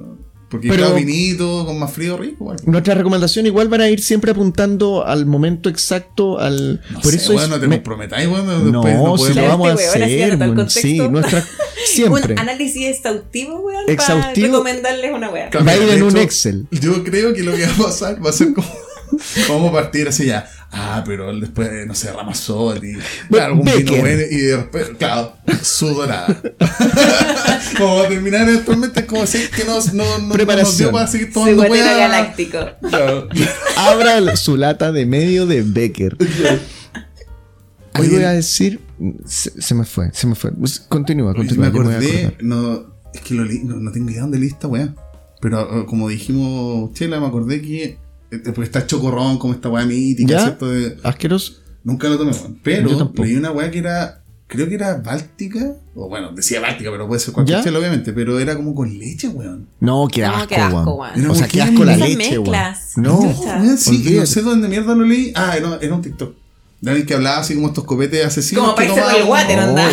Porque Pero- vinito con más frío rico, igual. Nuestra recomendación igual van a ir siempre apuntando al momento exacto, al... No por sé, eso weón, es- no te me- comprometáis, weón. No, después no si podemos- lo vamos a Este así hacer, weón, sí, nuestra... <laughs> Siempre. Un análisis exhaustivo, weón, Exhaustivo. para recomendarles una weá. Va a ir en un Excel. Yo creo que lo que va a pasar va a ser como. <laughs> Vamos a partir así ya. Ah, pero él después, no sé, Ramazotti. <laughs> Bueno, algún vino Becker. bueno y después, claro, su dorada. <laughs> como va a terminar eventualmente es como decir que no, no, no, no nos Preparación. dio para seguir tomando weá. galáctico. Claro. <laughs> Abra su lata de medio de Becker. Hoy Oye, voy a decir... Se, se me fue, se me fue. Pues, Continúa, continúa. me acordé, no, es que lo no, no tengo idea dónde leí esta weá. Pero como dijimos, Chela, me acordé que. Eh, Porque está chocorrón como esta weá mítica, ¿Ya? ¿cierto? De- Asqueroso. Nunca lo tomé, weón. Pero leí una weá que era. Creo que era báltica. O bueno, decía báltica, pero puede ser cualquier chela, obviamente. Pero era como con leche, weón. No, qué No, asco, qué asco, weón. weón. O sea, ¿Por qué asco la leche, weón. mezclas? No. Weón, sí, y no sé dónde mierda lo leí. Ah, era, era un TikTok. De alguien que hablaba así como estos copetes asesinos. Como para irse por el water, onda.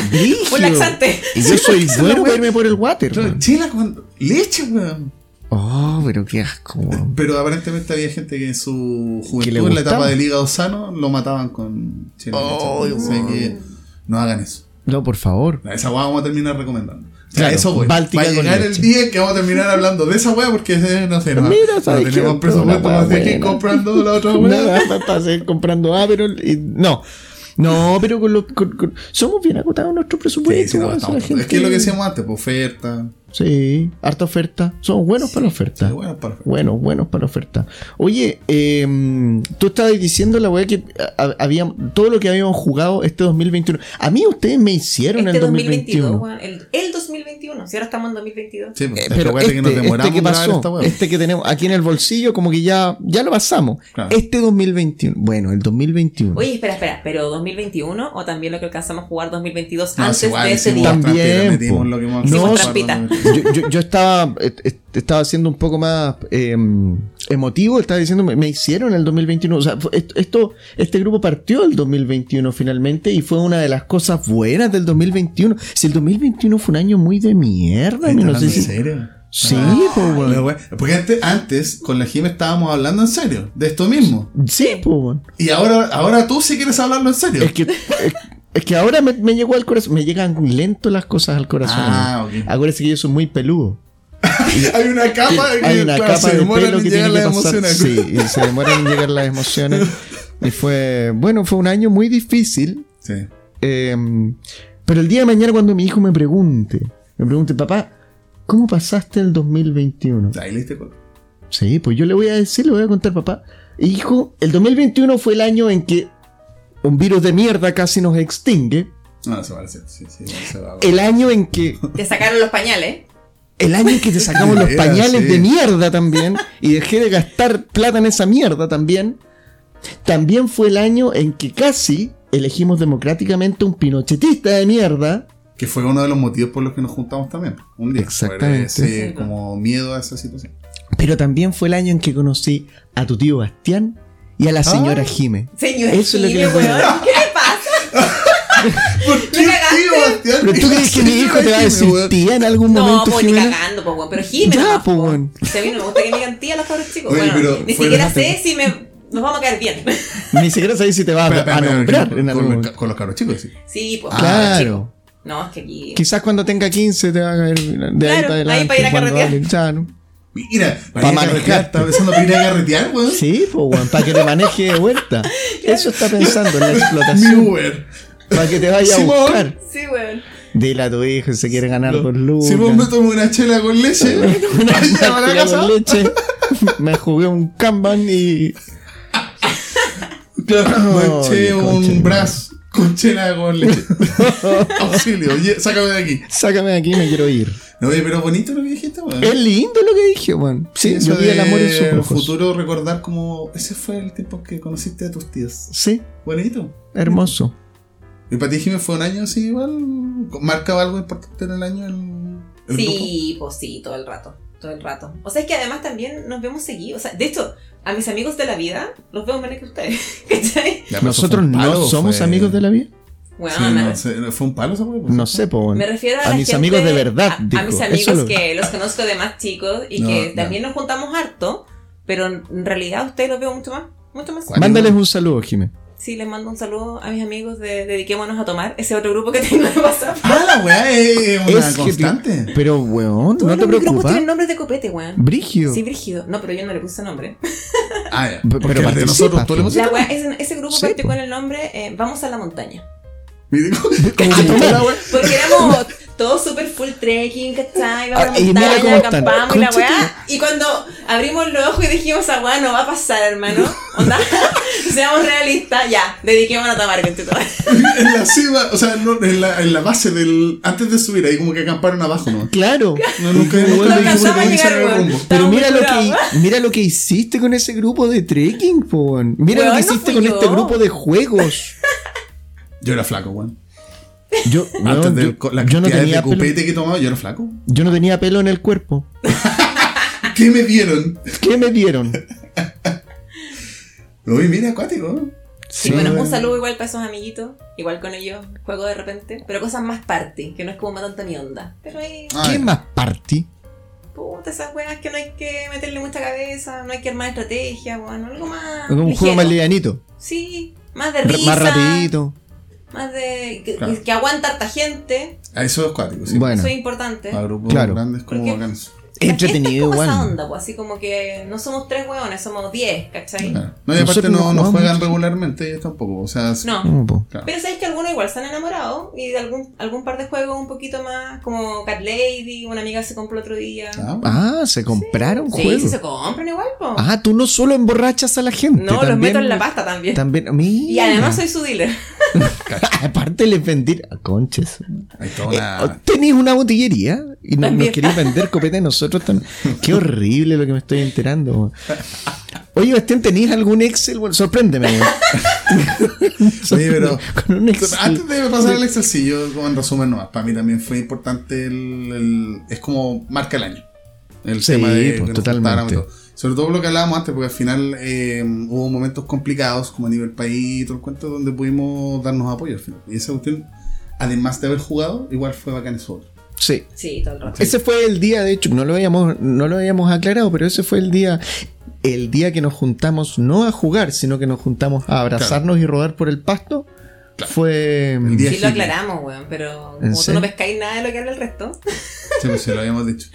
Oh. Un laxante. Y yo soy <laughs> bueno para irme por el water. Chela con leche, weón. Oh, pero qué asco, weón. <laughs> Pero aparentemente había gente que en su juventud, en la etapa del hígado sano, lo mataban con Así weón. que no hagan eso. No, por favor. Esa weá vamos a terminar recomendando. O sea, Claro, eso voy. Va a llegar el día en que vamos a terminar hablando de esa weá porque eh, no sé, no, Mira, no tenemos Una presupuesto weá más de que ir buena. comprando la otra weá. Nada, para seguir comprando Aperol y no. No, pero con los con- con- somos bien acotados en nuestro presupuesto. sí, no, Es que es lo que decíamos antes, pues, oferta. Sí, harta oferta. Somos buenos para la oferta. Sí, bueno, para oferta. Buenos, buenos para la oferta. Oye, eh, tú estabas diciendo la weá que había todo lo que habíamos jugado este 2021. A mí ustedes me hicieron Este el 2021. 2022, weón. El, el 2021. Si ahora estamos en 2022. Sí, pues, Eh, que pero este, que nos demoramos este que en grabar pasó, este que tenemos aquí en el bolsillo, como que ya, ya lo pasamos. Claro. Este 2021. Bueno, el 2021. Oye, espera, espera, pero 2021 o también lo que alcanzamos a jugar 2022 No, antes sí, igual, de ese día. También, lo que hemos No, yo, yo- yo estaba, estaba siendo un poco más eh, emotivo, estaba diciendo, me, me hicieron el 2021. O sea, esto, este grupo partió el 2021 finalmente y fue una de las cosas buenas del 2021. Si el 2021 fue un año muy de mierda, ¿Estás no sé si... en serio? Sí, Ah, po. Porque antes, antes, con la Jime estábamos hablando en serio, de esto mismo. Sí, po. Y ahora, ahora tú sí quieres hablarlo en serio. Es que, es, que ahora me, me llegó al corazón, me llegan lento las cosas al corazón. Ah, amigo. ok. Acuérdense que yo soy muy peludo. <laughs> Hay una capa que Hay una claro, capa se de demoran pelo en que llegar tiene que las pasar. emociones. Sí, y se demoran en llegar las emociones. Y fue, bueno, fue un año muy difícil. Sí. eh, pero el día de mañana cuando mi hijo me pregunte, me pregunte, papá, ¿cómo pasaste el 2021? Ahí le diste Sí, pues yo le voy a decir, le voy a contar, papá. Hijo, el 2021 fue el año en que un virus de mierda casi nos extingue. No, no se va a hacer. Sí, sí, no se va a El año en que <laughs> Te sacaron los pañales. El año en que te sacamos los <laughs> pañales sí. de mierda también y dejé de gastar plata en esa mierda también. También fue el año en que casi elegimos democráticamente un pinochetista de mierda. Que fue uno de los motivos por los que nos juntamos también. Un día. Exactamente. Ese, como miedo a esa situación. Pero también fue el año en que conocí a tu tío Bastián y a la señora Ah. Jime. Señor, Eso es lo que Jime, les voy a weón, ¿Qué le pasa? <laughs> ¿Por qué, tío, Pero tú crees que mi hijo te va a decir tía en algún No, momento, pues ni cagando, pues, weón. Pero Jime, Ya, nomás, pues, po. weón. A mí no me gusta que me digan tía a los cabros chicos. Oye, bueno, pero ni siquiera sé si me, nos vamos a caer bien. <laughs> Ni siquiera sabes si te va a, nombrar con, algún con, con los cabros chicos, sí. Sí, pues. Claro. No, es que aquí. Quizás cuando tenga 15 te va a caer de ahí Claro, para ahí adelante. para ir a carretear. ya, ¿no? Mira, Pa' para manejar. pensando para ir a carretear, weón. Sí, pues, weón, para que te maneje de vuelta. <laughs> Eso está pensando en la <laughs> Mi explotación. Uber. Para que te vaya a buscar. Sí, weón. Dile a tu hijo si se quiere ganar dos lucas. Si vos me tomo una chela con leche, <laughs> una vaya a la máquina casa. con leche. Me jugué un Kanban y. Claro, me eché Ay, concha de un brazo con chela con leche. Auxilio, sácame de aquí. Sácame de aquí, me quiero ir. No, oye, pero bonito lo que dijiste, weón. Es lindo lo que dije, weón. Sí, eso yo vi el amor en ojos. futuro recordar como ese fue el tiempo que conociste a tus tíos. Sí, Bonito. hermoso. Y para ti, Jimmy, fue un año así igual. ¿Marcaba algo importante en el año el, el Sí, pues sí, todo el rato. Todo el rato. O sea, es que además también nos vemos seguidos. O sea, de hecho, a mis amigos de la vida los veo menos que ustedes. <laughs> ¿Cachai? grupo? Nosotros no somos fue- amigos de la vida. Weón, Sí, no, se- ¿Fue un palo esa wea? Pues, No sé, po. me refiero a, A la mis gente- amigos de verdad, A, a mis amigos lo- que los conozco de más chicos y No, que no. también nos juntamos harto, pero en realidad a ustedes los veo mucho más. Mucho más. Mándales un saludo, Jimé. Sí, les mando un saludo a mis amigos de Dediquémonos a Tomar, ese otro grupo que <laughs> tengo de WhatsApp. Ah, la weá es una Es que- constante. Pero, weón, no te los grupos preocupes. tienen nombres de copete, weón. Brigio. Sí, Brígido. No, pero yo no le puse nombre. Ah, pero de participa, nosotros, tú le pusiste. La weá, ese, ese grupo Sí, partió con el nombre eh, Vamos a la montaña. <laughs> Porque éramos todos super full trekking, ¿cachai? Vamos a Ah, la montaña, acampamos y la weá. Y cuando abrimos los ojos y dijimos, esa weá no va a pasar, hermano. <laughs> Onda, <laughs> seamos realistas, ya, dediquémonos a tomar, que En la cima, o sea, no, en, la, en la base del. Antes de subir ahí, como que acamparon abajo, ¿no? Claro. No, nunca, No nunca No llegar, el rumbo. Pero mira lo, que, mira lo que hiciste con ese grupo de trekking, po. weón. Mira lo que hiciste con yo. este grupo de juegos. Yo era flaco, weón. Yo, Antes weón, de yo- la yo no tenía de pelo, copete que tomaba, yo era flaco. yo no tenía pelo en el cuerpo. <laughs> ¿Qué me dieron? ¿Qué me dieron? <laughs> Uy, mira, acuático. Sí, bueno, un saludo igual para esos amiguitos. Igual con ellos juego de repente. Pero cosas más party, que no es como tanta mi onda. Pero ahí, Ah, ¿Qué más party? puta, esas weas que no hay que meterle mucha cabeza, no hay que armar estrategia, bueno, algo más. Un ligero. juego más livianito. Sí, más de risa. Más rapidito. Más de. que, Claro. que aguanta harta gente. Ah, eso es acuático, sí. Bueno. Eso es importante. Para grupos Claro. grandes como bacanes. Entretenido es como esa igual. onda, pues, así como que no somos tres hueones, somos diez, ¿cachai? Claro. No, y aparte no, no juegan regularmente ellos tampoco. O sea, es- No. Claro. Pero sabéis que algunos igual se han enamorado y de algún, algún par de juegos un poquito más, como Cat Lady, una amiga se compró otro día. Ah. Ah, se compraron sí, juegos. sí se compran igual, po. Ah, tú no solo emborrachas a la gente. no, los meto en la pasta también. También, mira. Y además soy su dealer. <laughs> Aparte les vendí a conches. Eh. Tenéis una botillería y no, nos queréis vender copete a nosotros también. Qué horrible lo que me estoy enterando. Oye, Bastián, ¿tenéis algún Excel? Bueno, sorpréndeme. weón. <laughs> Oye, pero. <laughs> Con un Excel. Antes de pasar al Excel, sí, yo como en resumen nomás, para mí también fue importante el, el- es como marca el año. El Sí, tema de pues, nos totalmente. Todo. Sobre todo lo que hablábamos antes, porque al final eh, hubo momentos complicados, como a nivel país y todo el cuento, donde pudimos darnos apoyo al final. Y esa cuestión, además de haber jugado, igual fue bacán eso. otro. Sí. Sí, todo el rato. Ese fue el día, de hecho, no lo habíamos, no lo habíamos aclarado, pero ese fue el día, el día que nos juntamos no a jugar, sino que nos juntamos a abrazarnos y rodar por el pasto. Fue El día Sí lo aclaramos, weón, pero ¿En como tú serio? no pescáis nada de lo que habla el resto. Sí, pues sí, lo habíamos dicho.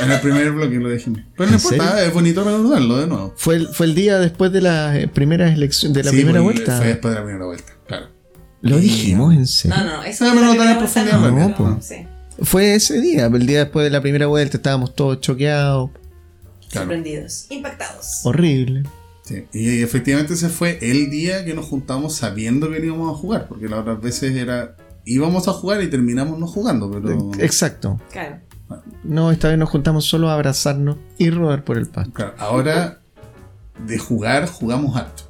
En el primer bloque lo dijimos. Pero no ¿En importa, serio? es bonito recordarlo de nuevo. fue el, fue el día después de las eh, primeras elecciones, de la Sí, primera porque vuelta. Fue después de la primera vuelta, claro. Lo dijimos en serio. No, no, no, eso No, no, la no, primera profundidad, no, pero po. sí, Fue ese día, el día después de la primera vuelta, estábamos todos choqueados. Claro. sorprendidos, impactados. Horrible. Sí, y efectivamente ese fue el día que nos juntamos sabiendo que íbamos a jugar, porque las otras veces era íbamos a jugar y terminamos no jugando, pero Exacto. Claro. No, esta vez nos juntamos solo a abrazarnos y rodar por el pasto. claro, ahora de jugar jugamos harto.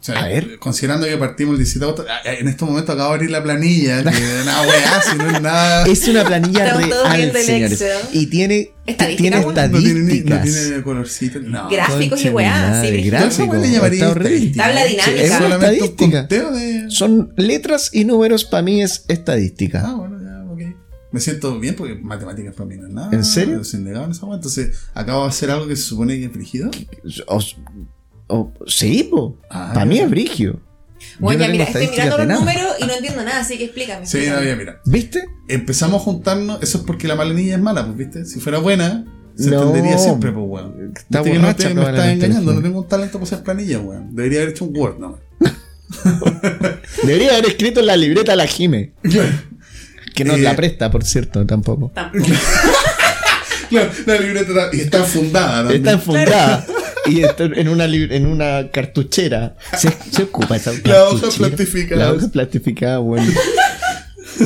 O sea, A ver. considerando que partimos el 17 de agosto, ah, en estos momentos acabo de abrir la planilla, que <laughs> nada weá, si no es nada. Es una planilla real, señores. Y tiene Estadística, tiene bueno. no tiene, no estadísticas. tiene colorcito. No. Gráficos y weá, sí, gráficos. ¿Cómo le llamaría? Tabla dinámica. Es estadística. conteo de. Son letras y números, para mí es estadística. Ah, bueno, ya, ok. Me siento bien porque matemáticas para mí no es nada. ¿En serio? Negado en esa. Entonces, acabo de hacer algo que se supone que es frigido. O- o- sí, po. Ah, para mí es brigio. Bueno, ya no mira, estoy mirando los nada. números y no entiendo nada, así que explícame. Sí, no, explícame. ya, mira. ¿Viste? Empezamos a juntarnos. Eso es porque la planilla es mala, pues, ¿viste? Si fuera buena, se No. entendería siempre, pues, weón. Está Viste que no te- me estás engañando. No tengo un talento para hacer planilla, weón. Debería haber hecho un Word, no. <laughs> Debería haber escrito en la libreta la Jime. Que nos Eh, la presta, por cierto, tampoco. Tampoco. <laughs> Claro, la libreta está- y está fundada. también. Está enfundada. <laughs> Y en una, en una cartuchera. Se, se ocupa esa La hoja plastificada. La hoja plastificada, bueno.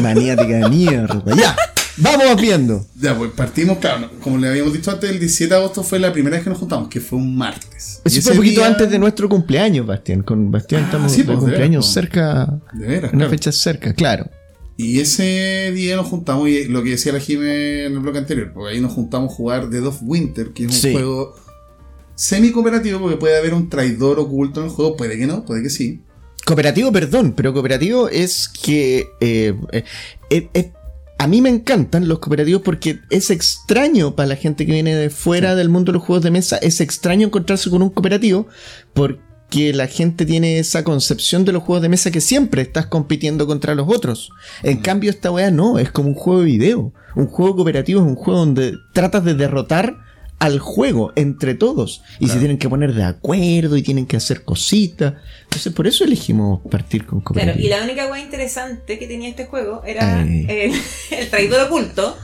Maniática de mierda. Ya, vamos viendo. Ya, pues partimos, claro, como le habíamos dicho antes, el 17 de agosto fue la primera vez que nos juntamos, que fue un martes. Eso fue un poquito día- antes de nuestro cumpleaños, Bastián. Con Bastián Ah, estamos sí, pues, de cumpleaños veras, cerca. De veras, Una claro. fecha cerca, claro. Y ese día nos juntamos, y lo que decía la Jime en el bloque anterior, porque ahí nos juntamos a jugar Dead of Winter, que es un Sí. juego semi-cooperativo, porque puede haber un traidor oculto en el juego, puede que no, puede que sí. Cooperativo, perdón, pero cooperativo es que eh, eh, eh, a mí me encantan los cooperativos porque es extraño para la gente que viene de fuera del mundo de los juegos de mesa, es extraño encontrarse con un cooperativo porque la gente tiene esa concepción de los juegos de mesa que siempre estás compitiendo contra los otros. En cambio esta weá no, es como un juego de video. Un juego cooperativo es un juego donde tratas de derrotar al juego entre todos y se Claro. tienen que poner de acuerdo y tienen que hacer cositas. Entonces por eso elegimos partir con Claro, cooperativo. y la única cosa interesante que tenía este juego era el, <laughs> el traidor oculto,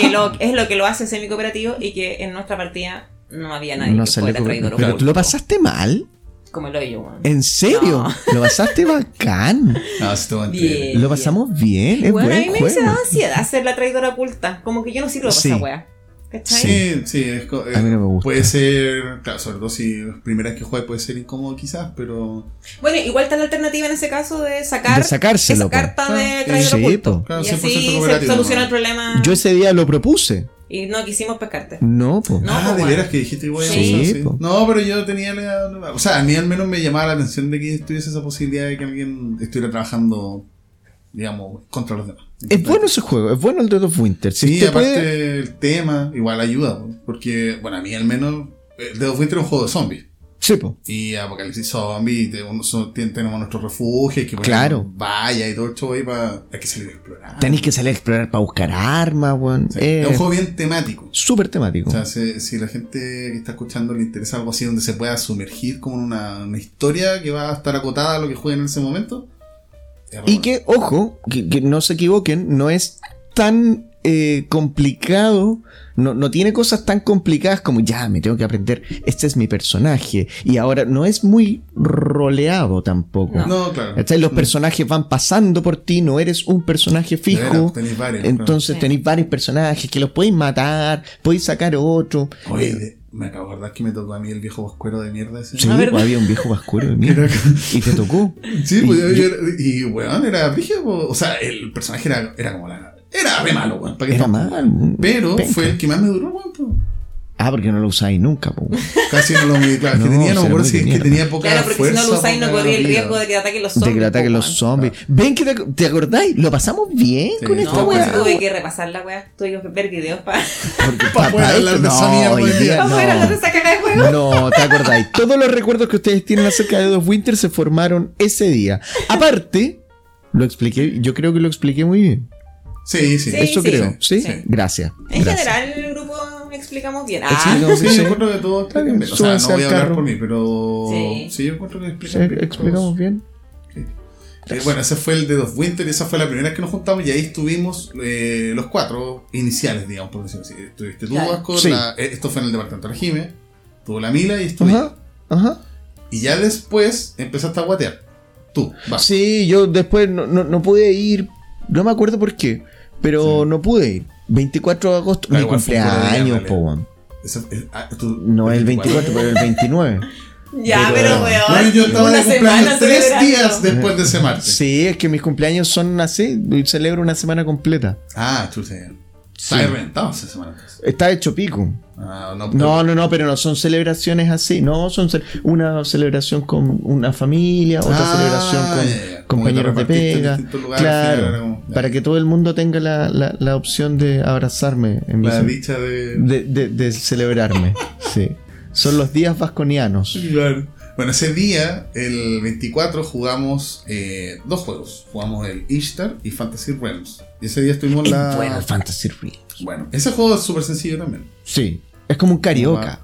que lo, es lo que lo hace semi-cooperativo y que en nuestra partida no había nadie No que fuera traidor Pero oculto. tú lo pasaste mal. Como el hoyo, weón. ¿En serio? No. <laughs> Lo pasaste bacán. Estuvo Bien. Lo pasamos bien. Es Bueno, a buen mí me juego. hizo ansiedad ser la traidora oculta. Como que yo no sirvo para Sí. esa wea. ¿Cachai? Sí, sí, es co- A mí no me gusta. Puede ser, claro, sobre todo si es primera vez que juegas puede ser incómodo quizás, pero Bueno, igual está la alternativa en ese caso de sacar De sacárselo, esa carta de Sí, traidor sí, oculto. po. Claro, y 100% así se soluciona ¿no? el problema. Yo ese día lo propuse. Y no quisimos pescarte. No, po. No, ah, pues, de bueno. veras que dijiste igual Sí, eso, sí. No, pero yo tenía la, o sea, a mí al menos me llamaba la atención de que estuviese esa posibilidad de que alguien estuviera trabajando, digamos, contra los demás. Es bueno ese juego, es bueno el Dead of Winter. Si Sí, aparte puede- el tema igual ayuda, po, porque, bueno, a mí al menos, el Dead of Winter es un juego de zombies. Sí, po. Y Apocalipsis Zombie, tenemos nuestro refugio, que Claro. vaya y todo el show ahí para. Hay que salir a explorar. Tenéis que salir a explorar para buscar armas, weón. Sí, Eh, Es un juego bien temático. Súper temático. O sea, si, si la gente que está escuchando le interesa algo así donde se pueda sumergir como en una, una historia que va a estar acotada a lo que jueguen en ese momento. Y que, ojo, que, que no se equivoquen, no es tan eh, complicado, no, no tiene cosas tan complicadas como ya, me tengo que aprender, este es mi personaje. Y ahora no es muy roleado tampoco. No, claro. Los personajes van pasando por ti, no eres un personaje fijo. varios, Entonces tenéis varios personajes que los podéis matar, podéis sacar otro. Oye, me acabo de acordar que me tocó a mí el viejo vascuero de mierda ese. Sí, pues, había un viejo vascuero de <laughs> mierda. Y te tocó. Sí, pues Y- yo, y weón, era brígido, po. o sea, el personaje era, era como la. Era re malo, weón. ¿para qué Era mal. Pero penca. fue el que más me duró, weón. Ah, porque no lo usáis nunca, po. <laughs> Casi no lo me. Claro, es que tenía, no me acuerdo era si es que de tenía poca Claro, porque si no lo usáis no corría el riesgo de que te ataquen los zombies. De que le ataquen los zombies. Ven que te, ¿te acordáis? Lo pasamos bien Sí. con No, esta No, pues weá. tuve que repasar la weá. Tuve que ver videos para <laughs> Pa' poder hablar de esa día poder hablar de no. esa caga de juego. No, te acordáis. Todos los recuerdos que ustedes tienen acerca de Dos Winter se formaron ese día. Aparte, lo expliqué, yo creo que lo expliqué muy bien. Sí, sí. Sí, Eso sí. creo. ¿Sí? Sí. Gracias. En gracias. general, explicamos bien. Sí, Ah, no, Sí, sí. yo encuentro que todo está bien. O sea, no voy a hablar carro. por mí, pero. Sí. Sí, yo encuentro que Sí, explican bien explicamos todos. bien. Eh, bueno, ese fue el de Dos Winter y esa fue la primera vez que nos juntamos y ahí estuvimos eh, los cuatro iniciales, digamos, por decirlo así. Estuviste tú, Claro. Vasco, Sí. la- eh, esto fue en el departamento de la Jime, tuvo la Mila y estuve Ajá, ajá. Y ya después empezaste a guatear. Tú, vas. Sí, yo después no, no, no pude ir. No me acuerdo por qué. Pero Sí. no pude ir. 24 de agosto. Mi cumpleaños, po, ah, tú- No el 24, pero el 29. Ya, Pero- pero weón. No, yo estaba de cumpleaños semana tres celebrando. días después de ese martes. Sí, es que mis cumpleaños son así. y Celebro una semana completa. Ah, chucha. Sí. Estaba reventado esa semana. entonces. Está hecho pico. Ah, no, No, no, no, pero no son celebraciones así. No, son ce- una celebración con una familia, otra Ah, celebración con compañeros de en pega. lugares, final Claro, como- para que todo el mundo tenga la, la- la opción de abrazarme en La dicha de. de, de- de celebrarme. <laughs> sí. Son los días vasconianos. Claro. Bueno, ese día, el 24, jugamos eh, dos juegos. Jugamos el Ishtar y Fantasy Realms. Y ese día estuvimos Es la. bueno el Fantasy Realms. Bueno, ese juego es súper sencillo también. Sí. Es como un carioca.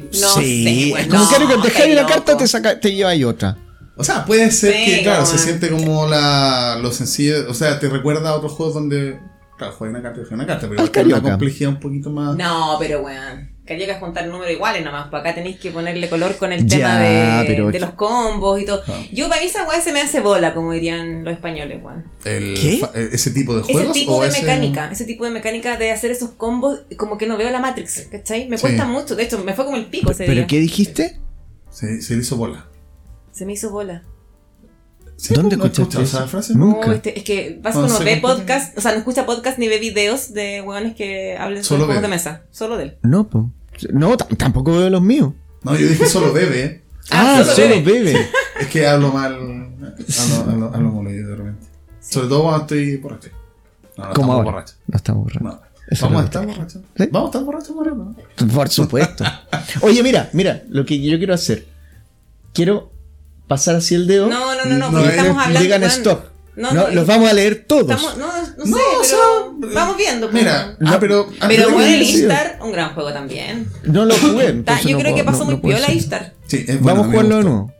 No sí. sé, es como no, un carioca. Te una carta, te, saca, te lleva ahí otra. O sea, puede ser Sí, que, claro, se siente como la, lo sencillo. O sea, te recuerda a otros juegos donde. Claro, juega una carta y juega una carta, pero tiene una carioca. complejidad un poquito más. No, pero weón. Quería que juntar números iguales nomás. Para acá tenéis que ponerle color con el Ya, tema de, pero- de los combos y todo. Ah. Yo para mí esa weá se me hace bola, como dirían los españoles, weón. El, ¿Qué? eh, ese tipo de Ese juegos. tipo o de ese- mecánica, ese tipo de mecánica de hacer esos combos, como que no veo la Matrix, ¿cachai? Me Sí. cuesta mucho. De hecho, me fue como el pico ese ¿Pero día. qué dijiste? Se, hizo bola. Se me hizo bola. Sí, ¿Dónde ¿no has escuchaste esa frase? No. No, Nunca. este, es que Vasco Cuando no ve podcast, o sea, no escucha podcast ni ve videos de weones que hablen Solo sobre juegos de mesa. Solo de él. No, po. No, tampoco veo los míos. No, yo dije solo bebe. Ah, Ah, solo solo bebe. bebe. Es que hablo mal. Hablo, hablo, hablo mal de repente. Sobre todo cuando estoy borracho. No, no Como estamos ahora. borrachos. No estamos borrachos. No. Eso Vamos a estar borrachos. ¿Sí? Vamos a estar borrachos, Moreno. Por supuesto. <laughs> Oye, mira, mira, lo que yo quiero hacer. Quiero pasar así el dedo. No, no, no, no, No, porque estamos hablando. Digan weón. stop. No, No, no, los vamos a leer todos. Estamos, no, no, sé, pero vamos viendo. pues. Mira, No, ah, pero. Pero bueno, el sí. Ishtar, un gran juego también. No lo jugué. Yo no creo que pasó no- muy piola. Ishtar. Sí, es bueno, Vamos a jugarlo de nuevo.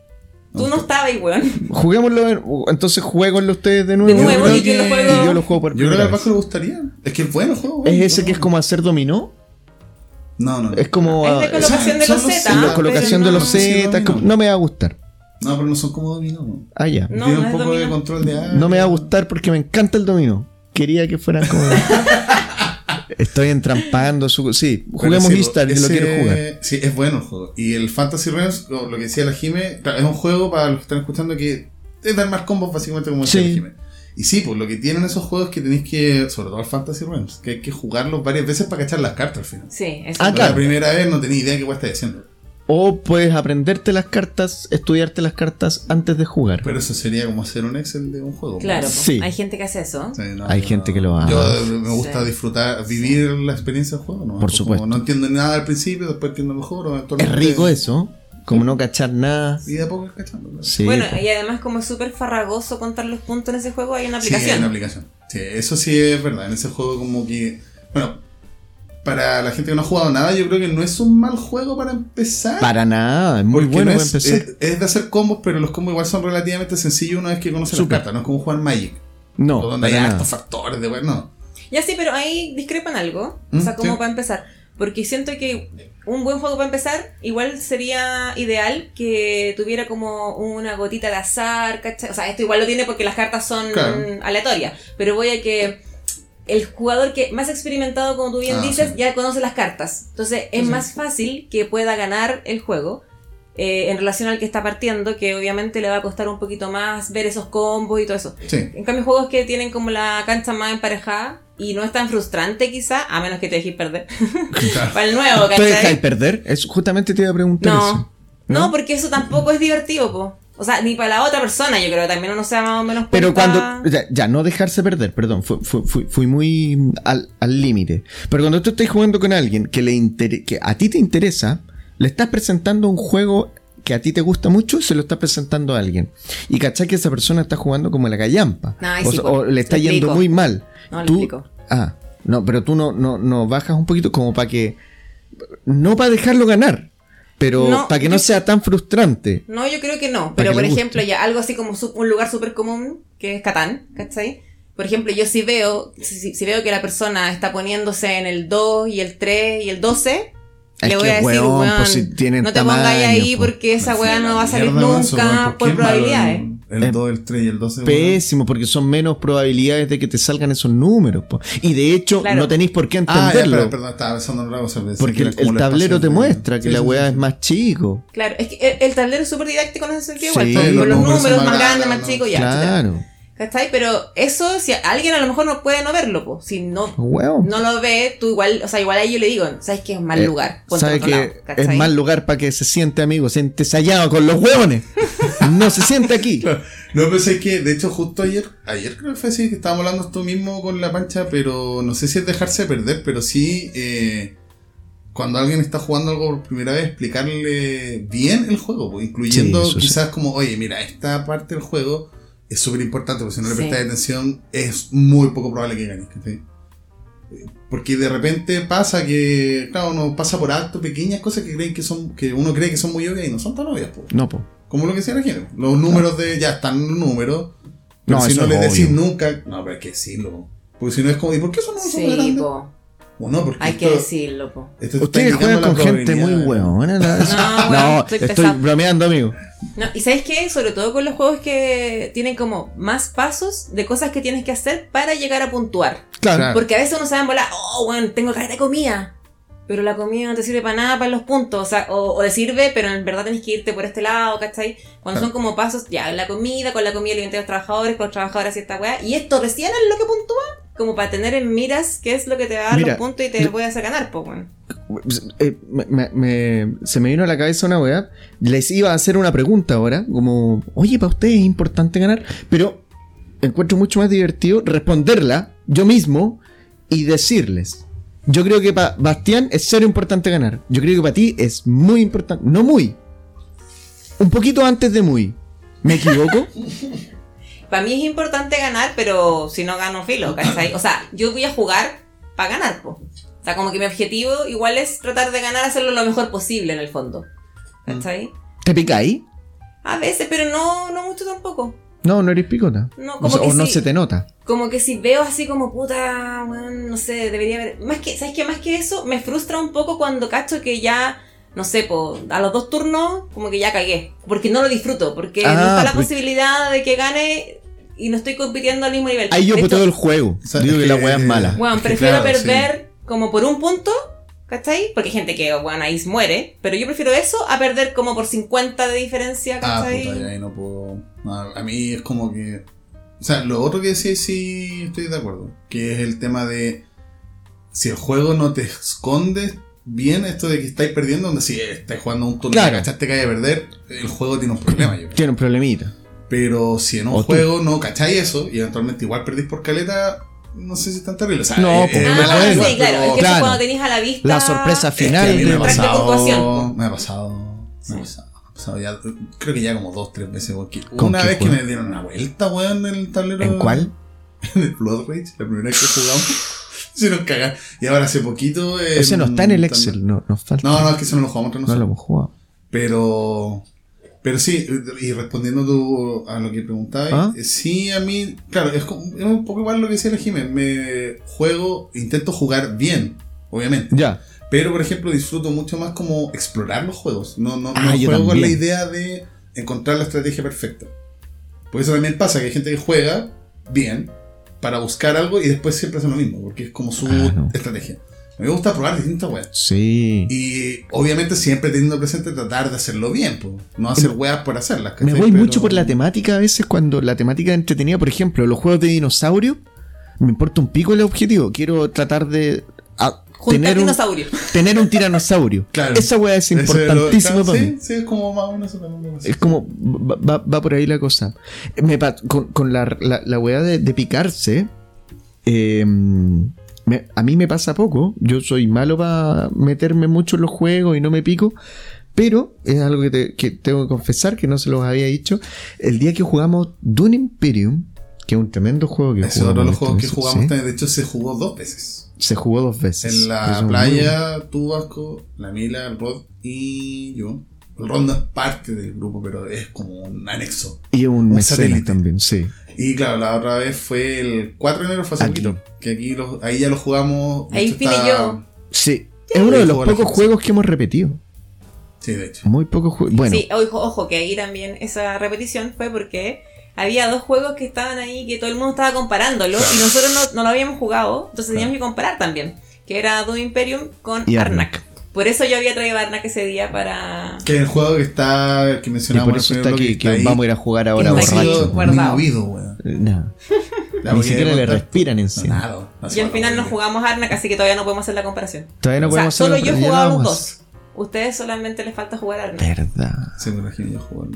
Tú no estabas ahí, weón. Juguémoslo de Entonces jueguenlo ustedes de nuevo. De nuevo, creo y yo lo juego. Y yo lo juego por Yo creo que vez. Paco le gustaría. Es que es bueno el juego. ¿Es bueno. ese que es como hacer dominó? No, no. Es como. Es de ah, colocación de los Z. colocación de los Z. No me va a gustar. No, pero no son como dominó. no. Ah, ya. No, Tiene no un poco de control de área. No me va a gustar porque me encanta el dominó. Quería que fueran como. <laughs> Estoy entrampando su. Sí, juguemos sí, Istar, yo lo quiero jugar. Sí, es bueno el juego. Y el Fantasy Realms, lo que decía la Jime, es un juego para los que están escuchando que es dar más combos básicamente como decía Sí. la Jime. Y sí, pues lo que tienen esos juegos es que tenéis que, sobre todo el Fantasy Realms, que hay que jugarlos varias veces para cachar las cartas al final. Sí, eso. Ah, La primera vez no tenía idea de qué estáis haciendo. O puedes aprenderte las cartas, estudiarte las cartas antes de jugar. Pero eso sería como hacer un Excel de un juego. Claro, pues. Sí. hay gente que hace eso. Sí, no, Hay yo gente que lo hace. Yo me gusta Sí. disfrutar, vivir la experiencia del juego. ¿no? Por Como supuesto. No entiendo nada al principio, después entiendo mejor. o Es rico eso, como no cachar nada. Y de a poco es cachando. Sí, bueno, y además como es súper farragoso contar los puntos en ese juego, hay una Sí, aplicación. hay una aplicación. Sí, eso sí es verdad. En ese juego como que... Bueno, para la gente que no ha jugado nada, yo creo que no es un mal juego para empezar. para nada, es muy bueno no para es, empezar. es- es de hacer combos, pero los combos igual son relativamente sencillos una vez que conoces las cartas. No es como jugar Magic. no, o donde hay hartos factores de... bueno, No. Ya sí, pero ahí discrepan algo. Mm, o sea, como sí. para empezar. Porque siento que un buen juego para empezar, igual sería ideal que tuviera como una gotita de azar, ¿cachai? O sea, esto igual lo tiene porque las cartas son Claro. aleatorias. Pero voy a que el jugador que más experimentado, como tú bien Ah, dices, sí. ya conoce las cartas. Entonces es Sí. más fácil que pueda ganar el juego. eh, en relación al que está partiendo, que obviamente le va a costar un poquito más ver esos combos y todo eso. Sí. En cambio, juegos que tienen como la cancha más emparejada y no es tan frustrante quizá, a menos que te dejes perder. <laughs> Claro. Para el nuevo, ¿Te dejáis ¿cachai? perder? Eso, justamente te iba a preguntar No. eso. no, porque eso tampoco es divertido, po. O sea, ni para la otra persona, yo creo, también uno se da más o menos Pero cuenta- cuando. Ya, ya, no dejarse perder, perdón, fui, fui- fui- fui muy al al límite. Pero cuando tú estás jugando con alguien que, le inter- que a ti te interesa, le estás presentando un juego que a ti te gusta mucho, se lo estás presentando a alguien. Y cachai que esa persona está jugando como la gallampa. Ay, o, sí, sea, po. o le está yendo explico. muy mal. No, lo Tú- explico. Ah, no, pero tú no, no, no bajas un poquito como para que. No para dejarlo ganar, pero No, para que no yo- sea tan frustrante. No, yo creo que no. Pero que por ejemplo, ya algo así como un lugar súper común, que es Catán, ¿cachai? Por ejemplo, yo si veo, si, si veo que la persona está poniéndose en el 2 y el 3 y el 12, Es le voy a decir, weón, weón, pues, si tienen no te pongas ahí pues. porque esa weá no va a salir nunca por probabilidades. El, el 2, el 3 y el 12. weón. Pésimo, porque son menos probabilidades de que te salgan esos números. po. Y de hecho, Claro. no tenéis por qué Ah, ya, entenderlo. perdón, estaba pensando en otra cosa. pensé porque el, tablero te muestra que Sí, la sí, weá sí, es más chico. Claro, es que el, el tablero es súper didáctico en ese sentido, Sí. igual, con los los números más más grandes, más chicos, ya. etcétera. Claro. ¿Cachai? Pero eso, si alguien a lo mejor no puede no verlo, pues. Si no, no lo ve, tú igual, o sea, igual ahí yo le digo, ¿sabes qué es un mal Eh, lugar? Ponte Sabe en otro que lado, es mal lugar para que se siente, amigo. Siéntese allá con los hueones. <laughs> no se siente aquí. Claro. No pensé que, de hecho, justo ayer, ayer creo que fue así, que estábamos hablando esto mismo con la pancha, pero no sé si es dejarse perder, pero sí, eh, cuando alguien está jugando algo por primera vez, explicarle bien el juego, pues, incluyendo Sí, eso sí. quizás como, oye, mira, esta parte del juego es súper importante, porque si no le Sí. prestas atención, es muy poco probable que ganes. Eh, Porque de repente pasa que, claro, uno pasa por alto pequeñas cosas que creen que son, que uno cree que son muy obvias y no son tan obvias, pues. No, po. Como lo que decía la gente. Los números de. Ya están los números. Pero No, si no es le decís nunca. No, pero hay que decirlo. Porque si no es como. ¿Y por qué eso no son Sí, grandes? po. O no, porque. Hay que decirlo, po. Ustedes juegan con gente muy probabilidad. hueona. ¿no? No, estoy estoy bromeando, amigo. No, y sabes qué, sobre todo con los juegos que tienen como más pasos de cosas que tienes que hacer para llegar a puntuar. Claro. Porque a veces uno a volar, oh, bueno, tengo cara de comida. Pero la comida no te sirve para nada para los puntos. O, sea, o, o te sirve, pero en verdad tenés que irte por este lado, ¿cachai? Cuando Claro. son como pasos, ya, la comida, con la comida alimenté a los trabajadores, con los trabajadores y esta weá. Y esto recién es lo que puntúa. Como para tener en miras qué es lo que te va a dar Mira, los puntos y te puede hacer ganar, pues, weón. eh, me- me- me- se me vino a la cabeza una weá. Les iba a hacer una pregunta ahora, como, oye, para ustedes es importante ganar, pero encuentro mucho más divertido responderla yo mismo y decirles. Yo creo que para Bastián es cero importante ganar. Yo creo que para ti es muy importante. No muy. Un poquito antes de muy. ¿Me equivoco? <laughs> Para mí es importante ganar, pero si no gano filo, ¿cachai? O sea, yo voy a jugar para ganar, po. O sea, como que mi objetivo igual es tratar de ganar, hacerlo lo mejor posible en el fondo. ¿Cachai? ¿Te picáis? A veces, pero no, no mucho tampoco. No, no eres picota. No, o como sea, que o no sí. se te nota. Como que si veo así como puta, no sé, debería haber. Más que, ¿sabes qué? Más que eso, me frustra un poco cuando cacho que ya, no sé, po, a los dos turnos, como que ya cagué. Porque no lo disfruto, porque Ah, no está la pues- posibilidad de que gane y no estoy compitiendo al mismo nivel. Ahí yo puteo hecho, el juego. O sea, Digo que la weá es mala. Weón, Es que prefiero claro, perder como por un punto, ¿cachai? Porque hay gente que, weón, ahí muere. Pero yo prefiero eso a perder como por 50 de diferencia, Ah, ¿cachai? puta, ya ahí no puedo. no, a mí es como que. O sea, lo otro que decís sí estoy de acuerdo. Que es el tema de. Si el juego no te esconde bien esto de que estáis perdiendo, donde si estáis jugando un turno Claro. y cachaste que vaya a perder, el juego tiene un problema, yo creo. Tiene un problemita. Pero si en un O tú. juego no cacháis eso y eventualmente igual perdís por caleta, no sé si es tan terrible. O sea, No, es- pues, es Ah, me mejor bueno, sí, claro. pero- Es que eso Claro. es cuando tenéis a la vista. La sorpresa Es que final a mí me ha pasado, me ha pasado, me ha pasado, ya, creo que ya como dos, tres veces. porque ¿Con Una vez que juego? me dieron una vuelta, weón, en el tablero. ¿En cuál? <laughs> En el Blood Rage, la primera vez que jugamos. <laughs> Se nos cagan. Y ahora hace poquito. Ese no está en el Excel, no, nos falta. No, no, es que eso no lo jugamos entre No nosotros. lo hemos jugado. Pero. Pero sí, y respondiendo tú a lo que preguntabas, ¿Ah? eh, sí, a mí, claro, es, como- es un poco igual lo que decía la Jiménez. Me juego, intento jugar bien, obviamente. Ya. Pero, por ejemplo, disfruto mucho más como explorar los juegos. No, no, Ah, no yo juego con la idea de encontrar la estrategia perfecta. Por eso también pasa que hay gente que juega bien para buscar algo y después siempre hace lo mismo, porque es como su Ah, no. estrategia. A mí me gusta probar distintas weas. Sí. Y obviamente siempre teniendo presente tratar de hacerlo bien, pues. no hacer weas por hacerlas. Me voy Pero- mucho por la temática a veces cuando la temática es entretenida. Por ejemplo, los juegos de dinosaurio. Me importa un pico el objetivo. Quiero tratar de ah, Juntar tener, un, dinosaurios. tener un tiranosaurio. <laughs> Claro. Esa weá es importantísima lo- para sí, mí. Sí, es como más o menos eso también me pasa. Es como, va, va- va por ahí la cosa. Me con, con la, la, la weá de, de picarse, eh, me- a mí me pasa poco. Yo soy malo para meterme mucho en los juegos y no me pico. Pero es algo que, te- que tengo que confesar, que no se los había dicho. El día que jugamos Dune Imperium, que es un tremendo juego que Ese es otro de los jugamos juegos que este mes, jugamos. De hecho, se jugó dos veces. Se jugó dos veces. En la playa, tú, Vasco, la Mila, el Rod y yo. No es parte del grupo, pero es como un anexo. Y es un, un satélite. también, sí. Y claro, la otra vez fue el 4 de enero, fue hace Aquí. poquito. Que aquí los- ahí ya lo jugamos. Ahí y está- yo. Sí. Es uno de los pocos juegos que hemos repetido. Sí, de hecho. Muy pocos juegos. Bueno, Sí, ojo, ojo, que ahí también esa repetición fue porque había dos juegos que estaban ahí que todo el mundo estaba comparándolo Claro. y nosotros no, no lo habíamos jugado, entonces Claro. teníamos que comparar también. Que era Doom Imperium con Y Arnak. Por eso yo había traído a Arnak ese día para. Que el juego que está, que y mencionamos por en el eso está aquí, que ahí. vamos a ir a jugar ahora no borracho. movido, weón. Eh. Ya, Ni siquiera le respiran No, encima. nada, no Y al se final va a no jugamos Arnak, así que todavía no podemos hacer la comparación. Todavía no o sea, podemos solo yo a dos. Ustedes solamente les falta jugar Arnak. Verdad. Sí, me imagino yo jugar.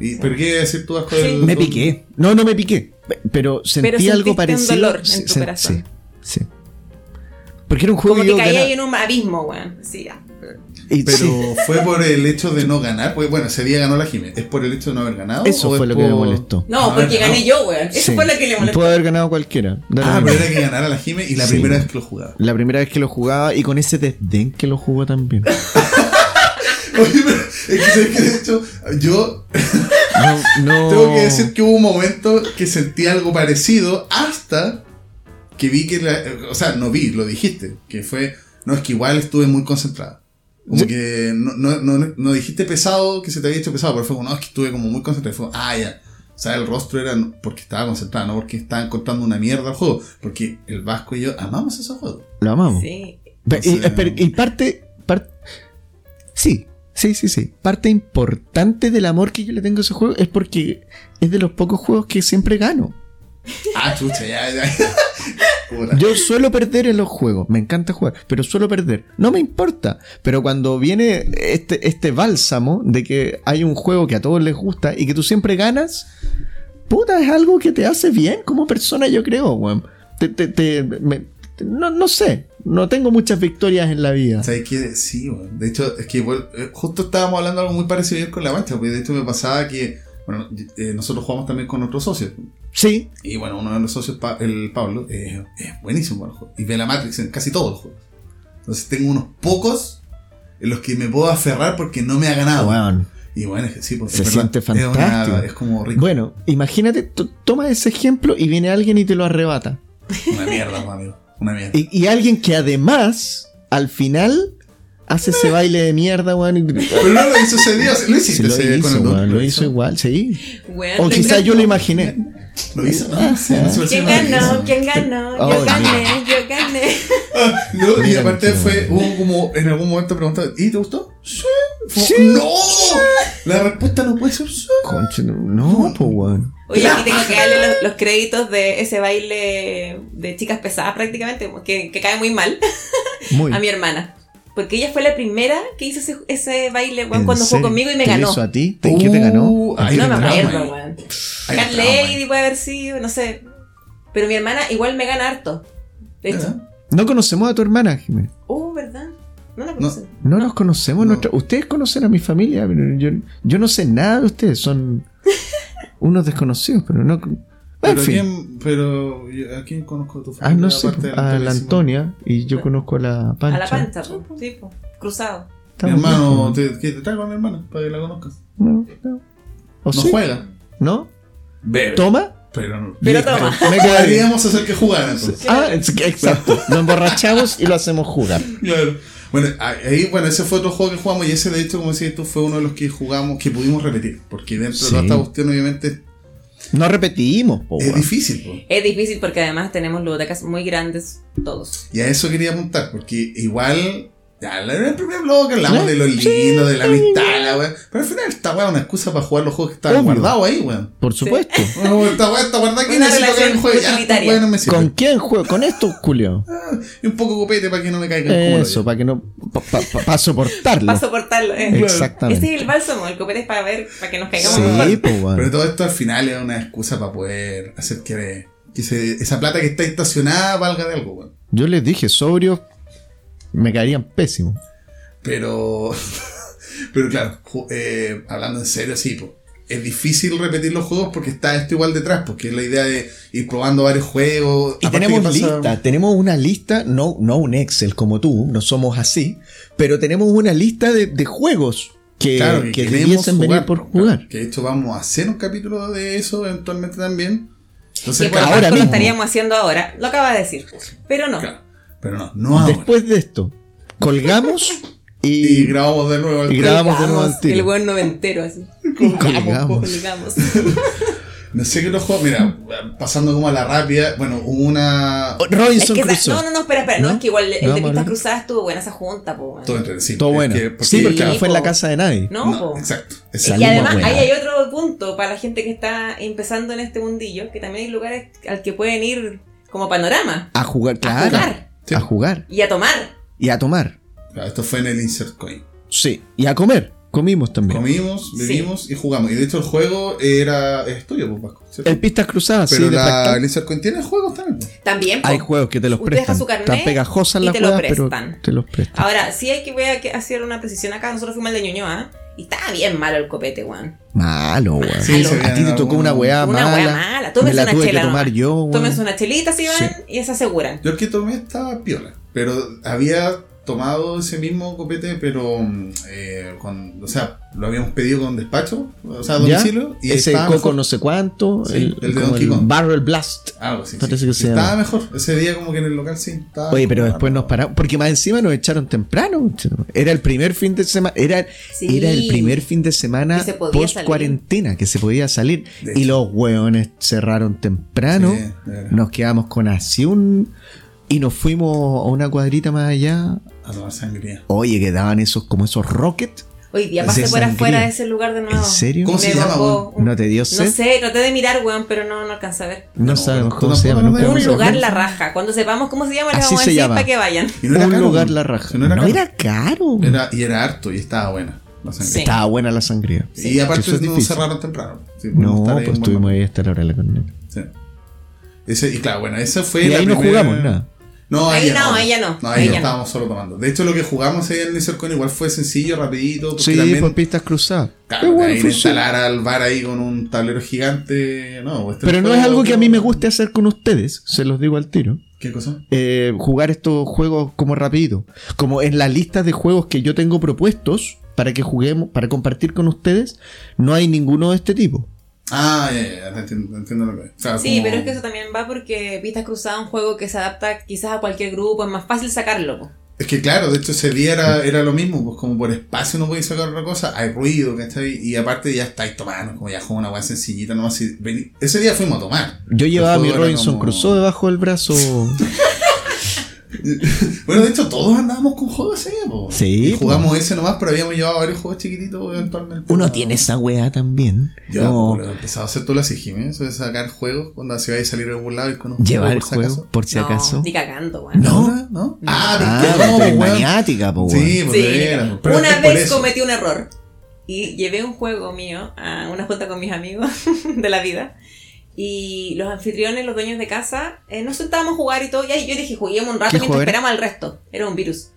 Y, ¿Pero qué iba a decir tú, Vasco? Sí. Me piqué. No, no me piqué. Pero sentí Pero algo un parecido. dolor en Sí, tu sí, corazón. Sí, sí. Porque era un juego Como que que caía ahí en un abismo, weón. Sí, ya. Pero sí, fue por el hecho de no ganar. Porque bueno, ese día ganó la Jiménez. ¿Es por el hecho de no haber ganado? Eso o fue es lo que me molestó. No, porque gané yo, weón. Eso sí. fue lo que le molestó. Pudo haber ganado cualquiera. Da lo Ah, pero era que ganara la Jiménez y la Sí. primera vez que lo jugaba. La primera vez que lo jugaba y con ese desdén que lo jugó también. <laughs> Oye, pero es que, ¿sabes qué? de hecho, yo No, no. <laughs> tengo que decir que hubo un momento que sentí algo parecido hasta que vi que, la- o sea, no vi, lo dijiste, que fue, no, es que igual estuve muy concentrado. Como Sí. que no, no, no, no dijiste pesado, que se te había hecho pesado, pero fue como, no, es que estuve como muy concentrado. Fue, ah, ya. O sea, el rostro era porque estaba concentrado, no porque estaban contando una mierda al juego. Porque el Vasco y yo amamos esos juegos. Lo amamos. Sí. Y, Entonces- espera, y parte, par- Sí, sí, sí, sí. Parte importante del amor que yo le tengo a ese juego es porque es de los pocos juegos que siempre gano. Ah, chucha, ya, ya. <laughs> Yo suelo perder en los juegos, me encanta jugar, pero suelo perder. No me importa. Pero cuando viene este, este bálsamo de que hay un juego que a todos les gusta y que tú siempre ganas, puta, es algo que te hace bien como persona, yo creo, weón. Te, te- te- me- te- no, no sé, no tengo muchas victorias en la vida. ¿Sabes qué? Sí, weón. De hecho, es que eh, justo estábamos hablando algo muy parecido ayer con la mancha, porque de hecho me pasaba que, bueno, eh, nosotros jugamos también con otros socios. Sí, Y bueno, uno de los socios, Pa- el Pablo, eh, es buenísimo para los juegos. Y ve la Matrix en casi todos los juegos. Entonces tengo unos pocos en los que me puedo aferrar porque no me ha ganado. weón. Y bueno, es que sí, pues, Se siente verdad, es una- fantástico. Es, como rico. Bueno, imagínate, to- toma ese ejemplo y viene alguien y te lo arrebata. Una mierda, <laughs> amigo. Una mierda. Y, y alguien que además, al final, hace ese baile de mierda, weón. Pero no lo hizo ese día, lo hiciste Sí, lo ese- con hizo, el dos. weón, lo hizo igual, sí. Weón, O quizás yo lo imaginé. Lo hizo, no, sí, no se me ¿Quién nada. ganó? ¿Quién ganó? Oh, Yo gané, mira. yo gané. No, y aparte fue, hubo como en algún momento preguntado, ¿y te gustó? Sí. Fue, Sí. ¡No! La respuesta no puede ser sí. Concha, no, no, pues. Oye, aquí tengo que darle los, los créditos de ese baile de chicas pesadas prácticamente, que, que cae muy mal, Muy. a mi hermana. Porque ella fue la primera que hizo ese, ese baile, weón, ¿En cuando jugó conmigo y me ¿Te ganó. hizo a ti? ¿Te- ¿Qué te ganó? Uh, no me acuerdo, weón. Cat. Lady puede haber sido, no sé. Pero mi hermana igual me gana harto. De hecho. ¿Eh? No conocemos a tu hermana, Jiménez. Oh, ¿verdad? No la conocen. No nos conocemos. No. nuestra- Ustedes conocen a mi familia, pero yo, yo no sé nada de ustedes. Son <laughs> unos desconocidos, pero no. En Pero, fin. ¿quién, pero ¿a quién conozco tu Ah, familia? no sé, aparte de a la Simón? Antonia y yo conozco a la Pancha. A la pancha, po. sí, po. cruzado. Mi hermano, te, que te traigo a mi hermana para que la conozcas. No, no. ¿O No sí? juega. ¿No? Bebe. ¿Toma? Pero no. Pero toma. Me queda bien. Deberíamos hacer que jugaran entonces. Ah, exacto. Nos emborrachamos y lo hacemos jugar. Claro. Bueno, ahí, bueno, ese fue otro juego que jugamos y ese de hecho, como decías tú, fue uno de los que jugamos, que pudimos repetir. Porque dentro Sí. de toda esta cuestión, obviamente, No repetimos, po, es difícil. po. Es difícil porque además tenemos ludotecas muy grandes todos. Y a eso quería apuntar, porque igual, ya en el primer bloque hablamos de lo lindo, de la amistad, la weá. Pero al final esta weá es una excusa para jugar los juegos que estaban guardados ahí, weón. Por supuesto. <laughs> Bueno, esta weá está guardada aquí, necesito que utilitaria. esta weá no me sirve. ¿Con quién juego? Con esto, Julio. Ah, y un poco copete para que no me caigan como lo Eso, para que no. Para soportarlo. Para soportarlo. eh. Exactamente. Este es el bálsamo, el copete es para ver, para que nos caigamos. Sí, pues, Pero weón. todo esto al final es una excusa para poder hacer que, que se- esa plata que está estacionada valga de algo, weón. Yo les dije, sobrio, me caerían pésimo. Pero, <laughs> pero claro, eh, hablando en serio, sí, po, es difícil repetir los juegos porque está esto igual detrás, porque es la idea de ir probando varios juegos. Y Aparte tenemos pasa- lista, tenemos una lista, no, no un Excel como tú, no somos así, pero tenemos una lista de, de juegos que, Claro, que debiesen venir por jugar. Claro, que de hecho vamos a hacer un capítulo de eso eventualmente también. Entonces, Que por claro, ahora lo estaríamos haciendo ahora. Lo acaba de decir. Pero no. claro, pero no, no ahora. Después de esto, colgamos <laughs> y y, grabamos de nuevo el y grabamos de nuevo El tiro. buen noventero así. <laughs> Colgamos. Colgamos. <laughs> No sé qué los juegos, mira, pasando como a la rápida, bueno, hubo una... Oh, Es Robinson que esa- Crusoe. no, no, no, espera, espera. No, ¿No? es que igual el ¿No de a Pistas? Cruzadas estuvo buena esa junta, po. Todo entre sí. Todo es bueno. que- porque- sí, porque no fue en la casa de nadie. No, No, po. exacto. Y exacto. Salimos además buena. ahí hay otro punto para la gente que está empezando en este mundillo, que también hay lugares al que pueden ir como panorama, A jugar, a claro. jugar Sí. A jugar. y a tomar. Y a tomar. Claro, esto fue en el Insert Coin. Sí. Y a comer. Comimos también. Comimos, Sí. bebimos y jugamos. Y de hecho el juego era es tuyo, pues, Vasco, ¿cierto? El Pistas Cruzadas, Pero sí, fractal. el Insert Coin tiene juegos también. pues. También. Hay juegos que te los prestan. deja su carnet Están pegajosas y las te lo juegas, pero prestan. te los prestan. Ahora, sí hay que, voy a hacer una precisión acá. Nosotros fuimos al de Ñuñoa y estaba bien malo el copete, weón. Malo, weón. Sí, a ti te tocó una weá Una mala. weá mala. Me Tómense la una tuve chela que tomar yo, weón. Tómense una chelita si van Sí. y se aseguran. Yo el que tomé estaba piola. Pero había tomado ese mismo copete, pero mm, eh, con, o sea, lo habíamos pedido con despacho, o sea, a ¿Ya? domicilio. Y Ese coco mejor. no sé cuánto. Sí, el, el de Donkey el Kong. Barrel Blast. Algo así. Parece sí. que se estaba llama. mejor. Ese día como que en el local sí. Estaba Oye, pero después nos paramos. Porque más encima nos echaron temprano. Era el primer fin de semana. Era, Sí. era el primer fin de semana Que post cuarentena que se podía salir. De Y hecho. los hueones cerraron temprano. Nos quedamos con así un. Y nos fuimos a una cuadrita más allá. A tomar sangría. Oye, que daban esos, como esos rockets. Hoy día pasé por sangría. afuera de ese lugar de nuevo. ¿En serio? ¿Cómo Me se llama, un- ¿No te dio No sed? sé, traté de mirar, weón, pero no, no alcanza a ver. No, No, sabemos cómo se llama. ves. Un lugar la raja. Cuando sepamos cómo se llama, les Así vamos a se decir llama. para que vayan. Y no era Un caro, lugar la raja. Sí, no era no caro. era caro. Era- y era harto y estaba buena. la sangre. Sí. Estaba buena la sangría. Y aparte es no cerraron temprano. Sí, pudimos No, pues estuvimos ahí hasta la hora de la corneta. Sí. Ese, y claro, bueno, esa fue Y la ahí no primera- jugamos nada. No, Ahí ya no, no, ahí ya no, No, ahí no no. estábamos solo tomando. De hecho, lo que jugamos ahí en Lizardcoin igual fue sencillo, rapidito. Porque Sí, también, por pistas cruzadas. claro, Pero bueno, instalar al bar ahí con un tablero gigante. No, este Pero no es algo que a mí me guste hacer con ustedes, se los digo al tiro. ¿Qué cosa? Eh, jugar estos juegos como rapidito. Como en la lista de juegos que yo tengo propuestos para que juguemos, para compartir con ustedes, no hay ninguno de este tipo. Ah, ya, ya, ya, entiendo, entiendo lo que es. O sea, Sí, como- pero es que eso también va porque Pistas Cruzadas es un juego que se adapta quizás a cualquier grupo, es más fácil sacarlo. po. Es que claro, de hecho ese día era, era lo mismo, pues como por espacio no podéis sacar otra cosa, hay ruido, ¿cachai? Y aparte ya estáis tomando, como ya juego una weá sencillita nomás. y vení- Ese día fuimos a tomar. Yo llevaba mi Robinson como- Crusoe debajo del brazo. <laughs> <laughs> Bueno, de hecho todos andábamos con juegos ese día, po. Sí, Y jugamos ese nomás, pero habíamos llevado varios juegos chiquititos eventualmente. Uno ¿no? tiene esa weá también. Ya, No, pues, he empezado a hacer tú así, Jiménez, eso de sacar juegos cuando se vaya a salir de algún lado y con un llevar el por si juego, acaso. por si no, acaso. ni cagando, weón. No. ¿No? ¿No? Ah, pero Ah, no, maniática, po, weón. Sí, pues Sí, pero una vez eso. cometí un error y llevé un juego mío a una junta con mis amigos <laughs> de la vida y los anfitriones, los dueños de casa, eh, nos sentábamos a jugar y todo. Y ahí yo dije, juguemos un rato ¿Qué mientras era? esperamos al resto. Era un virus.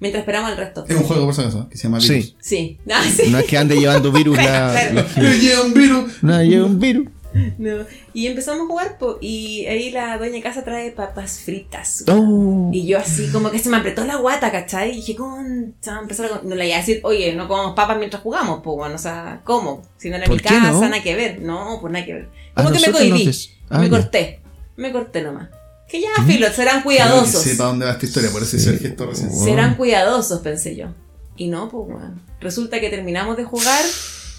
Mientras esperamos al resto. Es un juego por si acaso, que se llama Virus. Sí. Sí. <laughs> Ah, sí. No es que ande llevando virus <laughs> la. Claro. la- Le lleva un virus. No, lleva un virus. <laughs> No. Y empezamos a jugar po, y ahí la dueña de casa trae papas fritas. Oh. Y yo así como que se me apretó la guata, ¿cachai? Y dije, concha, empezar a... No le iba a decir, oye, no comamos papas mientras jugamos, pues bueno, o sea, ¿cómo? Si no era ¿Por mi casa, no? nada que ver. No, pues nada que ver. A Como que me cohibí, des- Ah, me ya. corté, me corté nomás. Que ya, filo, serán cuidadosos. Que sepa dónde va esta historia, por eso hice el gesto recién. Serán cuidadosos, pensé yo. Y no, pues bueno. Resulta que terminamos de jugar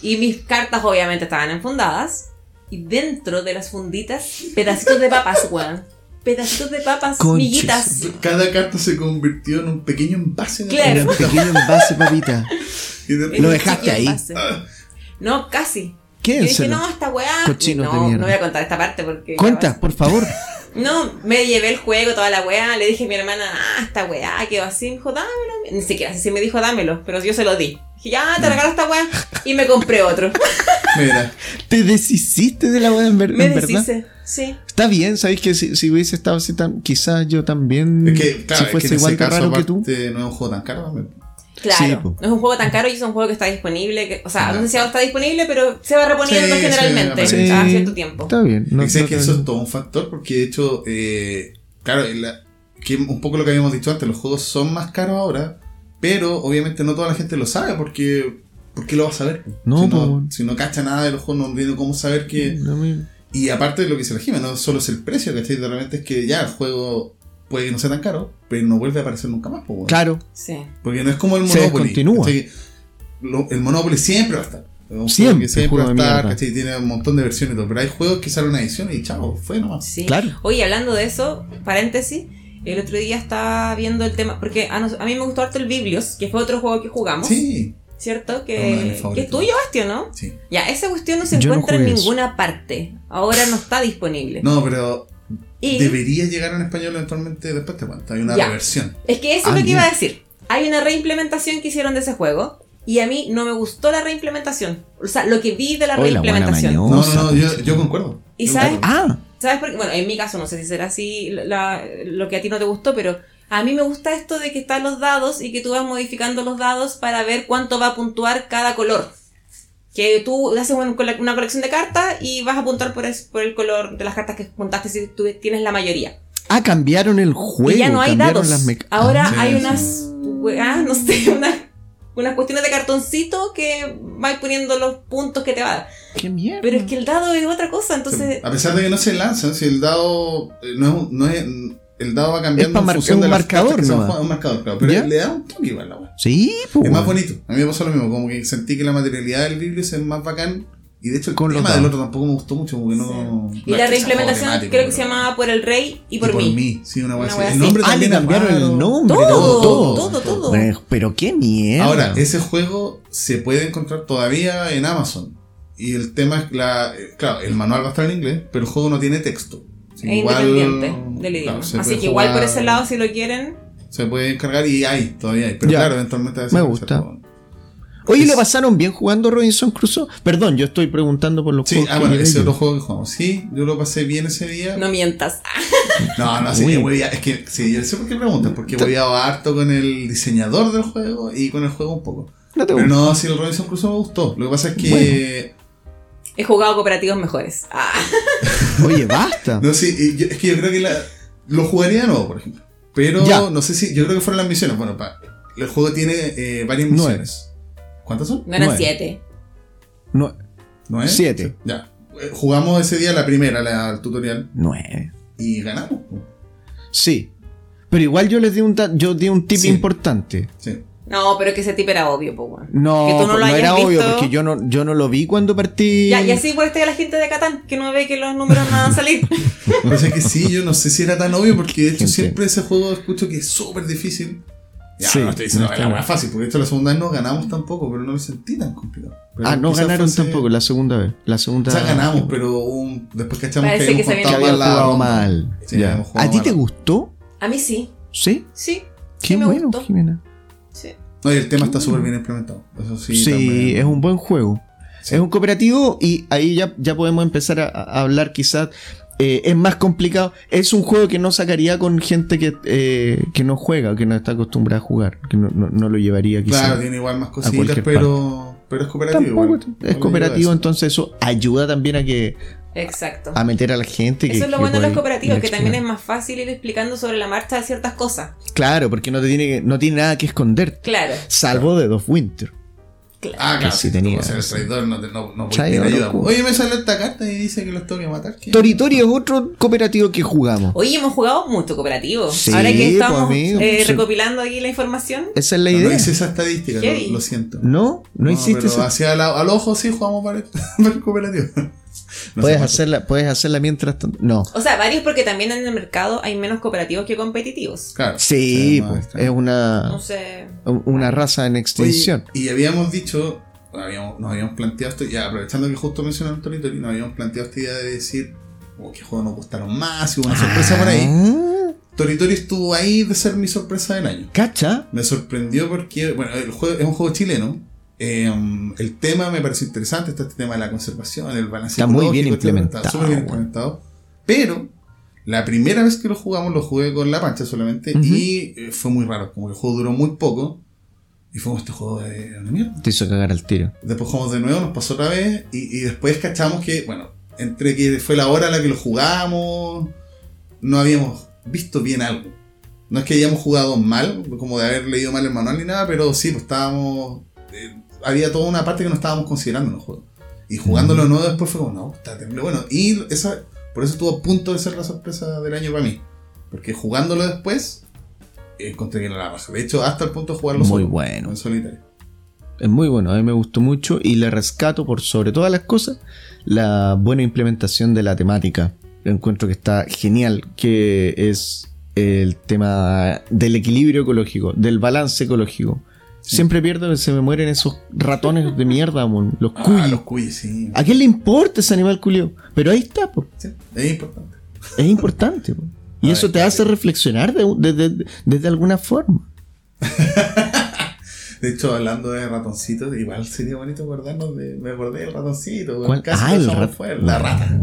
y mis cartas obviamente estaban enfundadas. Y dentro de las funditas, pedacitos de papas, <laughs> weón. Pedacitos de papas, Conches. miguitas. Cada carta se convirtió en un pequeño envase de Claro. Era un pequeño envase, papita. <laughs> Y de- Lo dejaste ahí. Ah, No, casi. ¿Qué? Yo dije, no, esta weá. Cochinos de no, mierda. no voy a contar esta parte porque. Cuenta, por favor. <laughs> No, me llevé el juego, toda la weá. Le dije a mi hermana, ah, esta weá quedó así. Me dijo, dámelo. Ni siquiera sé si me dijo, dámelo, pero yo se lo di. Dije, ya, te regalo esta weá. Y me compré otro. <laughs> Mira, Te deshiciste de la weá en, ver- me en verdad. deshice. Sí. Está bien, ¿sabéis que si, si hubiese estado así tan. Quizás yo también. es que, claro, si es fuese que igual de raro que tú. no es un juego tan caro también. Claro. No es un juego tan caro y es un juego que está disponible. que- o sea, no sé si ahora está disponible, pero se va reponiendo generalmente cada cierto tiempo. Está bien. No, Y sé no que eso es todo un factor porque de hecho, eh, claro, la- que un poco lo que habíamos dicho antes, los juegos son más caros ahora, pero obviamente no toda la gente lo sabe porque... ¿Por qué lo vas a saber? No, si, no, si no cacha nada de los juegos, no tiene cómo saber que... no Y aparte de lo que dice la Jimena, no solo es el precio, ¿cachai? De repente es que ya el juego puede que no sea tan caro, pero no vuelve a aparecer nunca más. Claro. Sí. Porque no es como el Se Monopoly. Lo- el Monopoly siempre va a estar. Un Siempre, siempre va a estar. Tiene un montón de versiones y todo. Pero hay juegos que salen una edición y chao, fue nomás. Sí. Claro. Oye, hablando de eso, paréntesis, el otro día estaba viendo el tema, porque a, nos- a mí me gustó harto el Biblios, que fue otro juego que jugamos, Sí, ¿cierto? Que, que es tuyo, Bastio, ¿no? sí. Ya, esa cuestión no se Yo no encuentra en eso. ninguna parte. Ahora no está disponible. No, pero y debería llegar en español eventualmente después te cuento. Hay una Ya. reversión. es que eso Ah, es lo que iba a decir. Hay una reimplementación que hicieron de ese juego. Y a mí no me gustó la reimplementación. O sea, lo que vi de la reimplementación. No, no, no, yo, yo concuerdo. ¿Y Yo sabes? concuerdo. Ah, ¿Sabes por qué? Bueno, en mi caso no sé si será así la- lo que a ti no te gustó, pero a mí me gusta esto de que están los dados y que tú vas modificando los dados para ver cuánto va a puntuar cada color. Que tú haces un- una colección de cartas y vas a puntuar por, es- por el color de las cartas que puntaste si tú tienes la mayoría. ah, cambiaron el juego. y ya no hay dados. Ahora Ah, hay sí. unas, weas, no sé, <laughs> unas, unas cuestiones de cartoncito que vais poniendo los puntos que te va a dar. Qué mierda. Pero es que el dado es otra cosa, entonces... A pesar de que no se lanzan, si el dado eh, no es, un- no es el dado va cambiando Es en función un de las marcador jugando, un marcador, claro, pero ¿Ya? le da un toque igual la weá. Sí, pues. Es más bonito. A mí me pasó lo mismo, como que sentí que la materialidad del biblio es más bacán Y de hecho el Con tema del otro tampoco me gustó mucho porque no... Y no la reimplementación creo que se llamaba Por el Rey y por, y por mí. mí. Sí, una así. wea El nombre Ah, también cambiaron el nombre. Todo, todo, todo, todo. Pero, pero qué mierda. Ahora, ese juego se puede encontrar todavía en Amazon. Y el tema es la. eh, Claro, el manual va a estar en inglés, pero el juego no tiene texto. Es igual- independiente del idioma. claro, Así que igual por ese lado, si lo quieren, Se puede encargar y hay, todavía hay. Pero Ya. claro, eventualmente Me gusta. Oye, es- ¿le pasaron bien jugando Robinson Crusoe? Perdón, yo estoy preguntando por los Sí, juegos ah, que bueno, ese yo. otro juego que jugamos. Sí, yo lo pasé bien ese día. no mientas. <laughs> No, no, sí, Uy. yo voy a- es que sí, yo sé por qué preguntas, porque voy a harto con el diseñador del juego y con el juego un poco. No te Pero gusta. no, si el Robinson Crusoe me gustó. Lo que pasa es que. He jugado cooperativos mejores. Ah. <laughs> Oye, basta. No, sí, yo- es que yo creo que la- lo jugaría de nuevo, por ejemplo. Pero Ya. no sé si. Yo creo que fueron las misiones. Bueno, pa- el juego tiene eh, varias Nueve. misiones. ¿Cuántas son? No eran Nueve. siete. No, ¿Nueve? Siete. Sí, Ya. Eh, Jugamos ese día la primera, la, el tutorial, nueve. y ganamos. Sí. Pero igual yo les di un, yo di un tip Sí. importante. Sí. No, pero que ese tipo era obvio, pues, weón. No, Que tú no pues lo no hayas era obvio visto. porque yo no, yo no lo vi cuando partí. Ya, y así por este la gente de Catán, que no ve que los números no van a salir. <laughs> Pasa es que sí, yo no sé si era tan obvio, porque de hecho Gente. siempre ese juego escucho que es súper difícil. Ya, Sí, no estoy diciendo no que está era mal. fácil, porque de hecho la segunda vez no ganamos tampoco, pero no lo sentí tan complicado. Pero ah, no ganaron fuese- tampoco la segunda vez. La segunda O sea, ganamos, pero un- después cachamos Parece que que se había mal la jugado ronda. mal. Sí, Ya. jugado ¿A ti mal. te gustó? A mí sí. Sí. Sí. Qué Sí me bueno, gustó. Jimena. No, y el tema está súper bien implementado. Eso sí. Sí, también. es un buen juego. Sí. Es un cooperativo y ahí ya, ya podemos empezar a, a hablar quizás. eh, es más complicado. Es un juego que no sacaría con gente que, eh, que no juega, que no está acostumbrada a jugar. Que no, no- no lo llevaría quizás. Claro, tiene igual más cositas, pero, pero es cooperativo. Tampoco es No cooperativo, eso. entonces eso ayuda también a que Exacto. a meter a la gente. que- Eso es lo que bueno de los cooperativos, que también es más fácil ir explicando sobre la marcha ciertas cosas. Claro, porque no te tiene que- no tiene nada que esconder. Claro. Salvo de dos Winter. claro. Ah, claro, que si sí tenía. tenía. ser el traidor, no, te, no, no Chayo, ayuda. Oye, me salió esta carta y dice que los tengo que matar. Toritori es otro cooperativo que jugamos. Oye, hemos jugado mucho cooperativo. Sí, Ahora que estamos pues, amigo, eh, recopilando aquí la información. Esa es la No, no idea. hice esa estadística, lo, lo siento. No, no, hiciste pero eso. hacia al, al ojo sí jugamos para el, <laughs> para el cooperativo. No puedes, hacerla, puedes hacerla mientras tanto. No. O sea, varios porque también en el mercado hay menos cooperativos que competitivos. Claro. Sí, pues, es una, No sé. una raza en Oye, extinción. y habíamos dicho, habíamos, nos habíamos planteado esto, ya aprovechando que justo mencionaron Toritori, nos habíamos planteado esta idea de decir, oh, qué juegos nos gustaron más, y hubo una sorpresa por ahí. Ah, Toritori estuvo ahí de ser mi sorpresa del año. ¿Cacha? Me sorprendió porque, bueno, el juego es un juego chileno. Eh, el tema me parece interesante, está este tema de la conservación, el balance Está muy bien implementado, Está bien implementado. Pero la primera vez que lo jugamos lo jugué con la pancha solamente Ujú. y eh, fue muy raro, como que el juego duró muy poco y fue como este juego de una mierda. Te hizo cagar al tiro. Después jugamos de nuevo, nos pasó otra vez y, y después cachamos que, bueno, entre que fue la hora en la que lo jugamos, no habíamos visto bien algo. No es que hayamos jugado mal, como de haber leído mal el manual ni nada, pero sí, pues estábamos. eh, había toda una parte que no estábamos considerando en el juego. Y jugándolo de nuevo después fue como, no, está terrible bueno. Y esa, por eso estuvo a punto de ser la sorpresa del año para mí. Porque jugándolo después, encontré que era la raja. De hecho, hasta el punto de jugarlo Muy solo, bueno. En solitario. Es muy bueno, a mí me gustó mucho y le rescato por sobre todas las cosas la buena implementación de la temática. Encuentro que está genial, que es el tema del equilibrio ecológico, del balance ecológico. Siempre pierdo que se me mueren esos ratones de mierda, mon, los Ah, cuyes. los cuyes, sí. ¿A quién le importa ese animal culio? Pero ahí está, po. Sí, es importante. es importante. po. Y A eso ver, te hace ver. reflexionar de, de- de- desde alguna forma. <laughs> De hecho, hablando de ratoncitos, igual sería bonito acordarnos de. Me acordé del ratoncito. ¿Cuál? Casi Ah, el rat- fuera, La rata.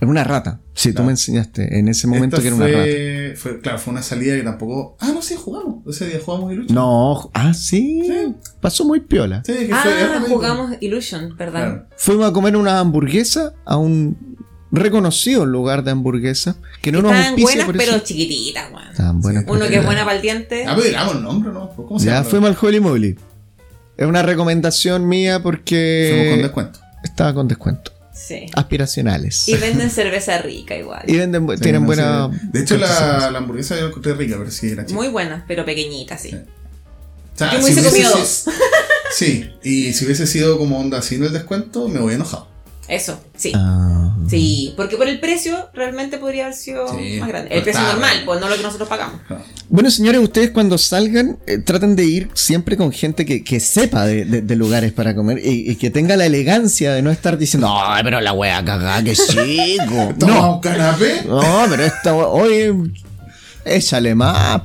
Es una rata. Sí, tú me enseñaste en ese momento Esta que era una rata. fue, fue- Claro, fue una salida que tampoco. Ah, no, sí, jugamos. Ese día jugamos Illusion. No, ah, sí. Sí. Pasó muy piola. Sí, que. Ah, jugamos Illusion. Claro. Fuimos a comer una hamburguesa a un reconocido lugar de hamburguesa que no nos Estaban auspicia buenas, por pero eso. chiquititas, weón. Estaban buenas. Uno pero- que es buena para el diente. Ah, pero digamos el nombre, ¿no? ¿Cómo se Ya llama? fuimos al Holy Moly. Es una recomendación mía Fuimos con porque descuento. estaba con descuento. Sí. Aspiracionales. Y venden cerveza rica igual. Y venden, bu- tienen no buena. De hecho, la, la hamburguesa yo la encontré rica, pero sí era chica. Muy buenas, pero pequeñitas, sí. Sí. O sea, Yo me hubiese comido si- Sí, y si hubiese sido como onda sin el descuento, me voy enojado. Eso, sí. Ah. Sí, porque por el precio realmente podría haber sido Sí, más grande. El precio normal, pues no lo que nosotros pagamos. Bueno, señores, ustedes cuando salgan, eh, traten de ir siempre con gente que, que sepa de, de- de lugares para comer y, y que tenga la elegancia de no estar diciendo, ay, pero la wea cagada, que chico. <laughs> ¿Toma no, un canapé? no, pero esta wea, oye, échale más,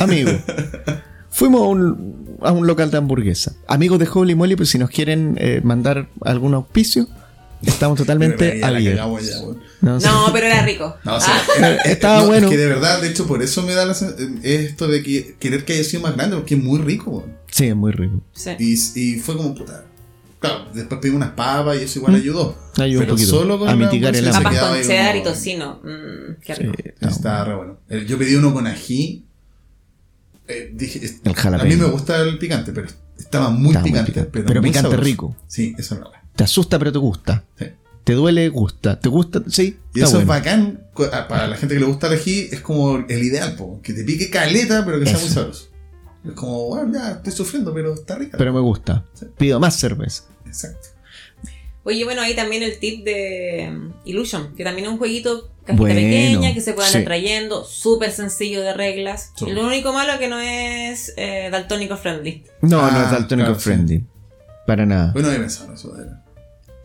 amigo. Fuimos a un, a un local de hamburguesa. Amigos de Holy Moly, pues si nos quieren eh, mandar algún auspicio, estamos totalmente abiertos. No, sí. No, pero era rico. No, o sea, Ah, era- <laughs> Estaba no, bueno. Es que de verdad, de hecho, por eso me da la es esto de que querer que haya sido más grande, porque es muy rico. Sí, es muy rico. sí. Y, y fue como puta. Claro, después pedí unas papas y eso igual ayudó. Mm. Ayudó un pero poquito solo con a mitigar el hambre. se Papas con cheddar y tocino. Mm, qué Sí, rico. está Está re bueno. Eh, Yo pedí uno con ají. Eh, dije, El a mí me gusta el picante, pero estaba muy Estaba muy picante. Pero, Pero muy picante sabroso. rico. Sí, eso es la verdad. Te asusta, pero te gusta. Sí. Te duele, gusta. ¿Te gusta? Sí. Y eso es bacán. ah, Para la gente que le gusta el ají, es como el ideal, po, que te pique caleta, pero que sea muy sabroso. Es como, bueno, ya estoy sufriendo, pero está rica. Pero me gusta. Sí. Pido más cerveza. Exacto. Oye, bueno, ahí también el tip de um, Illusion, que también es un jueguito cajita Bueno, pequeña que se pueden sí. ir trayendo, súper sencillo de reglas. Sí. Lo único malo que no es eh, daltónico friendly. No, Ah, no es daltónico claro, sí. friendly. Para nada. Bueno, he pensado en eso. de.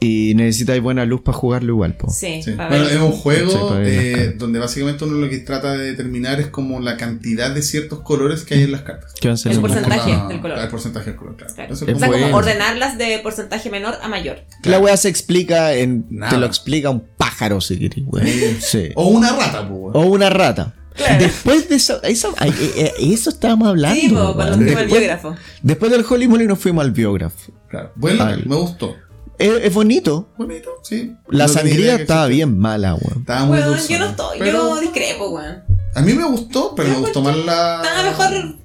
Y necesitáis buena luz para jugarlo igual, po. Sí, Bueno, es un juego eh, donde básicamente uno lo que trata de determinar es como la cantidad de ciertos colores que hay en las cartas. ¿Qué va a ser El porcentaje. la- del color. El porcentaje del color, claro. Claro. Es o sea, como- como bueno. ordenarlas de porcentaje menor a mayor. La weá se explica en. Nada. Te lo explica un pájaro, si querés. Sí. O una rata, pues. weón. O una rata. Claro. Después de eso, eso, eh, eh, eso estábamos hablando. Sí, po, cuando fuimos al después, biógrafo. después del Holy Moly nos fuimos al biógrafo. Claro. Buen local, Al- me gustó. Es, es bonito. Bonito, sí. La No sangría estaba bien mala, weón. Estaba muy Bueno, dulce. yo no estoy, Pero yo discrepo, weón. A mí me gustó, pero me gustó más la. Estaba mejor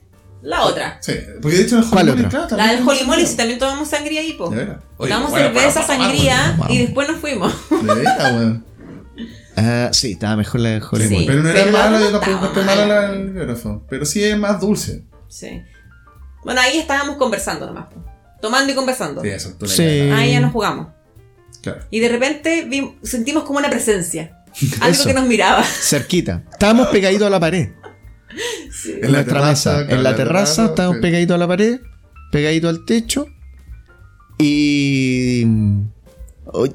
la otra. Sí, porque de hecho el ¿Cuál otra? claro, La del Holy si también tomamos sangría ahí, po. De veras. Tomamos bueno, cerveza, para- para- sangría y después nos fuimos. De veras, weón. Ah, sí, estaba mejor la de Holy Sí. Pero no era pero mala, yo tampoco mala mala. la del biógrafo. Pero sí es más dulce. Sí. Bueno, ahí estábamos conversando nomás. Tomando y conversando. Sí, eso, tú Sí. Ahí ya nos jugamos. Claro. Y de repente vi- sentimos como una presencia. Algo Eso. que nos miraba. Cerquita. Estábamos pegaditos a la pared. En la nuestra terraza, mesa. claro, en la la terraza, terraza, estábamos sí. pegaditos a la pared, pegaditos al techo. Y. Oy,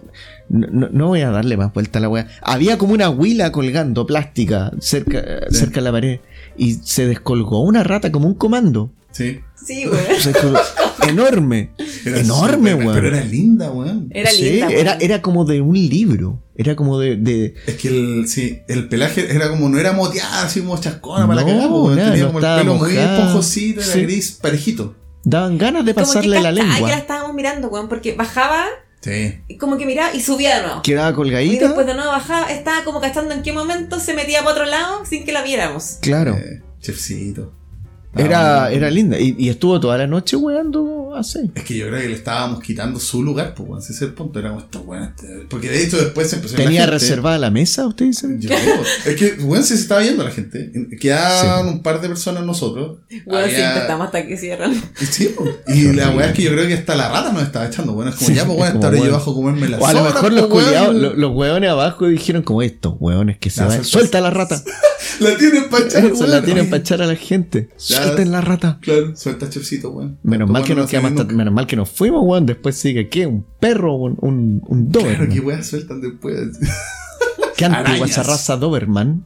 No, voy a darle más vuelta a la weá. Había como una huila colgando plástica cerca, cerca de la pared. Y se descolgó una rata como un comando. Sí. Sí, güey. Enorme. Era enorme, weón. Pero era linda, weón. Era Sí, linda. era, güey. era como de un libro. Era como de. de- Es que el, sí, el pelaje era como, no era moteada, así como chascona para la No, cagada, weón. nada, Tenía no como el pelo muy mojada. esponjosito, era Sí. gris, parejito. daban ganas de Como que pasarle la cachaba que la lengua. estábamos mirando, weón, porque bajaba, Sí. y como que miraba y subía de nuevo. Quedaba Y colgadita. después de nuevo bajaba, estaba como cachando en qué momento se metía para otro lado sin que la viéramos. Claro. Eh, chefcito. Era, era linda. Y, y estuvo toda la noche weando así. Es que yo creo que le estábamos quitando su lugar, pues, weón. Ese es el punto. Era como esto, weón. este- Porque de hecho después se empezó la ¿Tenía gente. reservada la mesa, usted dice? Yo creo. Es que, weón, sí se estaba yendo la gente. Quedaban un par de personas nosotros. Bueno, Había- siempre estamos hasta que cierran. Y sí. Y la weá es que yo creo que hasta la rata nos estaba echando, weón. Es como Sí, ya, pues, weón, es como, esta hora yo weón. bajo a comerme la O a lo mejor los weón. culiados, los abajo dijeron como estos hueones que se van. Suelta la rata. <laughs> <laughs> La tienen para echar, Se la weón. tienen para echar a la gente. Suelten la rata. Claro, suelta chefcito, weón. Menos mal, que nos hasta- menos mal que nos fuimos, weón. Después sigue, ¿qué? ¿Un perro? ¿Un, un, un Claro, Doberman? qué weas sueltan después. <laughs> ¿Qué antigua esa raza Doberman?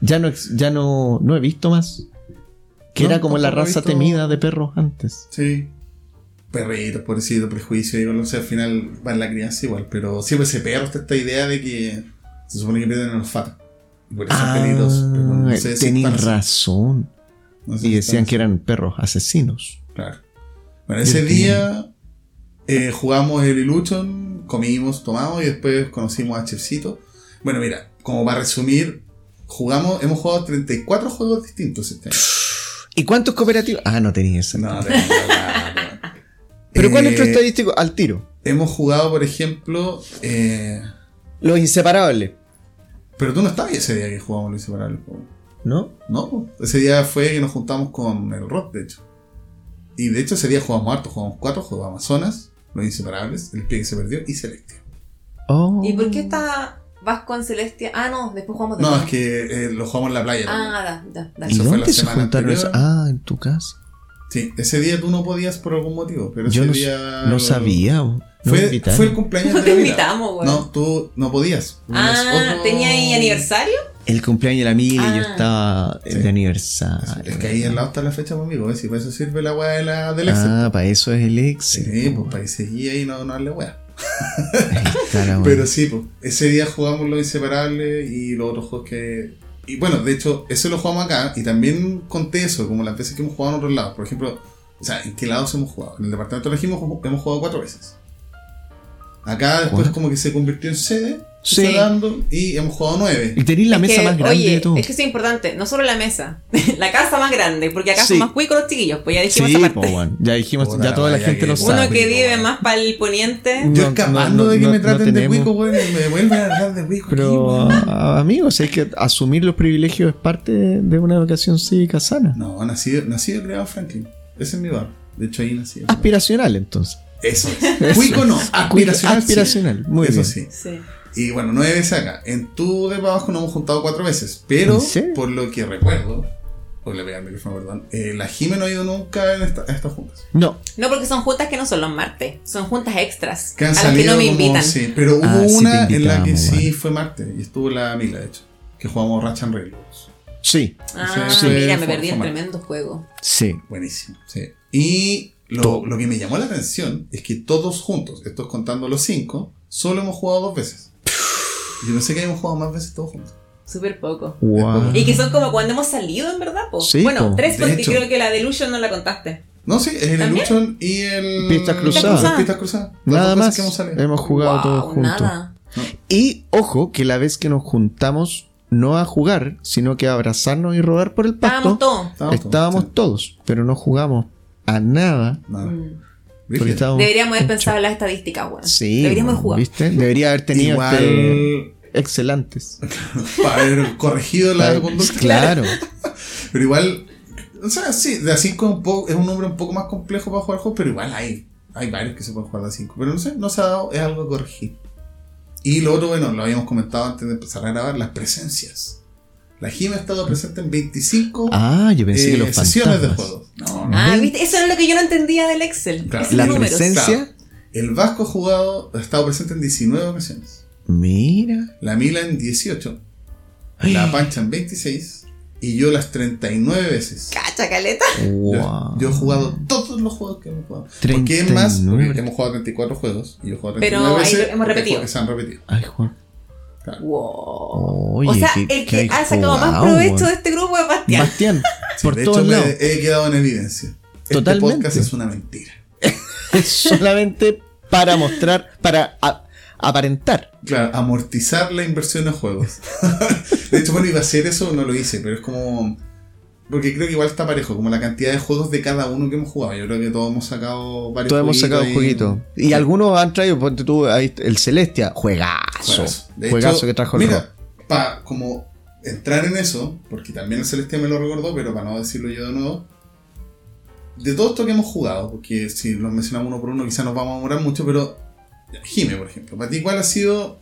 Ya no, ya no, no he visto más. Que No, era como la raza visto- temida de perros antes. Sí. Perritos, pobrecito, prejuicio, digo, no sé, al final va en la crianza igual, pero siempre ese perro está esta idea de que se supone que pierden el olfato. Por eso son peligrosos. pero no sé si Ah, así. razón. No sé Y decían que eran perros asesinos. Claro. Bueno, ese día eh, jugamos el Illusion, comimos, tomamos y después conocimos a Chefcito. Bueno, mira, como para resumir, jugamos, hemos jugado 34 juegos distintos este año. ¿Y cuántos cooperativos? Ah, no tenía esa. No, weón. Pero ¿cuál es tu Eh, estadístico? Al tiro. Hemos jugado, por ejemplo, eh, Los inseparables. Pero tú no estabas ese día que jugamos los inseparables. po. ¿No? No, ese día fue que nos juntamos con el Rock, de hecho. Y de hecho ese día jugamos harto, jugamos cuatro, jugamos Amazonas, los inseparables, el pie que se perdió y Celestia. Oh. ¿Y por qué está Vasco en Celestia? Ah, no, después jugamos de No, es que eh, lo jugamos en la playa. Ah, da, da, da. ¿Y eso fue dónde la se juntaron eso? Ah, en tu casa. Sí, ese día tú no podías por algún motivo, pero Yo ese no, día. no sabía. Fue, fue el cumpleaños No de te la Mila. invitamos, güey. No, tú no podías. Tenías Ah, otro- ¿tenía ahí aniversario? El cumpleaños de la Mili y yo Ah. estaba Sí. de aniversario. Es que ahí al lado está la fecha conmigo, ¿ves? Y para eso sirve la weá de la, del Excel. Ah, para eso es el ex. sí, pues para que seguir ahí no, no darle weá. Ah, <laughs> Pero sí, pues, ese día jugamos los inseparables y los otros juegos que. Y bueno, de hecho, eso lo jugamos acá y también conté eso, como las veces que hemos jugado en otros lados. Por ejemplo, o sea, ¿en qué lados hemos jugado? En el departamento de Regimo hemos jugado cuatro veces. Acá después como que se convirtió en sede, se Sí. dando y hemos jugado nueve. Y tenéis la Es mesa que, más grande oye, de todo. Es que es importante, no solo la mesa, <laughs> la casa más grande, porque acá Sí. son más cuicos los chiquillos, pues ya dijimos Sí, esa po. Ya dijimos, Puta ya toda la gente lo Uno sabe. que vive más para el poniente. Yo No, escapando no, de que no, me no traten de cuico, weón, y me vuelven a hablar de cuico. Pero, aquí, amigos, hay que asumir los privilegios es parte de, una educación cívica sana. No, nacido, nacido en Franklin. Ese es mi bar. De hecho, ahí nací. Aspiracional, entonces. Eso es. Cuico no, aspiracional. sí. Aspiracional, muy Eso bien. sí. Sí. Y bueno, nueve veces acá. En tu de para abajo nos hemos juntado cuatro veces. Pero, ¿En serio? por lo que recuerdo, por le pegué al micrófono, perdón, eh, la Jime no ha ido nunca en esta- a estas juntas. No, No, porque son juntas que no son los martes, son juntas extras, Que han a las que salido no me como- invitan. sí, pero hubo Ah, sí una en la que sí bueno. fue martes. Y estuvo la Mila, de hecho. Que jugamos Ratchet and Railroads. sí, Ah, Sí, sí, mira, me perdí el tremendo juego. sí. Buenísimo, sí. Y lo, lo que me llamó la atención es que todos juntos, estos contando los cinco, solo hemos jugado dos veces. Yo no sé que hemos jugado más veces todos juntos. Súper poco. Wow. Y que son como cuando hemos salido, en verdad, po. Sí, bueno, po. tres porque hecho. creo que la Delusion no la contaste. No, sí, es el. Illusion y el. Pistas cruzadas. Pistas cruzadas. Nada más. que hemos salido. Hemos jugado Wow, todos juntos. Nada. Y ojo, que la vez que nos juntamos, no a jugar, sino que a abrazarnos y rodar por el Estábamos pasto, todos. Estábamos todos, estábamos sí. todos, pero no jugamos a nada. Nada. Mm. Estábamos Deberíamos haber pensado en las estadísticas, weón. Sí, Deberíamos bueno, jugar. ¿viste? Debería haber tenido Igual. este, excelentes. <laughs> Para haber corregido la conducta. Claro. <laughs> Pero igual. O sea, sí, de a 5 es, un poco- es un número un poco más complejo para jugar juegos, pero igual hay, hay varios que se pueden jugar de a 5. Pero no sé, no se ha dado, es algo que corregir. Y lo otro, bueno, lo habíamos comentado antes de empezar a grabar, las presencias. La Jime ha estado presente en 25 Ah, yo pensé eh, que los sesiones de juegos. No, no. Ah, ¿viste? Eso era lo que yo no entendía del Excel. Claro. La números. presencia- Claro. El Vasco ha jugado, ha estado presente en 19 ocasiones. Mira. La Mila en 18. La Pancha en 26. Y yo las 39 veces. Cacha, caleta. Wow. Yo, yo he jugado todos los juegos que hemos jugado. Porque es más, 39. porque hemos jugado 34 juegos y yo he jugado Pero 39 ahí veces. hemos porque repetido. que se han repetido. Ay, Juan. Wow. Oye, o sea, qué- el que ha sacado más provecho de este grupo es Bastián. Bastián, <laughs> por de todos hecho, me lados. he quedado en evidencia. Totalmente. Este podcast es una mentira. <laughs> Es solamente para mostrar, para a- aparentar. Claro, amortizar la inversión en juegos. <laughs> de hecho, bueno, iba a hacer eso, no lo hice, pero es como. Porque creo que igual está parejo, como la cantidad de juegos de cada uno que hemos jugado. Yo creo que todos hemos sacado varios Todos hemos sacado ahí. jueguitos. Y Sí. algunos han traído, ponte tú, ahí el Celestia, juegazo. Juegazo. De Juegazo hecho, que trajo el Mira, para como entrar en eso, porque también el Celestia me lo recordó, pero para no decirlo yo de nuevo, de todo esto que hemos jugado, porque si los mencionamos uno por uno quizás nos vamos a demorar mucho, pero Jime, por ejemplo, para ti, ¿cuál ha sido,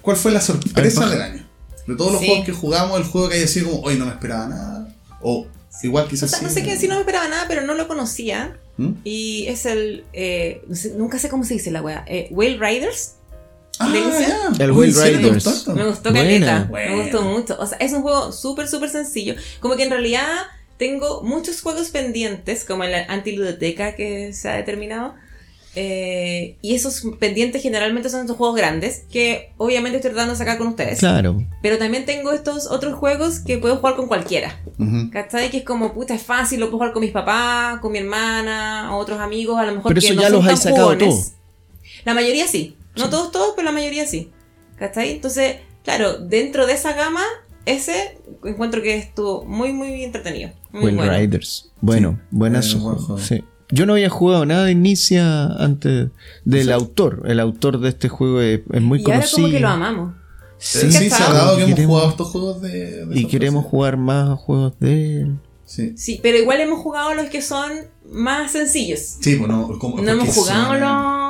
cuál fue la sorpresa del año? De todos los Sí. juegos que jugamos, el juego que haya sido como, hoy no me esperaba nada, o igual O quizás sea, no sí, sé quién, si no me esperaba nada, pero no lo conocía. ¿Mm? Y es el. eh, no sé- nunca sé cómo se dice la wea. Eh, Whale Riders. Ah, ya. El Uy, Will ¿en serio te Riders. gustó? Me gustó caleta. Me gustó mucho. O sea, es un juego súper, súper sencillo. Como que en realidad tengo muchos juegos pendientes, como en la antiludoteca que se ha determinado. Eh, y esos pendientes generalmente son estos juegos grandes que obviamente estoy tratando de sacar con ustedes. Claro. Pero también tengo estos otros juegos que puedo jugar con cualquiera. Ujú. ¿Cachai? Que es como, puta, es fácil, lo puedo jugar con mis papás, con mi hermana, o otros amigos, a lo mejor Pero que eso no ya son los tan has sacado tú. La mayoría sí. No todos, todos, pero la mayoría sí. ¿Cachai? Entonces, claro, dentro de esa gama, ese encuentro que estuvo muy, muy entretenido. Muy Will bueno. Riders. Bueno, Sí. buenas Eh, su buen juego. juego. Sí. Yo no había jugado nada de Inicia antes del autor. El autor de este juego es, es muy Y ahora conocido. como que lo amamos. Sí, sí, se ha dado que hemos Queremos- jugado estos juegos de... de Y queremos jugar más juegos de él. Sí. Sí, pero igual hemos jugado los que son más sencillos. Sí, pues no, como, No hemos jugado son-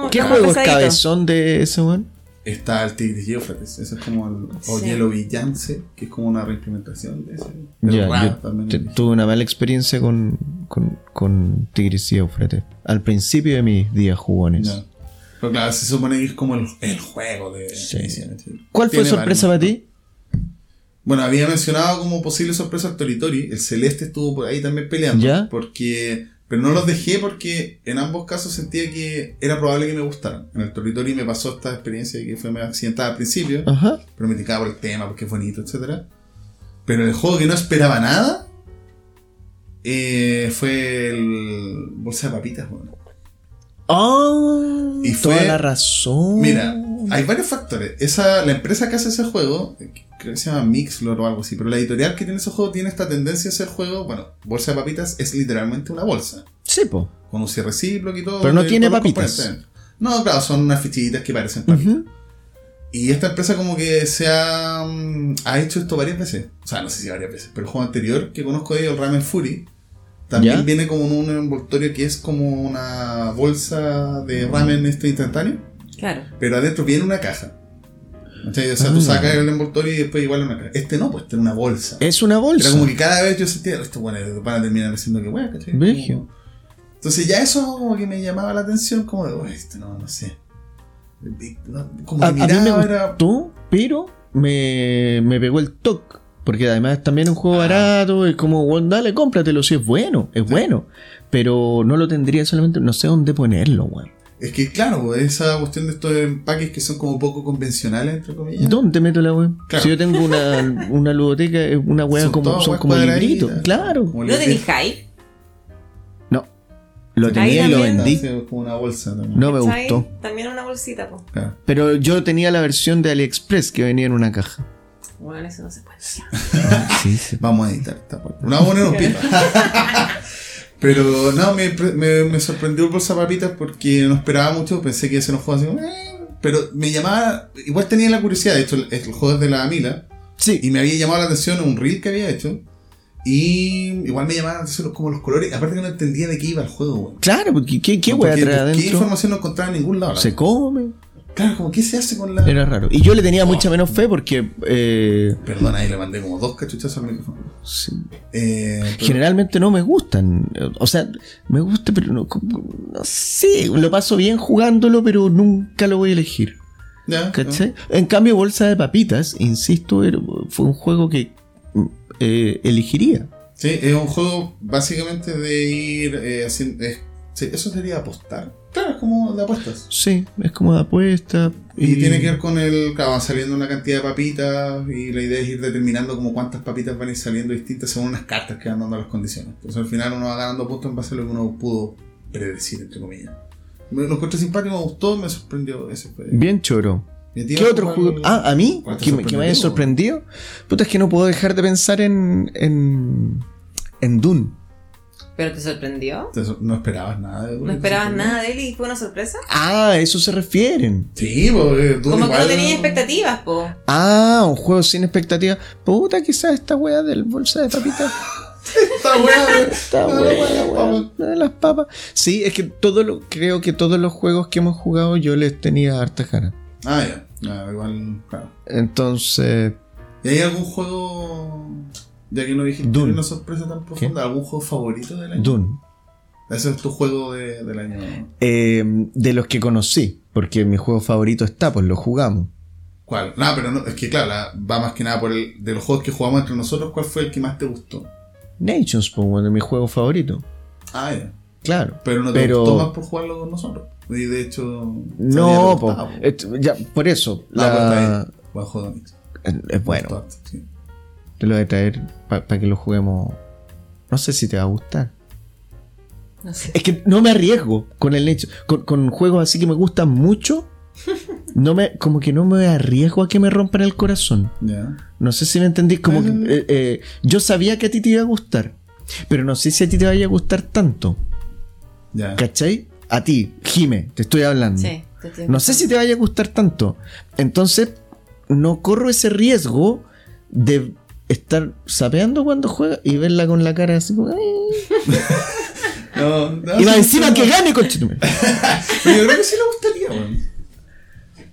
los ¿Qué juego es cabezón de ese weón? Está el Tigris y Éufrates. Ese es como el. O Sí. Villance, que es como una reimplementación de ese. Ya, Rap yo te- tuve una mala experiencia con, con, con Tigris y Eufrates. Al principio de mis días jugones. Ya. Pero claro, se supone que es como el, el juego de. Sí. ¿Cuál fue sorpresa para ti? Bueno, había mencionado como posible sorpresa al Toritori. El Celeste estuvo por ahí también peleando. ¿Ya? Porque. Pero no los dejé porque en ambos casos sentía que era probable que me gustaran. En el Toritori me pasó esta experiencia que fue medio accidentada al principio. Ajá. pero me ticaba por el tema, porque es bonito, etc. Pero el juego que no esperaba nada eh, fue el Bolsa de Papitas. bueno. Ah, Y fue- toda la razón. Mira, hay varios factores. Esa, la empresa que hace ese juego, creo que se llama Mixlor o algo así, pero la editorial que tiene ese juego tiene esta tendencia a hacer juego. Bueno, Bolsa de Papitas es literalmente una bolsa, Sí, po. con un cierre recíproco y todo. Pero no tiene papitas. No, claro, son unas fichitas que parecen papitas. Y esta empresa como que se ha, mm, ha hecho esto varias veces. O sea, no sé si varias veces, pero el juego anterior que conozco de ellos, el Ramen Fury, también ¿Ya? viene como en un envoltorio que es como una bolsa de ramen este instantáneo, Claro. pero adentro viene una caja. O sea, tú Ah. sacas el envoltorio y después igual una caja. Este no, pues tiene una bolsa. Es una bolsa. Era como que cada vez yo sentía, esto bueno, van a terminar haciendo que bueno, ¿cachai? Como- Entonces ya eso como que me llamaba la atención, como de, "Uy, este no, no sé. Como que a, a mí me miraba, era gustó, pero me, me pegó el toque. Porque además también es un juego Ah. barato, es como, bueno, dale, cómpratelo, si es bueno, es bueno. Pero no lo tendría solamente, no sé dónde ponerlo, weón. Es que, claro, esa cuestión de estos empaques que son como poco convencionales, entre comillas. ¿Dónde meto la weón? Claro. Si yo tengo una, <laughs> una ludoteca, es una weá Son como, son como libritos. Claro. Como ¿No le- tenéis hype? No. Lo tenía y lo vendí. Sí, como una bolsa también. No me gustó. También una bolsita, po. Claro. Pero yo tenía la versión de AliExpress que venía en una caja. Bueno, eso no se puede. <laughs> Sí, sí. Vamos a editar esta parte. No vamos Pero no, me, me, me sorprendió el bolsa papitas porque no esperaba mucho. Pensé que un juego así "Eh", Pero me llamaba. Igual tenía la curiosidad. De hecho, el, el juego es de la Mila. Sí. Y me había llamado la atención un reel que había hecho. Y igual me llamaban la atención como los colores. Aparte que no entendía de qué iba el juego, weón. Claro, porque ¿qué, qué Porque weá trae ¿Qué información no encontraba en ningún lado? la Se come. Claro, como qué se hace con la. Era raro. Y yo le tenía mucha menos fe porque eh, Perdona, ahí le mandé como dos cachuchazos al micrófono. sí, Eh, pero- generalmente no me gustan. O sea, me gusta, pero no, no sé. Lo paso bien jugándolo, pero nunca lo voy a elegir. ya, ¿Cachai? En cambio, Bolsa de Papitas, insisto, fue un juego que mm, eh, elegiría. Sí, es un juego básicamente de ir eh, haciendo. Sí, eso sería apostar. Claro, es como de apuestas. Sí, es como de apuesta. Y, tiene que ver con el. Claro, van saliendo una cantidad de papitas. Y la idea es ir determinando como cuántas papitas van a ir saliendo distintas según unas cartas que van dando las condiciones. Entonces al final uno va ganando puntos en base a lo que uno pudo predecir, entre comillas. Me lo encontré simpático, me gustó, me sorprendió. Ese. Bien choro. ¿Y a ti, ¿Qué otro juego? Ah, a mí, que me, que me haya sorprendido. Puta, es que no puedo dejar de pensar en. en. en Dune. ¿Pero te sorprendió? Te so- No esperabas nada de ¿No esperabas nada de él y fue una sorpresa? Ah, a eso se refieren. Sí, porque tú Como que no tenías expectativas, po. Ah, un juego sin expectativa. Puta, quizás esta weá del bolsa de papitas. Esta weá, Esta weá, weá, weá, de las papas. Sí, es que todo lo, creo que todos los juegos que hemos jugado yo les tenía harta cara. Ah, ya. Ah, igual, claro. Entonces, ¿Y hay algún juego, ya que no dijiste Dune. una sorpresa tan profunda, algún juego favorito del año? Dune. Ese es tu juego de- del año. Eh, de los que conocí, porque mi juego favorito está, pues lo jugamos. ¿Cuál? No, pero no, es que claro, la- va más que nada por el. De los juegos que jugamos entre nosotros, ¿cuál fue el que más te gustó? Nations, pues, bueno, mi juego favorito. Ah, ya. Claro. Pero no te Pero- gustó más por jugarlo con nosotros. Y de hecho. No, po, ya, por eso. Ah, pues la- juego, Mix. es, bueno. Sí. Te lo voy a traer para que lo juguemos. No sé si te va a gustar. No sé. Es que no me arriesgo con el hecho. Con, con juegos así que me gustan mucho. <laughs> No me, como que no me arriesgo a que me rompan el corazón. No sé si me entendís. Como que, eh, eh, yo sabía que a ti te iba a gustar. Pero no sé si a ti te vaya a gustar tanto. Ya. ¿Cachai? A ti, Jime, te estoy hablando. Sí, te estoy No sé si te vaya a gustar tanto. Entonces, no corro ese riesgo de estar sapeando cuando juega y verla con la cara así como. "Ay". <laughs> No, no, Y va sí, encima sí, que gane, conchetumare. <laughs> Pero yo creo que sí le gustaría, weón.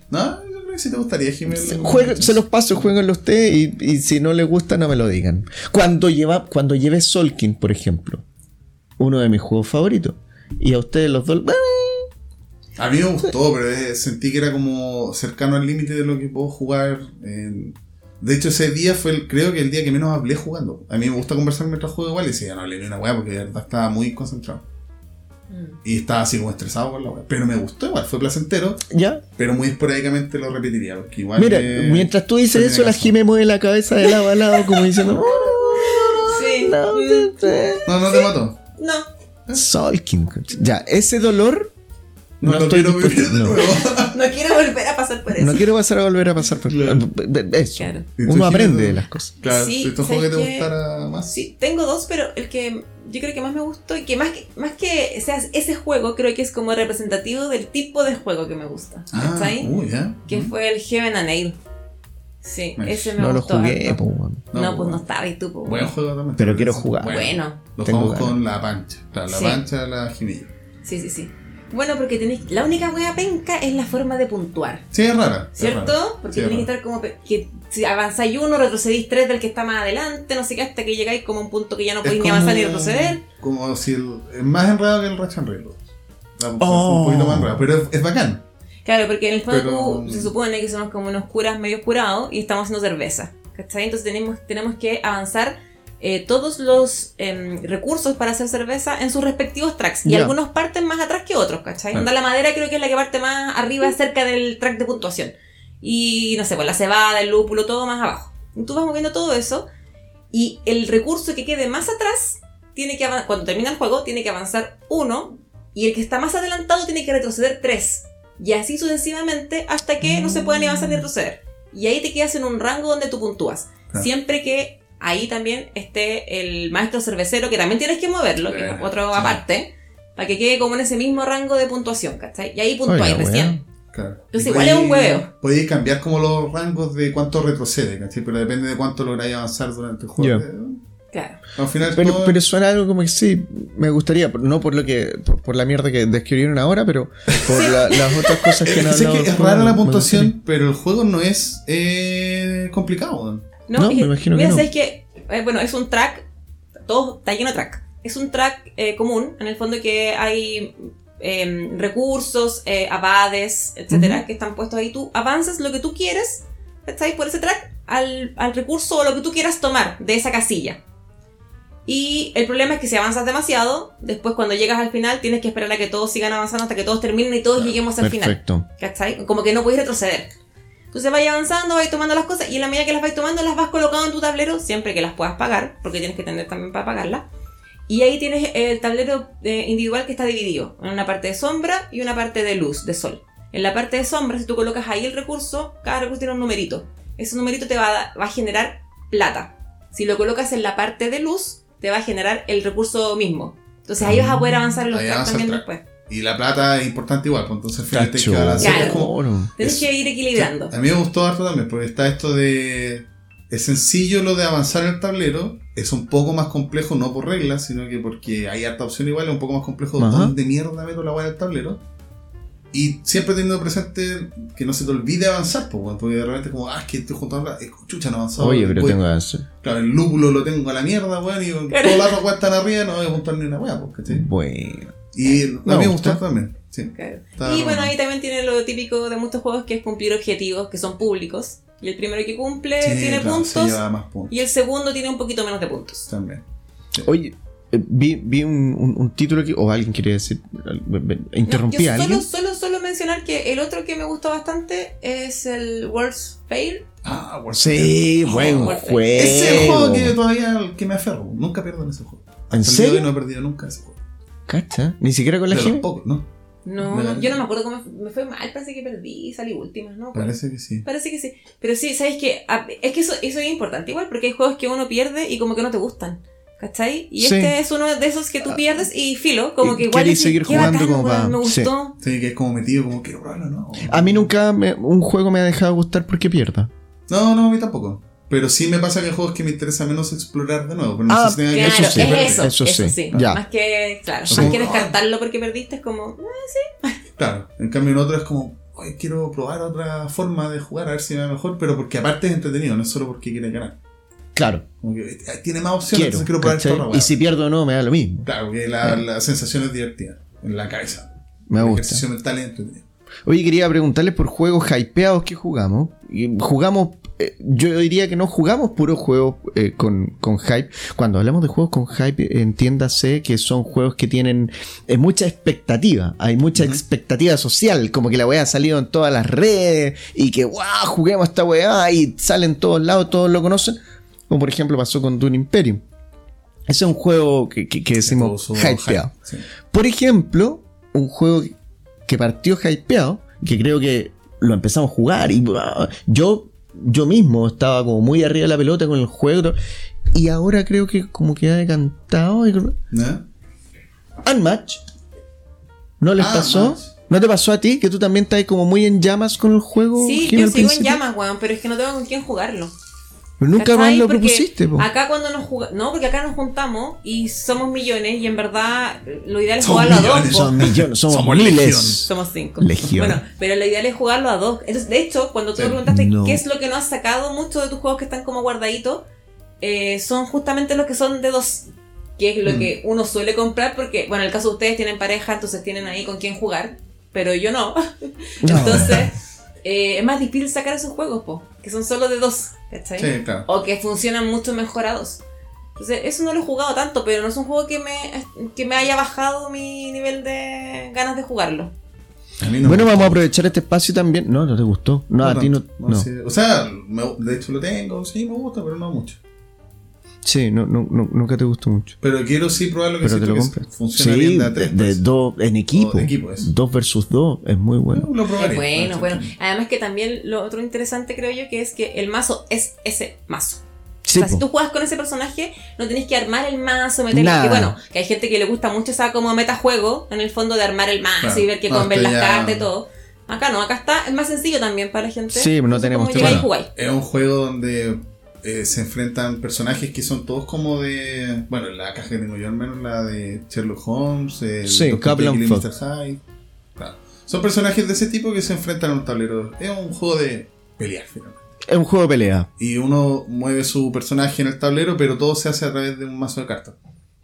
No, yo creo que si te gustaría, Jiménez. Se, juega- se los paso, jueguenlo usted y, y si no le gusta no me lo digan. Cuando lleva, cuando lleve Solkin, por ejemplo, uno de mis juegos favoritos, y a ustedes los dos, A mí me gustó, pero eh, sentí que era como cercano al límite de lo que puedo jugar. en- De hecho, ese día fue, el- creo que el día que menos hablé jugando. A mí me gusta conversar mientras juego igual y si ya no hablé ni una weá porque de verdad estaba muy concentrado. Mm. Y estaba así como estresado con la weá. Pero me gustó igual, fue placentero, ya. pero muy esporádicamente lo repetiría. Porque igual Mira, que- mientras tú dices eso, la. Jime mueve la cabeza de lado a lado como diciendo, Sí. no, Mm. No, no te mató. No, Solkin. Ya, ese dolor No, No lo estoy quiero vivir de no. nuevo. no quiero volver a pasar por eso. No quiero pasar a volver a pasar por Claro. eso. Claro. ¿Y tú, Uno aprende de las cosas. Claro, Sí, juegos que te gustara más. Sí, tengo dos, pero el que yo creo que más me gustó y que más que, más que sea ese juego, creo que es como representativo del tipo de juego que me gusta. Ah, ¿Cachai? uy, ya. que fue el Heaven and Nail. Sí, Nice. ese me No lo gustó. jugué, po, weón. No, No, pues bueno. no estaba y tú, po, Buen juego también. Pero quiero jugar. Bueno, Lo Tengo jugamos con la pancha. Claro, la Sí. pancha, la jimilla. sí, sí, sí. Bueno, porque tenéis. La única wea penca es la forma de puntuar. Sí, es rara. es ¿Cierto? rara. Porque Sí, es tenéis que estar como. que si avanzáis uno, retrocedís tres del que está más adelante, no sé qué, hasta que llegáis como a un punto que ya no Es podéis ni avanzar ni retroceder. Como si el, es más enredado que el Ratchet and Rail. La- Oh. Un poquito más enredado, pero es, es bacán. Claro, porque en el fondo Pero- tú- se supone que somos como unos curas medio curados y estamos haciendo cerveza. ¿Cachai? Entonces tenemos, tenemos que avanzar eh, todos los em, recursos para hacer cerveza en sus respectivos tracks. Y algunos parten más atrás que otros, ¿cachai? Onda, la madera creo que es la que parte más arriba cerca del track de puntuación. Y no sé, pues la cebada, el lúpulo, todo más abajo. Y tú vas moviendo todo eso y el recurso que quede más atrás tiene que cuando termina el juego tiene que avanzar uno y el que está más adelantado tiene que retroceder tres. Y así sucesivamente hasta que no se pueda ni avanzar ni retroceder. Y ahí te quedas en un rango donde tú puntúas. Claro. Siempre que ahí también esté el maestro cervecero, que también tienes que moverlo, que es otro sí. aparte, para que quede como en ese mismo rango de puntuación, ¿cachai? Y ahí puntuáis Oiga, recién. Claro. Entonces igual es un hueveo. Podéis cambiar como los rangos de cuánto retrocede, ¿cachai? Pero depende de cuánto lográis avanzar durante el juego. Eh, Claro. Al final Pero, todo- pero suena algo como que sí, me gustaría, no por lo que, por, por la mierda que describieron ahora, pero por la- las otras cosas que <laughs> han Es, que es rara la puntuación, pero el juego no es eh, complicado. No, No, me imagino mira, que no. sabes que, eh, bueno, es un track, todo está lleno de track. Es un track eh, común, en el fondo que hay em, recursos, eh, abades, etcétera, que están puestos ahí. Tú avanzas lo que tú quieres, ¿estáis por ese track? Al, al recurso o lo que tú quieras tomar de esa casilla. Y el problema es que si avanzas demasiado, después cuando llegas al final tienes que esperar a que todos sigan avanzando hasta que todos terminen y todos lleguemos al final. Perfecto. ¿Cachai? Como que no podéis retroceder. Entonces vais avanzando, vais tomando las cosas y en la medida que las vais tomando las vas colocando en tu tablero, siempre que las puedas pagar, porque tienes que tener también para pagarlas. Y ahí tienes el tablero eh, individual que está dividido en una parte de sombra y una parte de luz, de sol. En la parte de sombra, si tú colocas ahí el recurso, cada recurso tiene un numerito. Ese numerito te va a, va a generar plata. Si lo colocas en la parte de luz, te va a generar el recurso mismo. Entonces ahí vas a poder avanzar en los tracks también después. Y la plata es importante igual, pues entonces al final tienes que. Claro. Es como-. Tienes Es- que ir equilibrando. A mí me gustó harto también, porque está esto de. Es sencillo lo de avanzar en el tablero, es un poco más complejo, no por reglas, sino que porque hay harta opción igual, es un poco más complejo Ajá. dónde mierda meto la weá del tablero. Y siempre teniendo presente que no se te olvide avanzar, pues, porque de repente es como, ah, es que estoy junto a la. chucha, no avanzado. Oye, pero Voy- tengo que hacer. Claro, el lúpulo lo tengo a la mierda, weón, y los otros weas están arriba, no voy a apuntar ni una weá, pues, ¿cachai? Bueno. Y a Me mí me gusta. gustó también, sí. Claro. Y bueno, bueno. ahí también tiene lo típico de muchos juegos que es cumplir objetivos que son públicos. Y el primero que cumple Sí, tiene claro, se puntos lleva más puntos y el segundo tiene un poquito menos de puntos. también. Oye, eh, vi, vi un, un- un título que. O alguien quería decir. Interrumpí No, a yo alguien. solo, solo, solo mencionar que el otro que me gustó bastante es el World's Fair. Ah, World Sí, Oh, buen juego. Ese es el juego que todavía que me aferro. Nunca pierdo en ese juego. Hasta ¿En el día de serio? hoy no he perdido nunca ese juego. Cacha. Ni siquiera con la pocos, ¿no? No, no, yo no me acuerdo cómo me, fue mal, parece que perdí y salí última, ¿no? Parece que sí. Parece que sí. Pero sí, ¿sabes qué? Ah, Es que eso, eso es importante igual, porque hay juegos que uno pierde y como que no te gustan. ¿Cachai? Y Sí. este es uno de esos que tú pierdes y filo, como que igual decís, seguir "Qué jugando bacán, como weón, pa- me sí. gustó. Sí, que es como metido, como quiero probarlo, ¿no? A mí nunca me- un juego me ha dejado gustar porque pierda. No, no, a mí tampoco. Pero sí me pasa que hay juegos que me interesa menos explorar de nuevo. Pero no Ah, sé si tenga que Claro, Eso sí, es eso, eso eso, sí. sí. Ya. Más que, claro, Sí. más que descartarlo porque perdiste, es como, eh, <laughs> Claro, en cambio en otro es como, "Oye, quiero probar otra forma de jugar, a ver si me va mejor, pero porque aparte es entretenido, no es solo porque quiere ganar. Claro, Como que eh, tiene más opciones, quiero. entonces quiero probar otra y si pierdo o no, me da lo mismo. Claro, que la, la sensación es divertida en la cabeza. Me El gusta. ejercicio mental es entretenido. Oye, quería preguntarles por juegos hypeados que jugamos. Y jugamos, eh, yo diría que no jugamos puros juegos eh, con, con hype. Cuando hablamos de juegos con hype, entiéndase que son juegos que tienen eh, mucha expectativa. Hay mucha expectativa social, como que la weá ha salido en todas las redes y que, wow, juguemos esta weá y sale en todos lados, todos lo conocen. Como por ejemplo pasó con Dune Imperium. Ese es un juego que, que- que decimos hypeado. hype, sí. Por ejemplo, un juego que partió hypeado, que creo que lo empezamos a jugar y yo, yo mismo estaba como muy arriba de la pelota con el juego y ahora creo que como que ha decantado. y- ¿No? Unmatch. ¿No les Ah, pasó? ¿No te pasó a ti que tú también estás como muy en llamas con el juego? Sí, yo sigo en llamas, weón, pero es que no tengo con quién jugarlo. Pero nunca más lo Porque propusiste, po. Acá cuando nos jugamos, no, porque acá nos juntamos y somos millones y en verdad lo ideal es Somos jugarlo a dos. millones. Son millones, somos, Somos miles. legión. Somos cinco. Legión. Bueno, pero lo ideal es jugarlo a dos. Entonces, de hecho, cuando tú me preguntaste No. qué es lo que no has sacado, muchos de tus juegos que están como guardaditos eh, son justamente los que son de dos. Que es lo Mm. que uno suele comprar porque, bueno, en el caso de ustedes tienen pareja, entonces tienen ahí con quién jugar. Pero yo no. <laughs> No. Entonces, eh, es más difícil sacar esos juegos, po, que son solo de dos. ¿Cachai? Sí, claro. o que funcionan mucho mejor a dos. Entonces, eso no lo he jugado tanto, pero no es un juego que me, que me haya bajado mi nivel de ganas de jugarlo. A mí no bueno, me vamos a aprovechar este espacio también. No, no te gustó. No, a ti no. no. sí. O sea, me- de hecho lo tengo, sí, me gusta, pero no mucho. Sí, no, no, no- nunca te gustó mucho. Pero quiero sí probar lo que Pero te lo que compras. funciona sí, bien de a de, tres, de pues. dos en equipo. de equipo, eso. Dos versus dos es muy bueno. Lo probaré. Es bueno, Sí, bueno. Además que también lo otro interesante creo yo que es que el mazo es ese mazo. Sí, o sea, si po. tú juegas con ese personaje, no tenés que armar el mazo, meterle. Nada. Que bueno, que hay gente que le gusta mucho esa como metajuego, en el fondo de armar el mazo Claro. y ver qué No, conven es que las ya- cartas y todo. Acá no, acá está, es más sencillo también para la gente. Sí, no Entonces, tenemos tema. jugáis. Es un juego donde eh, se enfrentan personajes que son todos como de. Bueno, la caja que tengo yo al menos, la de Sherlock Holmes, el Sí, Jekyll y. Mr. Hyde. Claro. Son personajes de ese tipo que se enfrentan a un tablero. Es un juego de pelear, finalmente. Es un juego de pelea. Y uno mueve su personaje en el tablero, pero todo se hace a través de un mazo de cartas.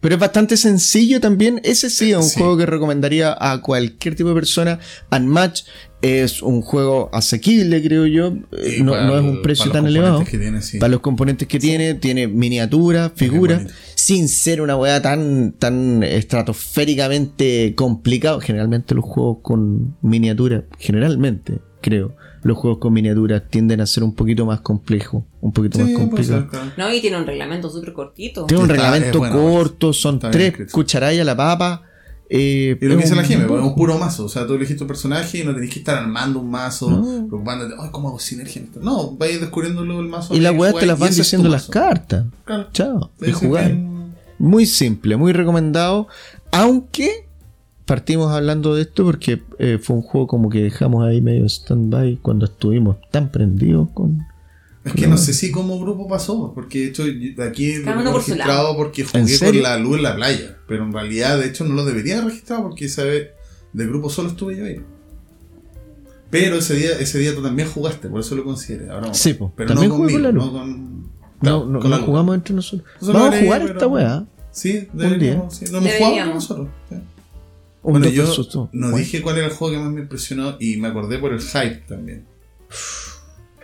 Pero es bastante sencillo también. Ese sí es un Sí. juego que recomendaría a cualquier tipo de persona. Unmatch es un juego asequible, creo yo. Eh, No, no es un precio para los tan elevado. componentes que tiene, sí. Para los componentes que tiene, tiene miniatura, figura, bonito. sin ser una weá tan, tan estratosféricamente complicado. Generalmente los juegos con miniatura, generalmente, creo, los juegos con miniatura tienden a ser un poquito más complejos, un poquito Sí, más complicados. claro. No, y tiene un reglamento súper cortito. Tiene un Está- reglamento bueno, corto, son tres a la papa. Eh, Y lo que dice la es un puro mazo. O sea, tú elegís tu personaje y no tenés que estar armando un mazo, No. preocupándote, ay, ¿cómo hago sinergia? No, vais descubriéndolo el mazo. Y las weas te las van diciendo las cartas. Claro. Chao. Y jugar. bien- Muy simple, muy recomendado. Aunque partimos hablando de esto porque eh, fue un juego como que dejamos ahí medio stand-by cuando estuvimos tan prendidos con. Es que no sé si como grupo pasó, porque de hecho aquí lo uno tengo por registrado porque ¿En jugué con la luz en la playa. Pero en realidad, de hecho, no lo debería registrar porque esa vez del grupo solo estuve yo ahí. Pero ese día, ese día tú también jugaste, por eso lo consideré. Ahora, Sí, po, pero también no con conmigo, la luz. no con. No, claro, no, con no la jugamos entre nosotros. Lo Vamos a jugar pero- esta weá. Sí, deberíamos. Sí, no hemos jugado con nosotros. sí. Bueno, dos yo no Bueno. dije cuál era el juego que más me impresionó y me acordé por el hype también.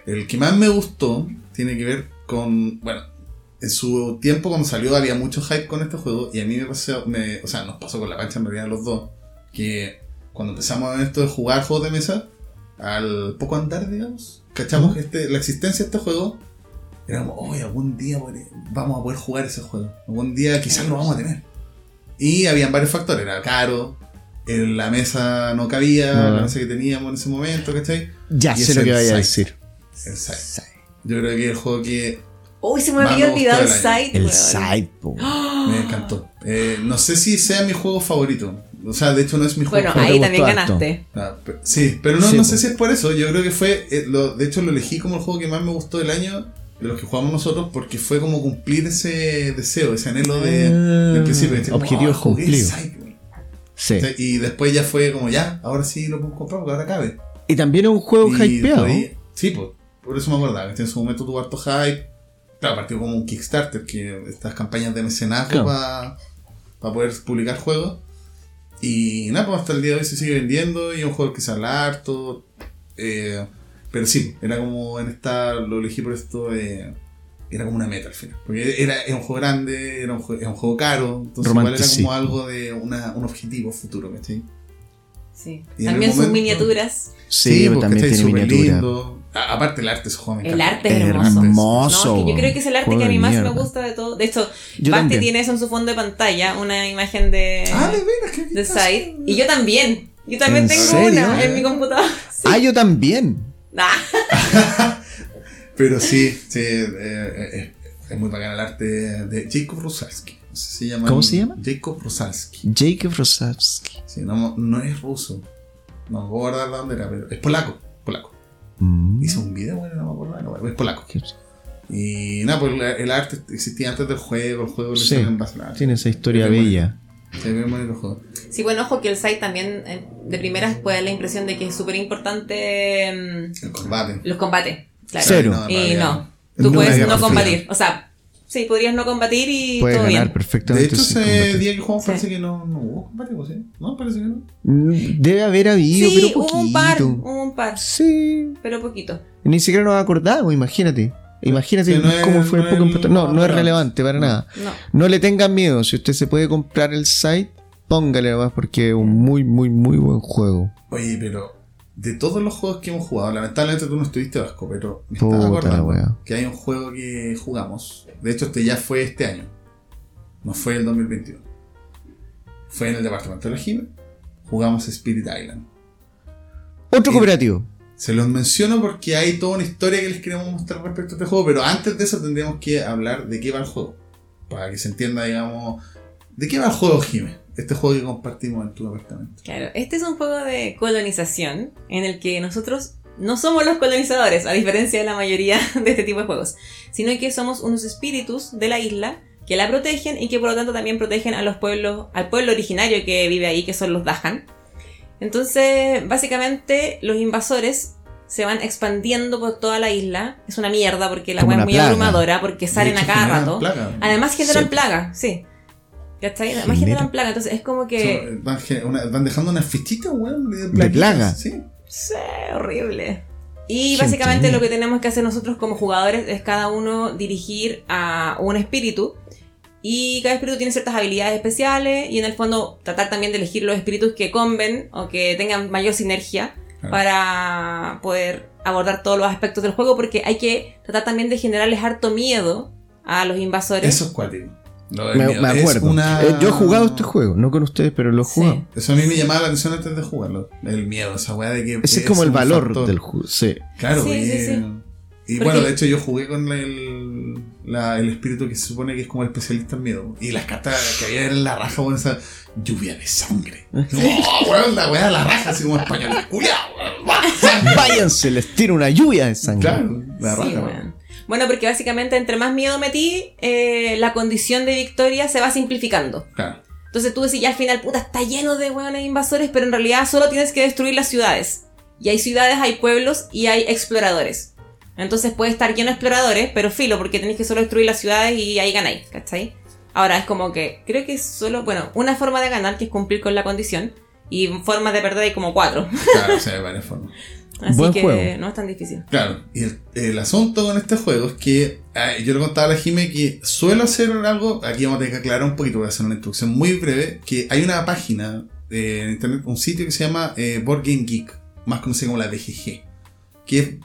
El que más me gustó tiene que ver con. Bueno, en su tiempo cuando salió había mucho hype con este juego y a mí me pasó. Me, o sea, nos pasó con la pancha en realidad los dos. Que cuando empezamos esto de jugar juegos de mesa, al poco andar, digamos, cachamos este, la existencia de este juego. Éramos, hoy algún día vamos a poder jugar ese juego. Algún día quizás lo vamos a tener. Y habían varios factores, era caro, en la mesa no cabía, No. la mesa que teníamos en ese momento, ¿cachai? Ya Y sé lo que vaya a decir. El Sight. Yo creo que el juego que Uy, se me había olvidado el site. El side, po. <gasps> <gasps> me encantó. Eh, no sé si sea mi juego favorito. O sea, de hecho no es mi juego Bueno, Juego ahí también ganaste. Ah, sí, pero no, Sí, no sé si es por eso. Yo creo que fue. eh, lo- de hecho, lo elegí como el juego que más me gustó del año de los que jugamos nosotros porque fue como cumplir ese deseo, ese anhelo de, del principio. "Ah, jugué cumplidos. Sight, güey". Sí. Y después ya fue como ya, ahora sí lo puedo comprar porque ahora cabe. Y también es un juego Y hypeado. Sí, pues, por eso me acordaba, que en su momento tuvo harto hype. Claro, partió como un Kickstarter, que estas campañas de mecenazgo Claro. para poder publicar juegos. Y nada, pues hasta el día de hoy se sigue vendiendo y es un juego que habla harto. eh, pero sí, era como en esta, lo elegí por esto, eh, era como una meta al final. Porque era, era un juego grande, era un, jue- era un juego caro, entonces igual era como algo de una, un objetivo futuro, ¿cachai? Sí. Y También sus Sí, miniaturas. Sí, pero porque también está tiene súper miniatura. lindo. A- Aparte el arte juego me El arte es hermoso. Hermoso. No, es que yo creo que es el arte que a mí más me gusta de todo. De hecho, Yo Basti también. tiene eso en su fondo de pantalla, una imagen de, Ah, de veras, de. Side. Y yo también. Yo también ¿En tengo serio? una en mi computadora. Sí. <laughs> Ah, yo también. Ah, <laughs> Pero sí, sí, eh, eh, eh, es muy bacán el arte de Jacob Rosalski. No sé si se llama. ¿Cómo se llama? Jacob Rosalski. Jacob Rosavsky. Sí, no, no es ruso. No me puedo acordar de dónde era, pero es polaco. Polaco. Mm. Hizo un video, bueno, no me acuerdo. No, bueno, es polaco. Y nada, pues el, arte existía antes del juego. El juego Sí, en Barcelona. Tiene esa historia bella. Se ve el juego. Sí, bueno, ojo que el site también eh, de primeras puede dar la impresión de que es súper importante mm, El combate. los combates. Claro. Cero. Y no, tú No puedes hay no combatir. fría. O sea, sí, podrías no combatir y Puede todo ganar bien. De perfectamente. hecho, ese día que jugamos Sí. parece que no, no hubo combate, ¿o ¿sí? No, parece que no. Mm, Debe haber habido, Sí, pero hubo poquito. un par, hubo un par, Sí. pero poquito. Ni siquiera nos acordamos, imagínate. Imagínate Sí, no es- cómo fue no el importante. No, no es relevante. para nada. No. No le tengan miedo. Si usted se puede comprar el site, póngale nomás porque es un muy, muy, muy buen juego. Oye, pero de todos los juegos que hemos jugado, lamentablemente tú no estuviste vasco, pero me estaba acordando wea. que hay un juego que jugamos. De hecho, este ya fue este año. No fue el 2021. Fue en el departamento de la Jime. Jugamos Spirit Island. Otro cooperativo. Se los menciono porque hay toda una historia que les queremos mostrar respecto a este juego, pero antes de eso tendríamos que hablar de qué va el juego. Para que se entienda, digamos, de qué va el juego Jime. Este juego que compartimos en tu departamento. Claro, este es un juego de colonización en el que nosotros no somos los colonizadores, a diferencia de la mayoría <laughs> de este tipo de juegos, sino que somos unos espíritus de la isla que la protegen y que por lo tanto también protegen a los pueblos, al pueblo originario que vive ahí, que son los Dahan. Entonces, básicamente, los invasores se van expandiendo por toda la isla. Es una mierda porque la wea es muy plaga. abrumadora, porque salen De a hecho, cada rato. plaga. Además generan Sí. plaga, sí. ¿Cachai? Además Genera- generan plaga, entonces es como que... Van, una- dejando unas fichitas, weón, de, plaga. Sí. Sí, horrible. Y básicamente lo que tenemos que hacer nosotros como jugadores es cada uno dirigir a un espíritu. Y cada espíritu tiene ciertas habilidades especiales. Y en el fondo tratar también de elegir los espíritus que comben o que tengan mayor sinergia Claro. para poder abordar todos los aspectos del juego. Porque hay que tratar también de generarles harto miedo a los invasores. Eso es cuático. Me, acuerdo. una- Eh, yo he jugado este juego, no con ustedes, pero lo he Sí. jugado. Eso a mí me llamaba la atención antes de jugarlo. El miedo, esa weá de que. Ese es como el valor factor. del juego. Sí. Claro, Sí, y, sí, sí. y Porque- bueno, de hecho yo jugué con el, la- el espíritu que se supone que es como el especialista en miedo. Y las cartas que había en la raja, con esa lluvia de sangre. ¡Oh, weón! La weá de la raja, así como español. ¡Culeado, weón! <laughs> Váyanse, les tiro una lluvia de sangre. Claro, la Sí, raja. weón. Bueno, porque básicamente entre más miedo metí, eh, la condición de victoria se va simplificando. Claro. Entonces tú decís, ya al final, puta, está lleno de hueones invasores, pero en realidad solo tienes que destruir las ciudades. Y hay ciudades, hay pueblos y hay exploradores. Entonces puede estar lleno de exploradores, pero filo, porque tenéis que solo destruir las ciudades y ahí ganáis, ¿cachai? Ahora es como que, creo que es solo, bueno, una forma de ganar que es cumplir con la condición. Y formas de perder hay como cuatro. Claro, o sea, de varias formas. Así Buen que juego. no es tan difícil. Claro, y el, el asunto con este juego es que ah, yo le contaba a la Jime que suelo hacer algo, aquí vamos a tener que aclarar un poquito, voy a hacer una introducción muy breve, que hay una página eh, en internet, un sitio que se llama eh, Board Game Geek, más conocido como la BGG, que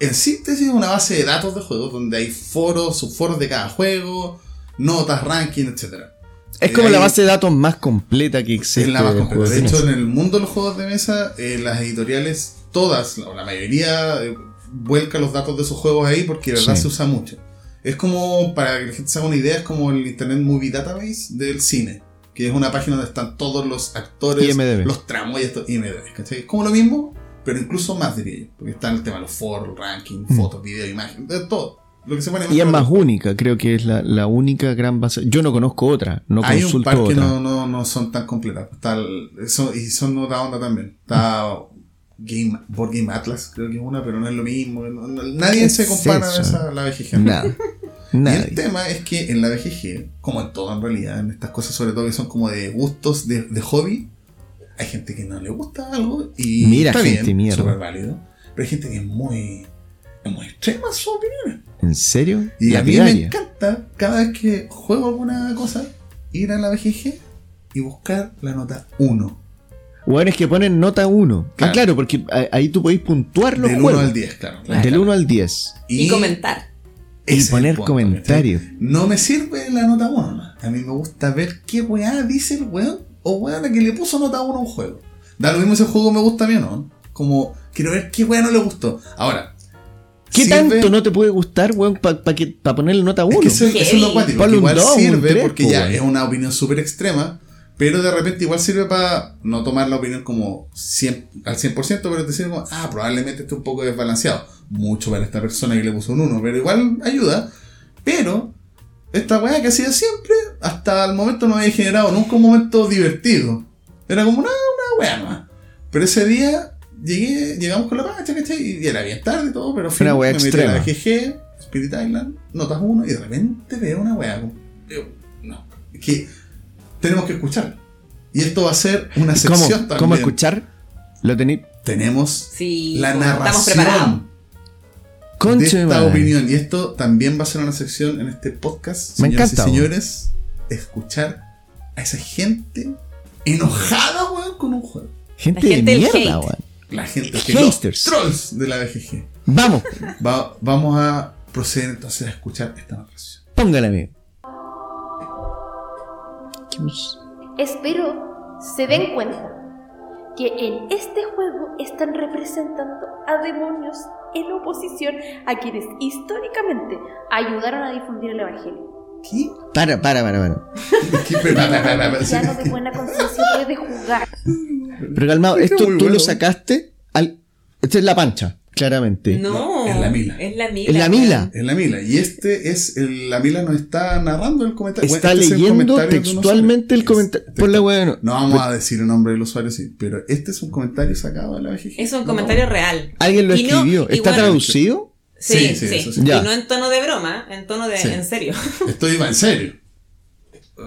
en síntesis es una base de datos de juegos donde hay foros, subforos de cada juego, notas, ranking, etcétera. Es como Eh, la base de datos más completa que existe. es la más de completa. De de hecho, en el mundo de los juegos de mesa, eh, las editoriales, todas, o la mayoría, eh, vuelca los datos de sus juegos ahí porque de verdad Sí. se usa mucho. Es como, para que la gente se haga una idea, es como el Internet Movie Database del cine, que es una página donde están todos los actores, IMDb. los tramos y esto, IMDb, ¿cachai? Es como lo mismo, pero incluso más diría yo, porque está el tema de los foros, ranking, Mm. fotos, video, imagen, de todo. Lo que se pone Y es más única, creo que es la, la única gran base. Yo no conozco otra, no Hay un consulto par que otra. no, no, no son tan completas. Está el- eso- y son otra onda también. Está Game, Board Game Atlas, creo que es una, pero no es lo mismo. no- no- nadie ¿Qué se es compara a esa, la BGG. Nada. <laughs> Y el tema es que en la BGG, como en todo en realidad, en estas cosas sobre todo que son como de gustos, de, de hobby, hay gente que no le gusta algo y Mira, está gente bien, mierda. súper válido. Pero hay gente que es muy, es muy extrema sus opiniones. ¿En serio? Y a mí me encanta cada vez que juego alguna cosa, ir a la BGG y buscar la nota 1. Bueno, es que ponen nota 1. Ah, Claro. claro, porque ahí tú podéis puntuar los Del 1 juegos. al 10, claro. Del 1 al 10. Y, comentar. Y es el poner comentarios. No me sirve la nota 1. A mí me gusta ver qué weá dice el weón o weón que le puso nota 1 a un juego. Da lo mismo si el juego me gusta a mí o no. Como quiero ver qué weá no le gustó. Ahora, ¿Qué sirve- tanto no te puede gustar, weón, para ponerle nota 1? Es que eso, eso es lo cuático. Un igual un sirve tres, porque po, ya weón. es una opinión súper extrema. Pero de repente igual sirve para no tomar la opinión como 100, al 100%, pero sirve como, ah, probablemente esté un poco desbalanceado. Mucho para esta persona que le puso un 1, pero igual ayuda. Pero esta weá que hacía siempre, hasta el momento no había generado nunca un momento divertido. Era como una, una weá más. Pero ese día llegué, llegamos con la pancha, ¿cachai? Y era bien tarde y todo, pero fui, Una weá me metí a la extrema. GG, Spirit Island, notas uno, y de repente veo una weá. como, digo, no, es que tenemos que escuchar. Y esto va a ser una ¿Cómo, sección también. ¿Cómo escuchar? Lo tenéis. Tenemos Sí, la estamos narración preparados. de esta opinión. Y esto también va a ser una sección en este podcast. Me señoras encanta, y señores, escuchar a esa gente enojada, weón, con un juego. Gente, La gente de mierda, weón. La gente que los trolls de la BGG. Vamos, Va- vamos a proceder entonces a escuchar esta narración. póngale, amigo. ¿Qué bus- Espero se den cuenta que en este juego están representando a demonios en oposición a quienes históricamente ayudaron a difundir el Evangelio. ¿Qué? Para, para, para, para. ¿Qué? Pero, para, para, para, para. Ya no de buena conciencia puede jugar. Pero calmado, esto tú lo sacaste al. Esta es la pancha, claramente. No, es la Mila. Es la Mila. Es la Mila. Es la Mila. Y este es. El, la Mila nos está narrando el comentario. Está Bueno, este es el leyendo comentario un textualmente el comentario. Es Por la weá, no. Vamos a decir el nombre del usuario, sí. Pero este es un comentario sacado de la BGG. Es un No, comentario no. real. Alguien lo Y no- escribió. ¿Está igual- traducido? Sí, Sí, sí. sí, eso sí. Ya. Y no en tono de broma, en tono de Sí. en serio. <laughs> Estoy en serio.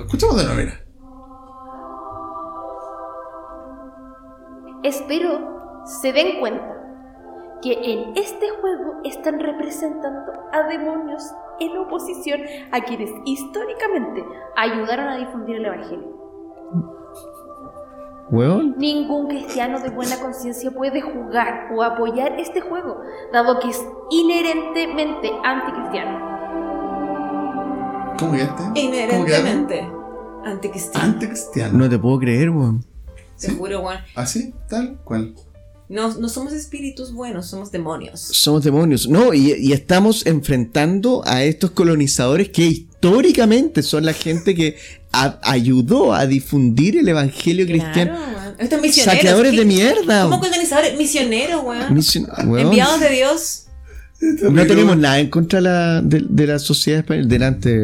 Escuchamos de mira. Espero se den cuenta que en este juego están representando a demonios en oposición a quienes históricamente ayudaron a difundir el Evangelio. Weón. Ningún cristiano de buena conciencia puede jugar o apoyar este juego, dado que es inherentemente anticristiano. ¿Cómo quedaste? ¿Cómo quedaste? Inherentemente. Anticristiano. Anticristiano. No te puedo creer, weón. Te Sí. juro, Juan. ¿Así? ¿Tal? ¿Cuál? No, no somos espíritus buenos, somos demonios. Somos demonios. No, y, y estamos enfrentando a estos colonizadores que históricamente son la gente que a- ayudó a difundir el evangelio cristiano. Claro. Estos misioneros. Saqueadores ¿qué- de mierda. ¿Cómo colonizadores? Misioneros, weón. Mision- weón. Enviados de Dios. No tenemos nada en contra de la, de, de la sociedad española. Delante,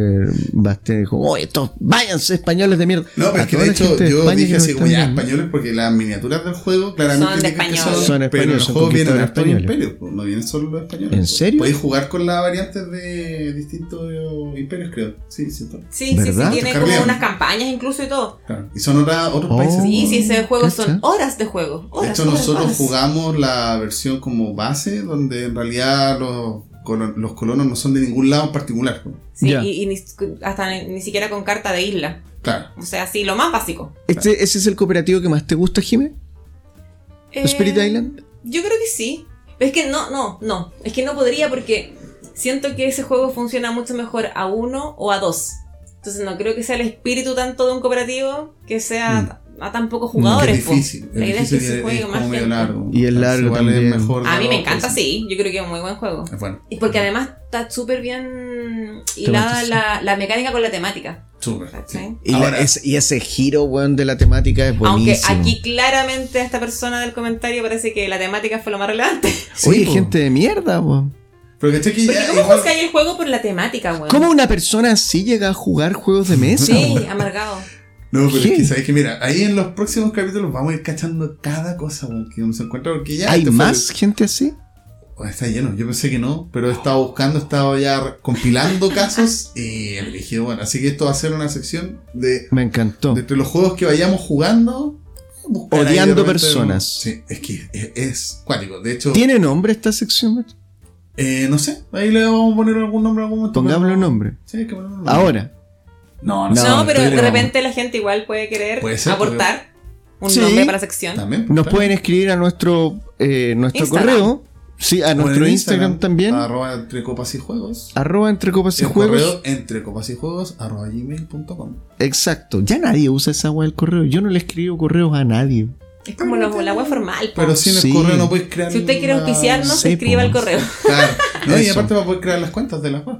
Bastián dijo: Oh, estos váyanse españoles de mierda. No, pero A es que de hecho de yo dije así como ya españoles porque las miniaturas del juego claramente Son de españoles. Son pero el españoles, son juego vienen conquistadores hartos españoles. imperios, pues, no vienen solo los españoles. ¿En pues. serio? Podéis jugar con las variantes de distintos imperios, creo. Sí, cierto. Sí, sí, ¿Verdad? sí. Tiene como unas campañas incluso y todo. Claro. Y son otra- otros Oh. países. Sí, sí, ese juego cacha. son horas de juego. De hecho, horas, nosotros horas. jugamos la versión como base, donde en realidad los, colon- los colonos no son de ningún lado en particular. Sí, y, y ni, hasta ni, ni siquiera con carta de isla. Claro. O sea, sí, lo más básico. Este, ¿Ese es el cooperativo que más te gusta, Jimé? ¿Spirit Eh, Island? Yo creo que sí. Pero es que no, no, no. Es que no podría porque siento que ese juego funciona mucho mejor a uno o a dos. Entonces no creo que sea el espíritu tanto de un cooperativo que sea a tan pocos jugadores. es po. difícil. La Es idea es que se y juegue es como más medio gente. largo. Y es Entonces, largo igual es también. mejor A mí me encanta, cosas. sí. Yo creo que es un muy buen juego. Es bueno. Y porque además está súper bien hilada la, la mecánica con la temática. Sí. Y, la- ese, y ese giro, weón, de la temática es buenísimo. Aunque aquí claramente a esta persona del comentario parece que la temática fue lo más relevante. <laughs> sí, Oye, po. gente de mierda, weón. Pero que que Porque ya ¿cómo igual- juzgáis el juego por la temática, weón? ¿Cómo una persona así llega a jugar juegos de mesa? Sí, weón? amargado. No, pero ¿Qué? es que sabes que mira, ahí en los próximos capítulos vamos a ir cachando cada cosa weón, que uno se encuentra porque ya ¿Hay fue más gente así? Oh, Está lleno, yo pensé que no, pero he estado buscando, he estado ya compilando casos y elegí, bueno, así que esto va a ser una sección de, Me encantó. de entre los juegos que vayamos jugando. Odiando personas. un- Sí, es que es, es cuático. De hecho, ¿Tiene nombre esta sección? Eh, no sé, ahí le vamos a poner algún nombre a algún momento. Pongámosle pero- nombre. Sí, hay que ponerle nombre. Ahora. No, no, No, No, pero de repente la gente igual puede querer Puede ser, aportar un Sí. nombre para la sección. También. Nos claro. pueden escribir a nuestro, eh, nuestro Instagram. correo. Sí, a O en nuestro el Instagram, también. Arroba entre copas y juegos. Arroba entre copas y El juegos. correo entre copas y juegos arroba gmail.com. Exacto. Ya nadie usa esa web del correo. Yo no le escribo correos a nadie. Es como la, la web formal. po. Pero sin el Sí. correo no puedes crear. si usted quiere auspiciarnos, Sí, escriba po. al correo. Claro. No, y aparte va a poder crear las cuentas de las web.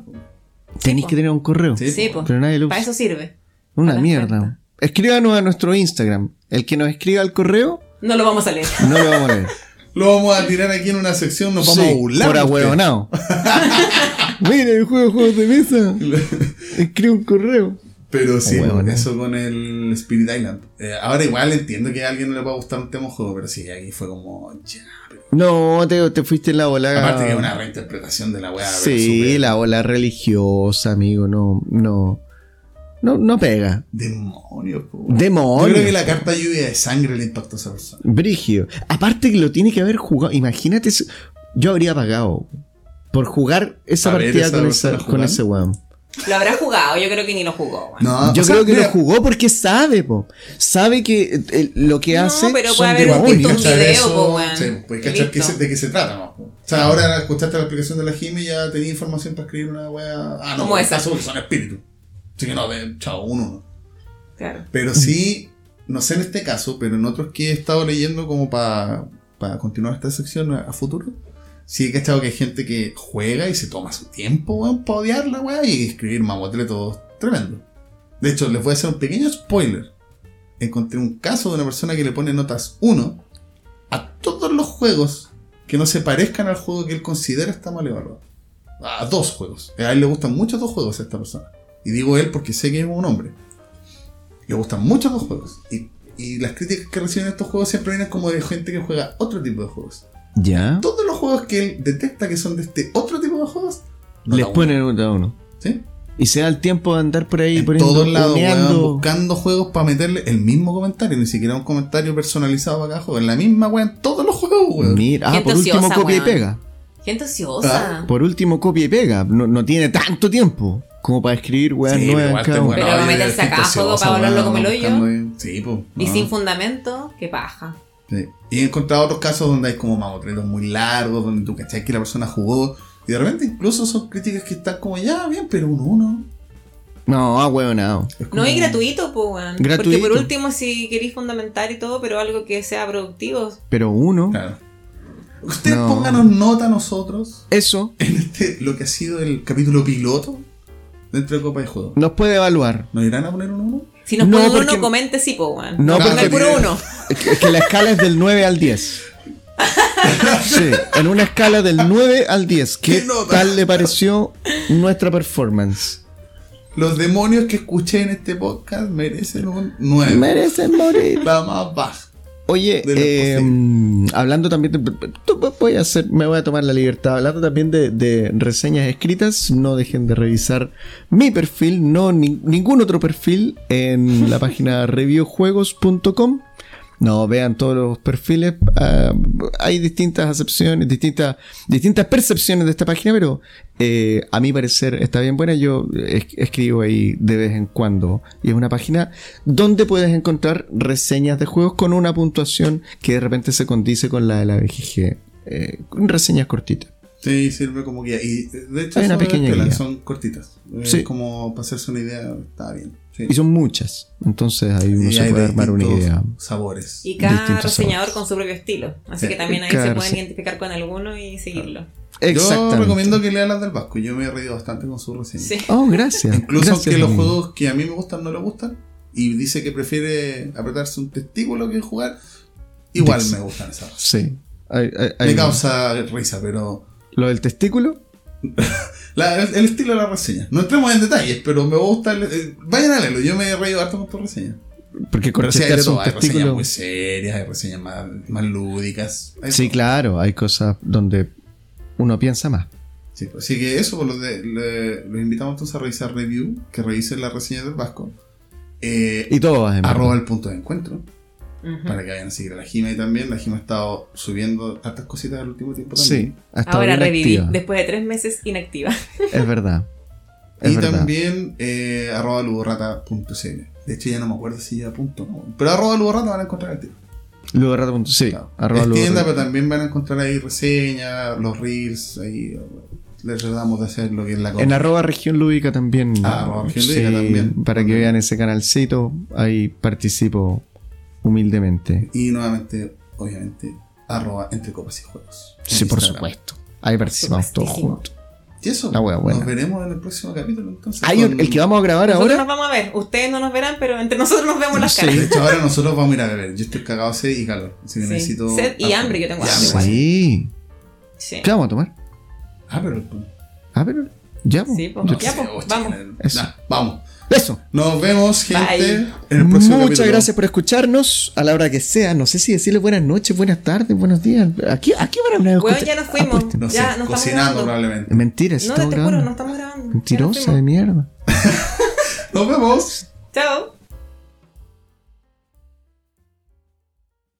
Tenéis que tener un correo. Sí, Sí, po. pues. Pero nadie lo Para usa. eso sirve. Una para mierda. Escríbanos a nuestro Instagram. El que nos escriba al correo, No lo vamos a leer. no lo vamos a leer. <laughs> Lo vamos a tirar aquí en una sección, nos vamos Sí, a burlar. Por ahueonado. <laughs> Mira el juego de juegos de mesa. <laughs> Escribe un correo. Pero sí, Ahueonado. eso con el Spirit Island. Eh, ahora igual entiendo que a alguien no le va a gustar un tema juego, pero sí, aquí fue como. Ya, pero- No, te, te fuiste en la ola. Aparte que es una reinterpretación de la weá. Sí, la ola religiosa, amigo. No, no. No, no pega. Demonio, po. Demonio. Yo creo que la carta lluvia de sangre le impactó a esa persona. Brigio. Aparte que lo tiene que haber jugado. Imagínate, yo habría pagado por jugar esa A partida esa con, esa- con ese weón. Lo habrá jugado, yo creo que ni lo jugó. No, Yo o sea, creo que mira, lo jugó porque sabe, po. Sabe que eh, lo que No, hace. pero son puede haber visto un video, Eso- po, weón. Sí, pues Y cachar que listo. se- de qué se trata, ¿no? O sea, ahora escuchaste la explicación de la Jimmy y ya tenía información para escribir una wea. Ah, no, esa. caso porque son espíritus. Así que no, de, chao, uno no. Claro. Pero sí, no sé en este caso, pero en otros que he estado leyendo como para continuar esta sección a, a futuro, sí he cachado que hay gente que juega y se toma su tiempo, weón, para odiar la weá y escribir mamotretos tremendo. De hecho, les voy a hacer un pequeño spoiler. Encontré un caso de una persona que le pone notas 1 a todos los juegos que no se parezcan al juego que él considera está mal evaluado. A dos juegos. A él le gustan muchos dos juegos a esta persona. Y digo él porque sé que es un hombre. Le gustan muchos dos juegos. Y, y las críticas que reciben estos juegos siempre vienen como de gente que juega otro tipo de juegos. Ya. Todos juegos que él detecta que son de este otro tipo de juegos, nota Les uno. ponen nota a uno. ¿Sí? Y se da el tiempo de andar por ahí en poniendo, todos lados, buscando juegos para meterle el mismo comentario, ni siquiera un comentario personalizado para cada juego. En la misma, weón, en todos los juegos, weón. Mira, ah, por último copia y pega. Gente ociosa. Ah, Por último copia y pega. No, no tiene tanto tiempo como para escribir weas Sí, pero nuevas igual cada te- uno. bueno, Pero meterse a gente cada juego para hablarlo como el hoyo. Sí, pues. Y no. sin fundamento, qué paja. Sí. Y he encontrado otros casos donde hay como mamotretos muy largos, donde tú cachai que la persona jugó. Y de repente incluso son críticas que están como, ya, bien, pero uno uno. No, ah. Es como- No, y gratuito, pues, weón. Porque por último, si queréis fundamentar y todo, pero algo que sea productivo. Pero uno, Claro. Ustedes No. pónganos nota a nosotros eso en este, lo que ha sido el capítulo piloto dentro de Copa de Juego. nos puede evaluar. ¿Nos irán a poner un uno? Si nos No, ponen porque- uno, comente sí, pues, weón. No, No, porque- puro uno. Es que, es que la escala es del 9 al 10. <laughs> Sí, en una escala del 9 al 10. ¿Qué ¿Qué tal le pareció nuestra performance? Los demonios que escuché en este podcast merecen un 9. Merecen morir. La más baja. Oye, eh, posible. hablando también de, voy a hacer, me voy a tomar la libertad, hablando también de, de reseñas escritas, no dejen de revisar mi perfil, no ni- ningún otro perfil en la <laughs> página reviewjuegos.com. No, vean todos los perfiles. ah, hay distintas acepciones, distintas, distintas percepciones de esta página, pero eh, a mi parecer está bien buena. Yo es- escribo ahí de vez en cuando. Y es una página donde puedes encontrar reseñas de juegos con una puntuación que de repente se condice con la de la BGG. Eh, reseñas cortitas. Sí, sirve como guía. Y de hecho, una es pequeña guía. son cortitas. Es Sí. como para hacerse una idea, está bien. Sí. Y son muchas. Entonces ahí uno Y se hay puede de armar una idea. Sabores. Y cada reseñador sabores. con su propio estilo. Así Sí. que también ahí Claro, se pueden sí. identificar con alguno y seguirlo. Yo recomiendo que lean las del Vasco. Yo me he reído bastante con su reseña. Sí. Oh, gracias. Incluso Gracias, aunque los juegos que a mí me gustan no le gustan. Y dice que prefiere apretarse un testículo que jugar. Igual Dix. me gustan esas. Sí. Me causa risa, pero. Lo del testículo. La- el, el estilo de la reseña. No entremos en detalles, pero me gusta. el- eh, vayan a leerlo. Yo me he reído harto con tu reseña. Porque Pero sí, hay de todo. Hay reseñas muy serias, hay reseñas más, más lúdicas. Sí, todo. claro, hay cosas donde uno piensa más. Sí, pues, así que eso, pues, los, de- le- los invitamos entonces a revisar review, que revisen las reseñas del Vasco. Eh, Y todo arroba el punto de encuentro, Para que vayan a seguir a la Jima y también. La Jima ha estado subiendo hartas cositas al último tiempo Sí, también. ha estado Ahora reviví, después de tres meses inactiva. Es verdad. <laughs> Es y verdad. también eh, arroba luborrata.cl. De hecho, ya no me acuerdo si ya punto o no. Pero arroba luborrata van a encontrar el rato punto- Sí, Claro. arroba es tienda, pero también van a encontrar ahí reseñas, los reels, ahí les tratamos de hacer lo que es la cosa. En arroba región lúdica también. Ah, arroba región lúdica también. Para que vean ese canalcito, ahí participo humildemente. Y nuevamente, obviamente, arroba entre copas y juegos. Sí, por supuesto. Ahí participamos todos juntos. Y eso, La wea buena. nos veremos en el próximo capítulo entonces. Hay con- el que vamos a grabar Nosotros ahora. nos vamos a ver. Ustedes no nos verán, pero entre nosotros nos vemos las Sí. caras. De hecho, ahora nosotros vamos a ir a beber. Yo estoy cagado de sed y calor. Así que Sí. necesito. Sed y hambre, yo tengo hambre igual. Sí. Sí. ¿Qué vamos a tomar? Ah, pero. Ah, pero. Ya, po. Sí, pues, ya, pues, vamos. chica, Eso. nah, vamos. Eso. Nos vemos, gente, Bye. en el próximo Muchas capítulo. gracias por escucharnos a la hora que sea. No sé si decirles buenas noches, buenas tardes, buenos días. Aquí, aquí van a hablar. Bueno, ya nos fuimos. Ah, No sé, ya no estamos cocinando grabando. probablemente. Mentira, No, te juro, no estamos grabando. Nos Mentirosa de mierda. <laughs> Nos vemos. Chao.